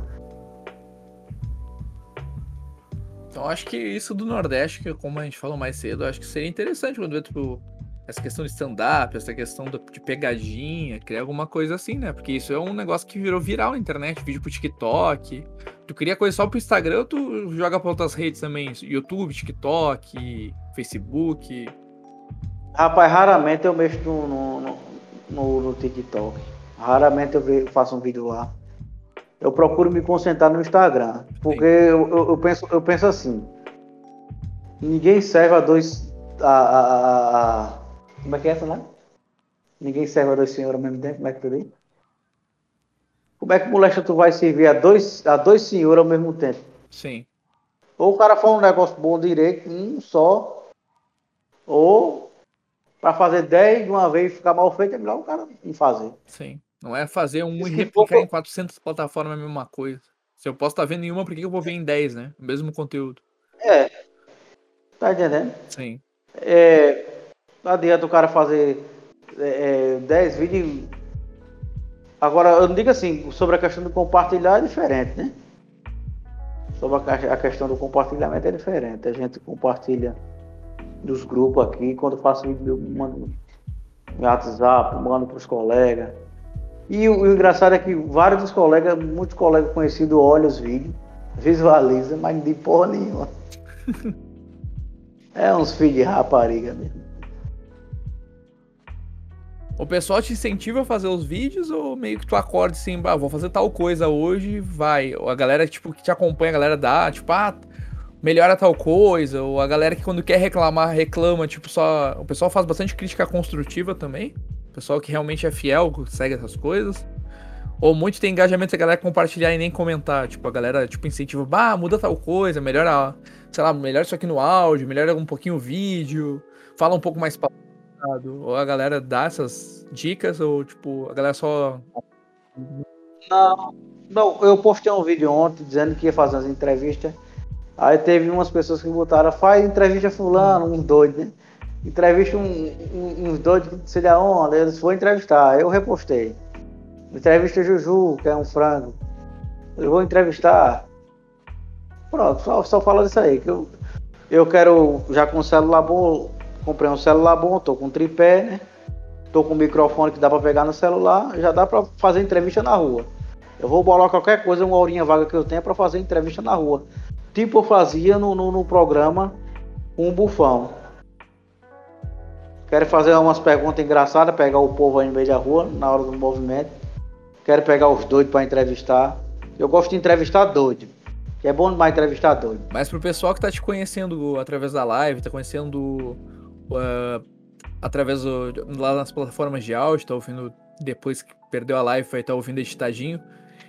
Então acho que isso do Nordeste, que como a gente falou mais cedo, acho que seria interessante quando ver tipo, essa questão de stand-up, essa questão de pegadinha, criar alguma coisa assim, né? Porque isso é um negócio que virou viral na internet, vídeo pro TikTok. Tu cria coisa só pro Instagram ou tu joga pra outras redes também? YouTube, TikTok, Facebook? Rapaz, raramente eu mexo no, no, no, no TikTok. Raramente eu faço um vídeo lá. Eu procuro me concentrar no Instagram. Porque eu, eu, eu, penso, eu penso assim. Ninguém serve a dois. A, a, a, como é que é essa lá? Ninguém serve a dois senhores ao mesmo tempo, como é que tu diz? Como é que moleque tu vai servir a dois, a dois senhores ao mesmo tempo? Sim. Ou o cara faz um negócio bom direito, um só, Ou para fazer 10 de uma vez e ficar mal feito, é melhor o cara não fazer. Sim. Não é fazer um Isso e replicar for- em 400 plataformas a mesma coisa. Se eu posso estar vendo em uma, por que eu vou ver em 10, né? O mesmo conteúdo. É. Tá entendendo? Sim. É, não adianta o cara fazer é, é, 10 vídeos. Agora, eu não digo assim, sobre a questão do compartilhar é diferente, né? Sobre a, a questão do compartilhamento é diferente. A gente compartilha dos grupos aqui, quando eu faço vídeo, eu mando no WhatsApp, mando pros colegas. E o, o engraçado é que vários dos colegas, muitos colegas conhecidos olham os vídeos, visualizam, mas não de porra nenhuma. É uns filhos de rapariga mesmo. O pessoal te incentiva a fazer os vídeos ou meio que tu acorda assim, bah, vou fazer tal coisa hoje, vai. Ou a galera tipo, que te acompanha, a galera dá, tipo, ah, melhora tal coisa. Ou a galera que quando quer reclamar, reclama, tipo, só. O pessoal faz bastante crítica construtiva também. O pessoal que realmente é fiel, segue essas coisas. Ou muito tem engajamento se a galera compartilhar e nem comentar. Tipo, a galera, tipo, incentiva, bah, muda tal coisa, melhora, sei lá, melhora isso aqui no áudio, melhora um pouquinho o vídeo, fala um pouco mais pausado. Ou a galera dá essas dicas, ou tipo, a galera só. Não, não, eu postei um vídeo ontem dizendo que ia fazer umas entrevistas. Aí teve umas pessoas que botaram, faz entrevista fulano, uns doidos, né? Entrevista um, um- uns doidos que sei lá onde, eles foram entrevistar, eu repostei. Entrevista Juju, que é um frango. Eu vou entrevistar. Pronto, só, só fala disso aí. Que eu, eu quero, já com um celular bom, comprei um celular bom, tô com tripé, né? Tô com um microfone que dá pra pegar no celular, já dá pra fazer entrevista na rua. Eu vou bolar qualquer coisa, uma horinha vaga que eu tenha pra fazer entrevista na rua. Tipo eu fazia no, no, no programa um bufão. Quero fazer umas perguntas engraçadas, pegar o povo aí no meio da rua, na hora do movimento. Quero pegar os doidos pra entrevistar. Eu gosto de entrevistar doido. Que é bom demais entrevistar doido. Mas pro pessoal que tá te conhecendo através da live, tá conhecendo uh, através do, lá nas plataformas de áudio, tá ouvindo depois que perdeu a live, foi tá ouvindo editadinho.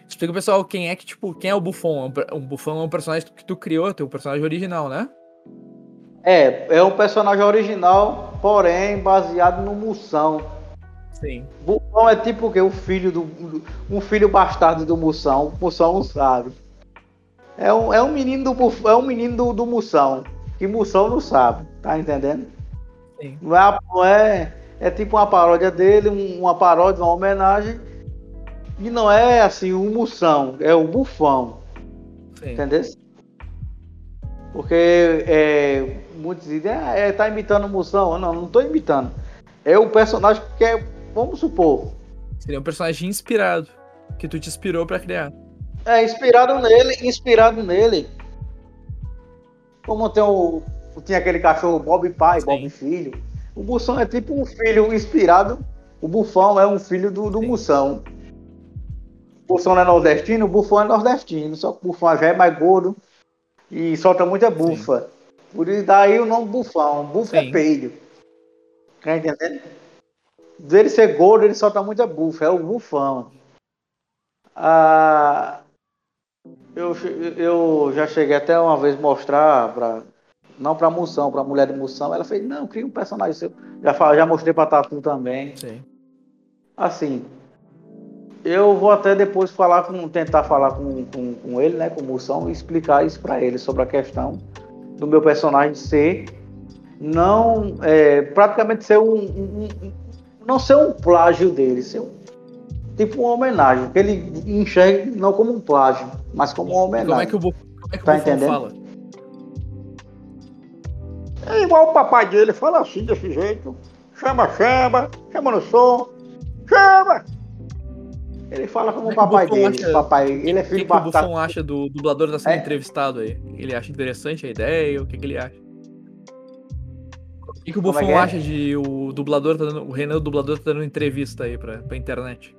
Explica pessoal quem é que, tipo, quem é o. Um per- Um Buffon é um personagem que tu criou, teu personagem original, né? É, é um personagem original, porém baseado no Moção. Sim. Bufão é tipo o quê? O filho do. Um filho bastardo do Moção. O Moção não sabe. É um, é um menino do é um menino do, do Moção. Que Moção não sabe. Tá entendendo? Sim. Não é, não é, é tipo uma paródia dele, um- uma paródia, uma homenagem. E não é assim o Moção, é o Bufão. Sim. Entendeu? Porque é, muitos dizem, ah, é, tá imitando o Moção. Não, não tô imitando. É o personagem que é, vamos supor, Seria um personagem inspirado. Que tu te inspirou pra criar. É, inspirado nele, inspirado nele. Como tem o. Tinha aquele cachorro Bob pai, Sim. Bob filho. O Bução é tipo um filho inspirado. O Bufão é um filho do, do Sim. Moção. O Bução não é nordestino, o Bufão é nordestino. Só que o Bufão já é mais gordo e solta muita bufa. Por isso daí o nome Bufão. Bufa Sim. é peido. Tá entendendo? Dele ser gordo, ele solta muita bufa. É o Bufão. Ah, eu, eu já cheguei até uma vez mostrar para não para moção, para mulher de moção. Ela fez, não, cria um personagem seu. Já, já mostrei para Tatu também. Sim. Assim, eu vou até depois falar com, tentar falar com, com, com ele, né, com o Moção, e explicar isso para ele sobre a questão do meu personagem ser não é, praticamente ser um, um- um- não ser um plágio dele, ser um, tipo uma homenagem, que ele enxergue não como um plágio, mas como uma homenagem. como é que o, como é que o Tá Buffon entendendo? fala? É igual o papai dele, fala assim, desse jeito. Chama, chama, chama no som, chama. Ele fala como é o que o papai Buffon dele, acha- papai, ele é O que, filho que o. Buffon acha do dublador que tá sendo É. entrevistado aí? Ele acha interessante a ideia? O que, que ele acha? O que, que o é Buffon que é? acha de o dublador tá dando, o Renan, o dublador, tá dando entrevista aí pra, pra internet?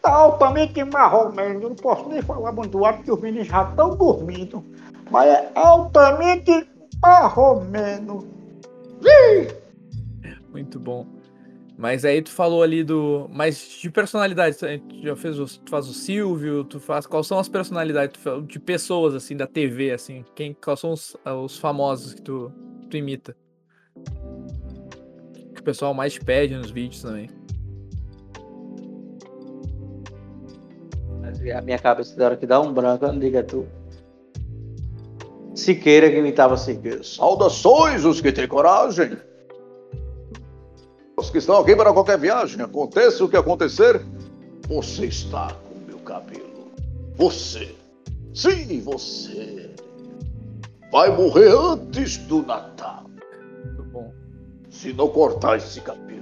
Tá altamente marromeno, eu não posso nem falar muito alto porque os meninos já estão dormindo. Mas é altamente marromeno. Muito bom. Mas aí tu falou ali do. Mas de personalidade, tu já fez o, tu faz o Silvio, tu faz. Quais são as personalidades de pessoas assim da TV, assim? Quem, quais são os, os famosos que tu, tu imita? Que o pessoal mais te pede nos vídeos também. Mas A minha cabeça da hora que dá um branco, eu não diga tu. Siqueira que imitava Siqueira. Saudações, os que têm coragem. Os que estão aqui para qualquer viagem, aconteça o que acontecer, você está com meu cabelo. Você, sim, você, vai morrer antes do Natal, Muito bom. se não cortar esse cabelo.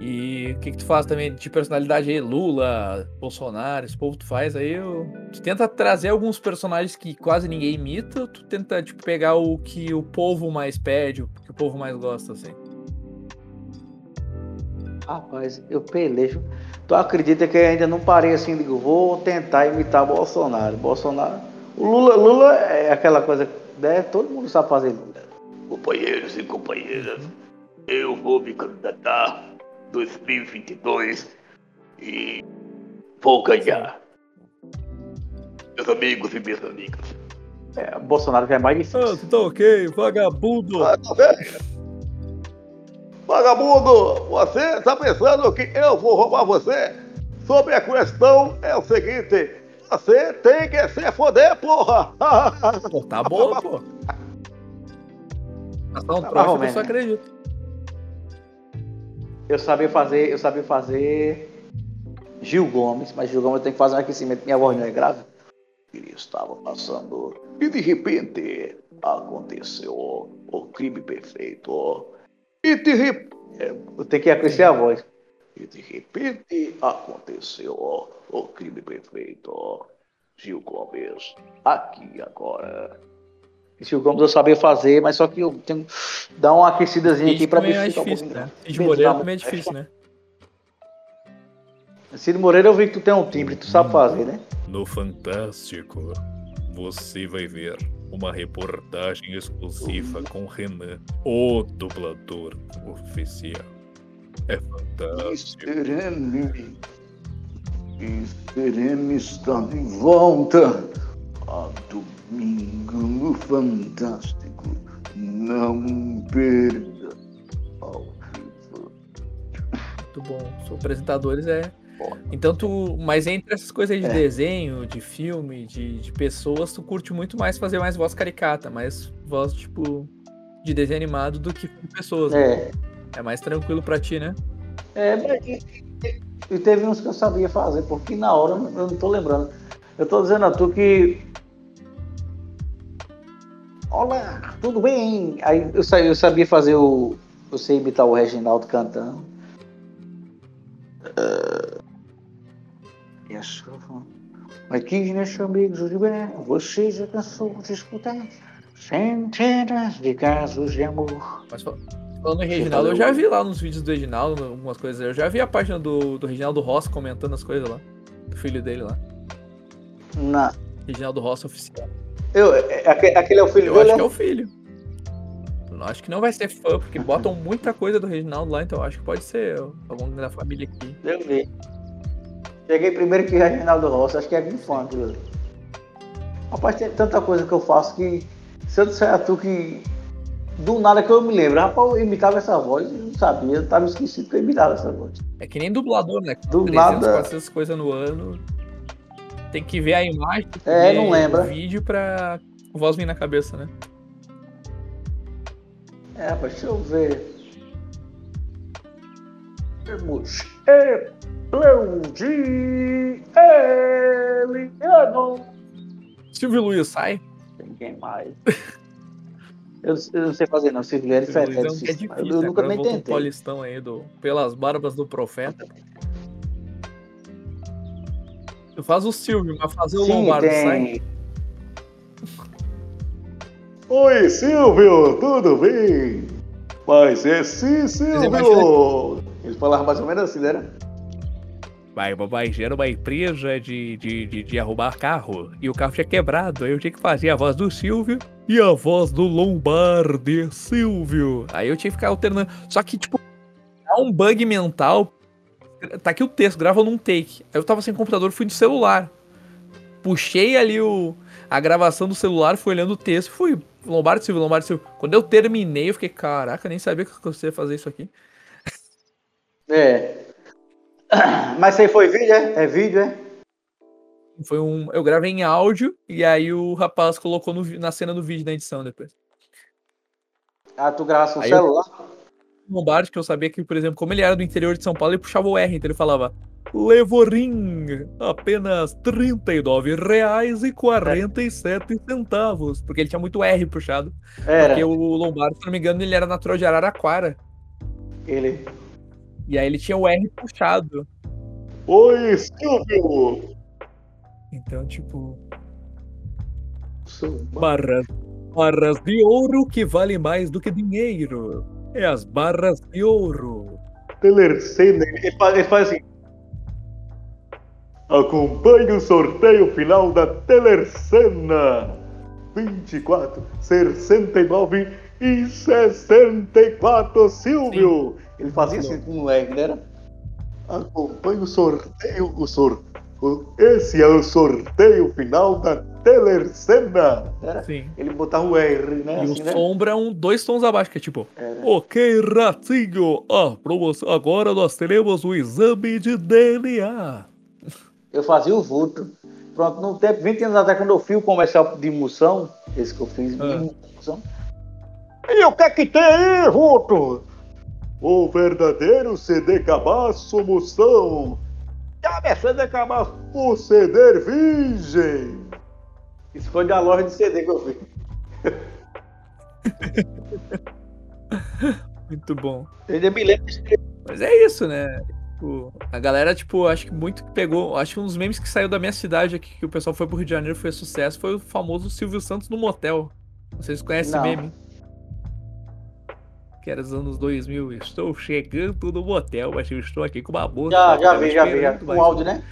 E o que, que tu faz também de personalidade aí? Lula, Bolsonaro, esse povo tu faz aí? eu- Tu tenta trazer alguns personagens que quase ninguém imita ou tu tenta, tipo, pegar o que o povo mais pede, o que o povo mais gosta, assim? Rapaz, eu pelejo. Tu acredita que eu ainda não parei assim, digo, vou tentar imitar Bolsonaro. Bolsonaro. O Lula, Lula é aquela coisa, né? Todo mundo sabe fazer Lula. Companheiros e companheiras, eu vou me candidatar 2022 e vou ganhar. Meus amigos e minhas amigas. É, Bolsonaro já é mais difícil. tá ok, vagabundo! Ah, tá? Vagabundo, você está pensando que eu vou roubar você? Sobre a questão é o seguinte: você tem que se foder, porra! Pô, tá bom, pô. Mas tá um Tá troço, a bom, pessoa né? acredita. Eu sabia fazer, eu sabia fazer Gil Gomes, mas Gil Gomes tem que fazer um aquecimento, minha voz não é grave. Ele estava passando e de repente aconteceu o crime perfeito. E de, re- Eu tenho que aquecer a voz. e de repente aconteceu o crime perfeito. Gil Gomes, aqui agora. Gil Gomes eu sabia fazer, mas só que eu tenho que dar uma aquecidazinha aqui pra também é difícil, né? Cid Moreira também é difícil, né? Cid Moreira, eu vi que tu tem um timbre, tu sabe fazer, né? No Fantástico, você vai ver uma reportagem exclusiva com Renan, o dublador oficial. É fantástico. Mr. M está de volta. A domingo no Fantástico. Não perda. Ao vivo. Muito bom. Os apresentadores é. Então tu. Mas entre essas coisas aí de É. desenho, de filme, de, de pessoas, tu curte muito mais fazer mais voz caricata, mais voz, tipo, de desenho animado do que com pessoas. né? É. É mais tranquilo pra ti, né? É, e, e- teve uns que eu sabia fazer, porque na hora eu não tô lembrando. Eu tô dizendo a tu que. Olá, tudo bem? Aí eu, sa- eu sabia fazer o. Eu sei imitar o Reginaldo cantando. Ah, e a sua Aqui, meus amigos de bem, você já cansou de escutar centenas de casos de amor. Mas fal- falando em Reginaldo, eu já vi lá nos vídeos do Reginaldo algumas coisas. Eu já vi a página do, do Reginaldo Rossi comentando as coisas lá. Do filho dele lá. Na, Reginaldo Rossi oficial. eu, é- aque- aquele é o filho Eu dele? acho que é é? o filho. Eu acho que não vai ser fã, porque botam muita coisa do Reginaldo lá, então eu acho que pode ser algum da família aqui. Eu vi. Cheguei primeiro que Reginaldo Rossi, acho que é bem fã aquilo ali. Rapaz, tem tanta coisa que eu faço que se eu disser a tu que do nada que eu me lembro, rapaz, eu imitava essa voz, eu não sabia, eu tava esquecido que eu imitava essa voz. É que nem dublador, né? Do 300, nada. 400 coisas no ano. Tem que ver a imagem, tem É, não lembra. o vídeo pra a voz vir na cabeça, né? É, rapaz, deixa eu ver. Temos Aplaudir Eliano. Silvio Luiz sai. Ninguém mais. Eu, eu não sei fazer não, Silvio é. Luiz é, um- é difícil, eu né? nunca nem o tentei. Paulistão aí do Pelas Barbas do Profeta. Tu faz o Silvio, mas fazer o Sim, Lombardo sai. tem. Oi, Silvio, tudo bem? Mas é sim, Silvio. Eles falavam mais ou menos assim, né? Vai, papai, era uma empresa de, de, de, de arrumar carro e o carro tinha quebrado. Aí eu tinha que fazer a voz do Silvio e a voz do Lombardi, Silvio. Aí eu tinha que ficar alternando. Só que, tipo, dá um bug mental. Tá aqui o texto, grava num take. Aí eu tava sem computador, fui de celular. puxei ali o, a gravação do celular, fui olhando o texto, fui Lombardo Silva, Lombardo Silva. Quando eu terminei, eu fiquei, caraca, nem sabia que você ia fazer isso aqui. É. Mas aí foi vídeo, é? É vídeo, é? Foi um, eu gravei em áudio e aí o rapaz colocou no na cena do vídeo na edição depois. Ah, tu gravasse no eu- celular? O Lombardi, que eu sabia que, por exemplo, como ele era do interior de São Paulo, ele puxava o R, então ele falava Levorim, apenas R$ 39,47 centavos. Porque ele tinha muito R puxado. Era. Porque o Lombardi, se não me engano, ele era natural de Araraquara. Ele. E aí ele tinha o R puxado. Oi, Silvio! Então, tipo, barras, barras de ouro que vale mais do que dinheiro. É as barras de ouro. Telecena, Ele faz, ele faz assim. acompanhe o sorteio final da Telecena. 24, 69 e 64, Silvio! Ele fazia assim com o moleque, era? Acompanhe o sorteio, o sor... Esse é o sorteio final da Telecena. era? Sim. Ele botava o R, né? E Assim, o né? sombra é um, dois tons abaixo, que é tipo, Era. ok, ratinho, ah, promoção, agora nós teremos o exame de DNA. Eu fazia o vulto. Pronto, no tempo, 20 anos atrás, quando eu fiz o comercial de moção, esse que eu fiz, Ah. de moção, E o que é que tem aí, Ruto? O verdadeiro CD Cabaço Moção. Já me de acabar. O CD Virgem. isso foi da loja de CD que eu fiz. Muito bom. Eu ainda me lembro desse Mas é isso, né? Tipo, a galera, tipo, acho que muito que pegou. Acho que um dos memes que saiu da minha cidade aqui, que o pessoal foi pro Rio de Janeiro foi sucesso, foi o famoso Silvio Santos no motel. Vocês conhecem Não. meme? Que era dos anos 2000. Estou chegando no motel, mas eu estou aqui com uma moça. Já, já vi, já vi, já. mas- áudio, né?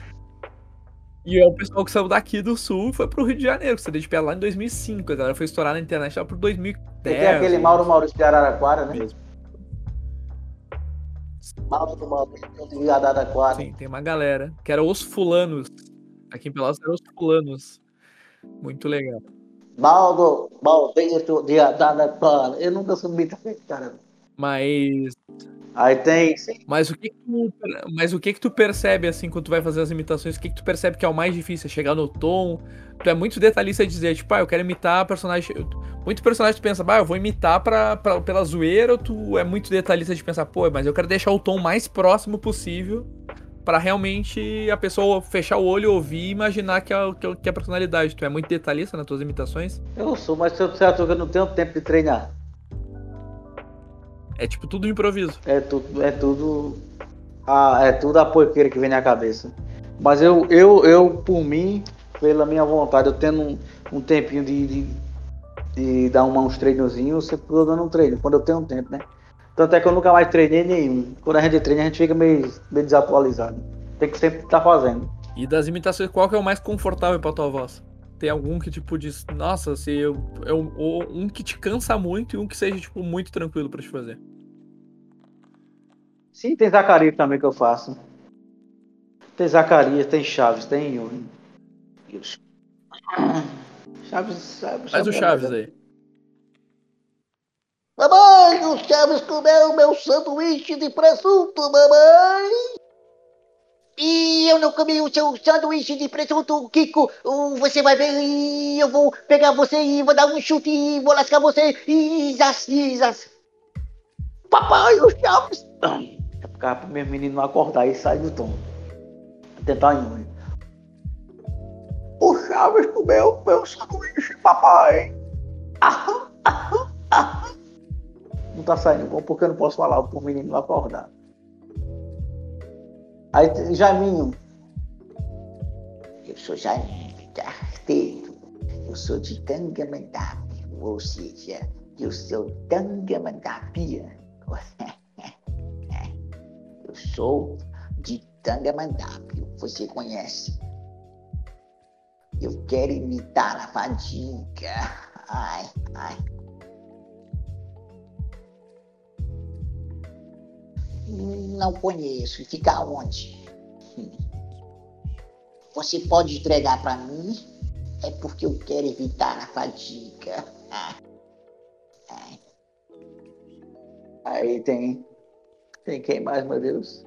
E é o pessoal que saiu daqui do sul foi pro Rio de Janeiro, que você de pé lá em 2005. A galera foi estourar na internet lá pro 2010. E tem aquele né? Mauro Maurício de Araraquara, né? Mesmo. Mauro Maurício de Araraquara. Sim, tem uma galera. Que era os fulanos. Aqui em Pelotas eram os fulanos. Muito legal. Mauro Maurício de Araraquara. Eu nunca subi também, cara. Mas. Aí tem. Mas o que, que tu, mas o que que tu percebe assim quando tu vai fazer as imitações? O que que tu percebe que é o mais difícil? É chegar no tom? Tu é muito detalhista de dizer, tipo, ah, eu quero imitar personagem. Muito personagem tu pensa, bah, eu vou imitar pra, pra, pela zoeira, ou tu é muito detalhista de pensar, pô, mas eu quero deixar o tom mais próximo possível pra realmente a pessoa fechar o olho, ouvir e imaginar que é, que é- que é a personalidade. Tu é muito detalhista nas tuas imitações? Eu sou, mas se eu disser que eu não tenho tempo de treinar. É tipo tudo improviso. É tudo, é tudo. Ah, é tudo a porqueira que vem na cabeça. Mas eu, eu, eu, por mim, pela minha vontade, eu tendo um, um tempinho de, de, de dar uma, uns treinozinhos, eu sempre tô dando um treino, quando eu tenho um tempo, né? Tanto é que eu nunca mais treinei nenhum. Quando a gente treina, a gente fica meio, meio desatualizado. Tem que sempre estar fazendo. E das imitações, qual que é o mais confortável pra tua voz? Tem algum que, tipo, diz, nossa, se eu, eu, um que te cansa muito e um que seja, tipo, muito tranquilo pra te fazer. Sim, tem Zacarias também que eu faço. Tem Zacarias, tem Chaves, tem Yuri. Chaves, Chaves. Faz o Chaves aí. Mamãe, o Chaves comeu meu sanduíche de presunto, mamãe. E eu não comi o seu sanduíche de presunto, Kiko. Uh, Você vai ver e eu vou pegar você e vou dar um chute e vou lascar você. E zas, e zas. Papai, o Chaves. É ficar pro meu menino não acordar e sair do tom. Tentar Yuri. O Chaves comeu meu sanduíche, papai. Não tá saindo bom porque eu não posso falar pro menino não acordar. Aí tem Jaiminho. Eu sou Jaime Carteiro. Eu sou de Tangamandapé, ou seja, eu sou Tangamandapia. Eu sou de Tangamandapé, você conhece? Eu quero imitar a fadiga. Ai, ai. Não conheço. Fica onde? você pode entregar pra mim? É porque eu quero evitar a fadiga. Aí tem. Tem quem mais, meu Deus?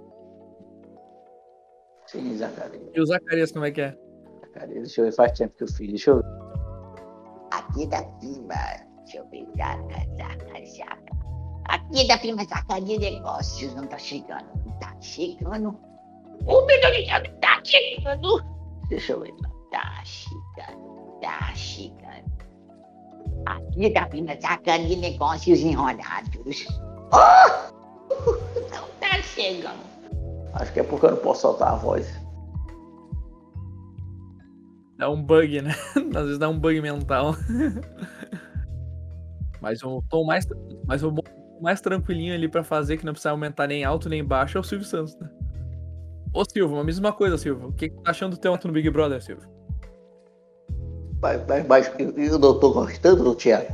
Sim, Zacarias. E o Zacarias, como é que é? Zacarias, deixa eu ver, faz tempo que eu fiz. Deixa eu ver. Aqui da prima. Deixa eu ver. Zaca, zaca, zaca. Aqui da prima Zacaria Negócios. Não tá chegando. Não tá chegando. O meu Deus não tá chegando. Deixa eu ver. Não tá chegando. Tá chegando. Aqui da prima Zacaria Negócios Enrolados. Oh! Tá chegando. Acho que é porque eu não posso soltar a voz. Dá um bug, né? Às vezes dá um bug mental. Mas o tom mais, mas o mais tranquilinho ali pra fazer, que não precisa aumentar nem alto nem baixo, é o Silvio Santos, né? Ô Silvio, a mesma coisa, Silvio. O que, que tá achando do teu ato no Big Brother, Silvio? Mas, mas, mas eu, eu não tô gostando do Thiago.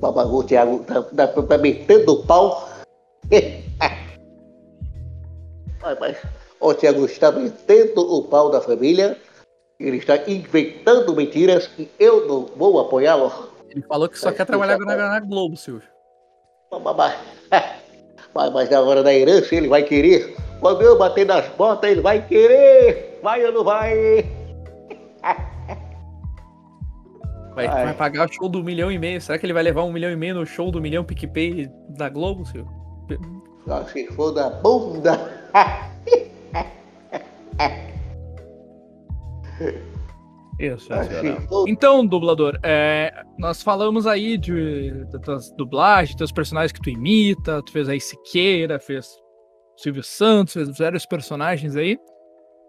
O Thiago tá, tá, tá metendo o pau. mas, o Thiago está metendo o pau da família. Ele está inventando mentiras e eu não vou apoiá-lo. Ele falou que só Mas quer trabalhar na, na Globo, Silvio. Mas, mas, mas na hora da herança ele vai querer. Quando eu bater nas botas, ele vai querer. Vai ou não vai? Vai, Ai. vai pagar o show do milhão e meio. Será que ele vai levar um milhão e meio no show do milhão PicPay da Globo, Silvio? Só se for da bunda. Isso, Então, dublador, é, nós falamos aí de, das tuas dublagens, teus personagens que tu imita, tu fez aí Siqueira, fez Silvio Santos, fez vários personagens aí.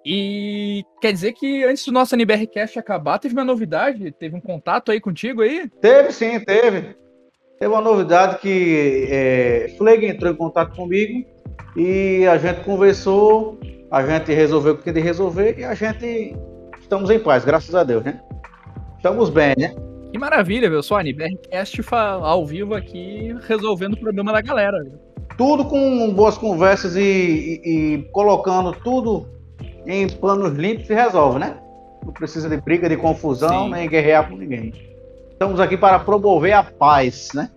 E quer dizer que antes do nosso NBRcast acabar, teve uma novidade? Teve um contato aí contigo aí? Teve sim, teve. Teve uma novidade que é, Fleg entrou em contato comigo e a gente conversou, a gente resolveu o que de resolver e a gente estamos em paz, graças a Deus, né? Estamos bem, né? Que maravilha, viu? Só NBRcast fa- ao vivo aqui, resolvendo o problema da galera. viu? Tudo com boas conversas e, e- e colocando tudo em planos limpos se resolve, né? Não precisa de briga, de confusão, Sim. nem guerrear com ninguém. Estamos aqui para promover a paz, né?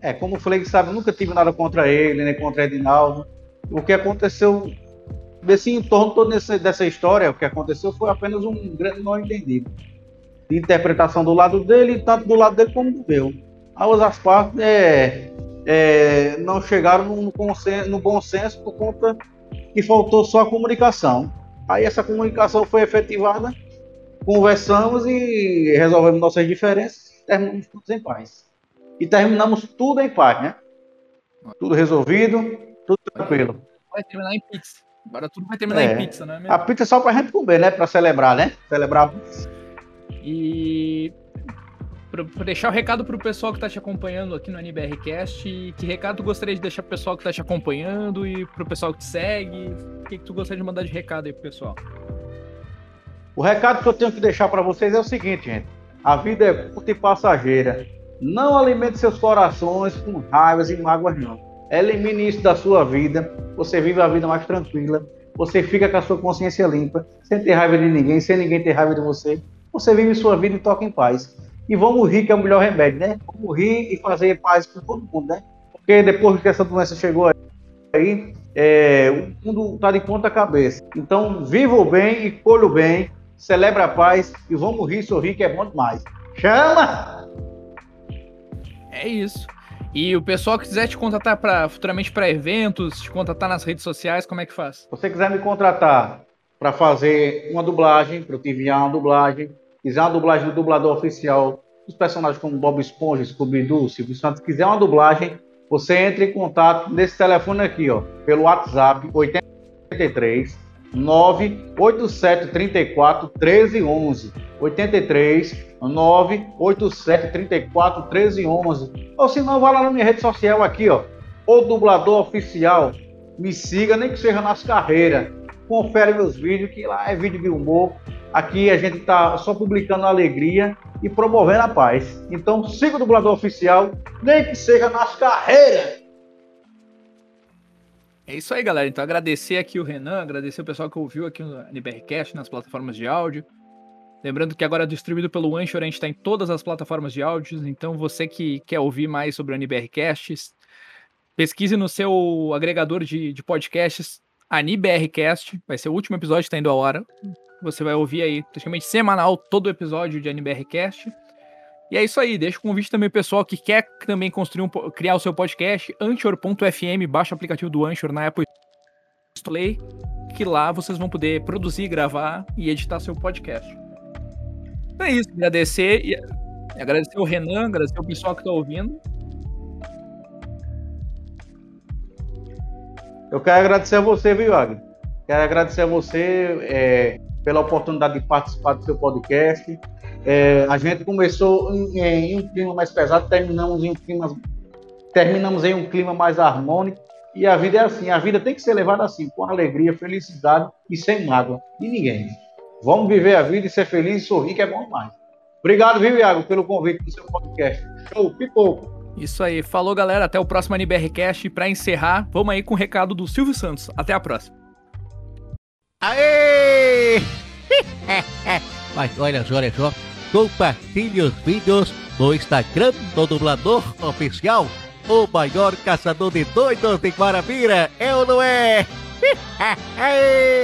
É, como o Fleck sabe, eu nunca tive nada contra ele, nem contra Edinaldo. O que aconteceu desse entorno todo desse, dessa história, o que aconteceu foi apenas um grande mal entendido. De interpretação do lado dele, tanto do lado dele como do meu. Ambas as partes é, é, não chegaram no, consen- no bom senso por conta que faltou só a comunicação. Aí essa comunicação foi efetivada, conversamos e resolvemos nossas diferenças terminamos tudo em paz. E terminamos tudo em paz, né? Tudo resolvido, tudo tranquilo. Vai terminar em pizza. Agora tudo vai terminar É. em pizza, né? A pizza é só pra gente comer, né? Pra celebrar, né? Celebrar. E pra, pra deixar o recado pro pessoal que tá te acompanhando aqui no NBRcast, que recado tu gostaria de deixar pro pessoal que tá te acompanhando e pro pessoal que te segue? O que, que tu gostaria de mandar de recado aí pro pessoal? O recado que eu tenho que deixar para vocês é o seguinte, gente. A vida é curta e passageira. Não alimente seus corações com raivas e mágoas, não. Elimine isso da sua vida. Você vive a vida mais tranquila. Você fica com a sua consciência limpa, sem ter raiva de ninguém, sem ninguém ter raiva de você. Você vive sua vida e toca em paz. E vamos rir, que é o melhor remédio, né? Vamos rir e fazer paz com todo mundo, né? Porque depois que essa doença chegou aí, é, o mundo está de ponta cabeça. Então, viva o bem e colha o bem, celebra a paz e vamos rir, sorrir, que é bom demais. Chama! É isso. E o pessoal que quiser te contratar pra, futuramente para eventos, te contratar nas redes sociais, como é que faz? Se você quiser me contratar para fazer uma dublagem, para eu te enviar uma dublagem, quiser uma dublagem do dublador oficial, os personagens como Bob Esponja, Scooby-Doo, Silvio Santos, quiser uma dublagem, você entra em contato nesse telefone aqui, ó, pelo WhatsApp 83 987 34 1311 83 987 34 1311 ou se não, vá lá na minha rede social aqui, ó, o dublador oficial. Me siga, nem que seja nas carreiras. Confere meus vídeos, que lá é vídeo de humor. Aqui a gente tá só publicando alegria e promovendo a paz. Então siga o dublador oficial, nem que seja nas carreiras. É isso aí, galera. Então, agradecer aqui o Renan, agradecer o pessoal que ouviu aqui no NBRcast, nas plataformas de áudio. Lembrando que agora é distribuído pelo Anchor, a gente está em todas as plataformas de áudios, então você que quer ouvir mais sobre o NBRcast, pesquise no seu agregador de, de podcasts AniBRcast, vai ser o último episódio que está indo a hora. Você vai ouvir aí, praticamente semanal, todo o episódio de AniBRcast. E é isso aí, deixa o convite também pessoal que quer também construir um, criar o seu podcast, anchor.fm, baixa o aplicativo do Anchor na Apple Play, que lá vocês vão poder produzir, gravar e editar seu podcast. Então é isso, agradecer e agradecer o Renan, agradecer o pessoal que está ouvindo. Eu quero agradecer a você, viu, Agnes? Quero agradecer a você é, pela oportunidade de participar do seu podcast. É, a gente começou em, em, um clima mais pesado, terminamos em um clima, terminamos em um clima mais harmônico. E a vida é assim, a vida tem que ser levada assim, com alegria, felicidade e sem mágoa de ninguém. Vamos viver a vida e ser feliz e sorrir, que é bom demais. Obrigado, viu, Iago, pelo convite do seu podcast. Show, pipoco. Isso aí. Falou, galera. Até o próximo NBRcast. E pra encerrar, vamos aí com o recado do Silvio Santos. Até a próxima. Aê! Mas olha só, olha só. Compartilhe os vídeos no Instagram do dublador oficial. O maior caçador de doidos de Guarabira, é ou não é?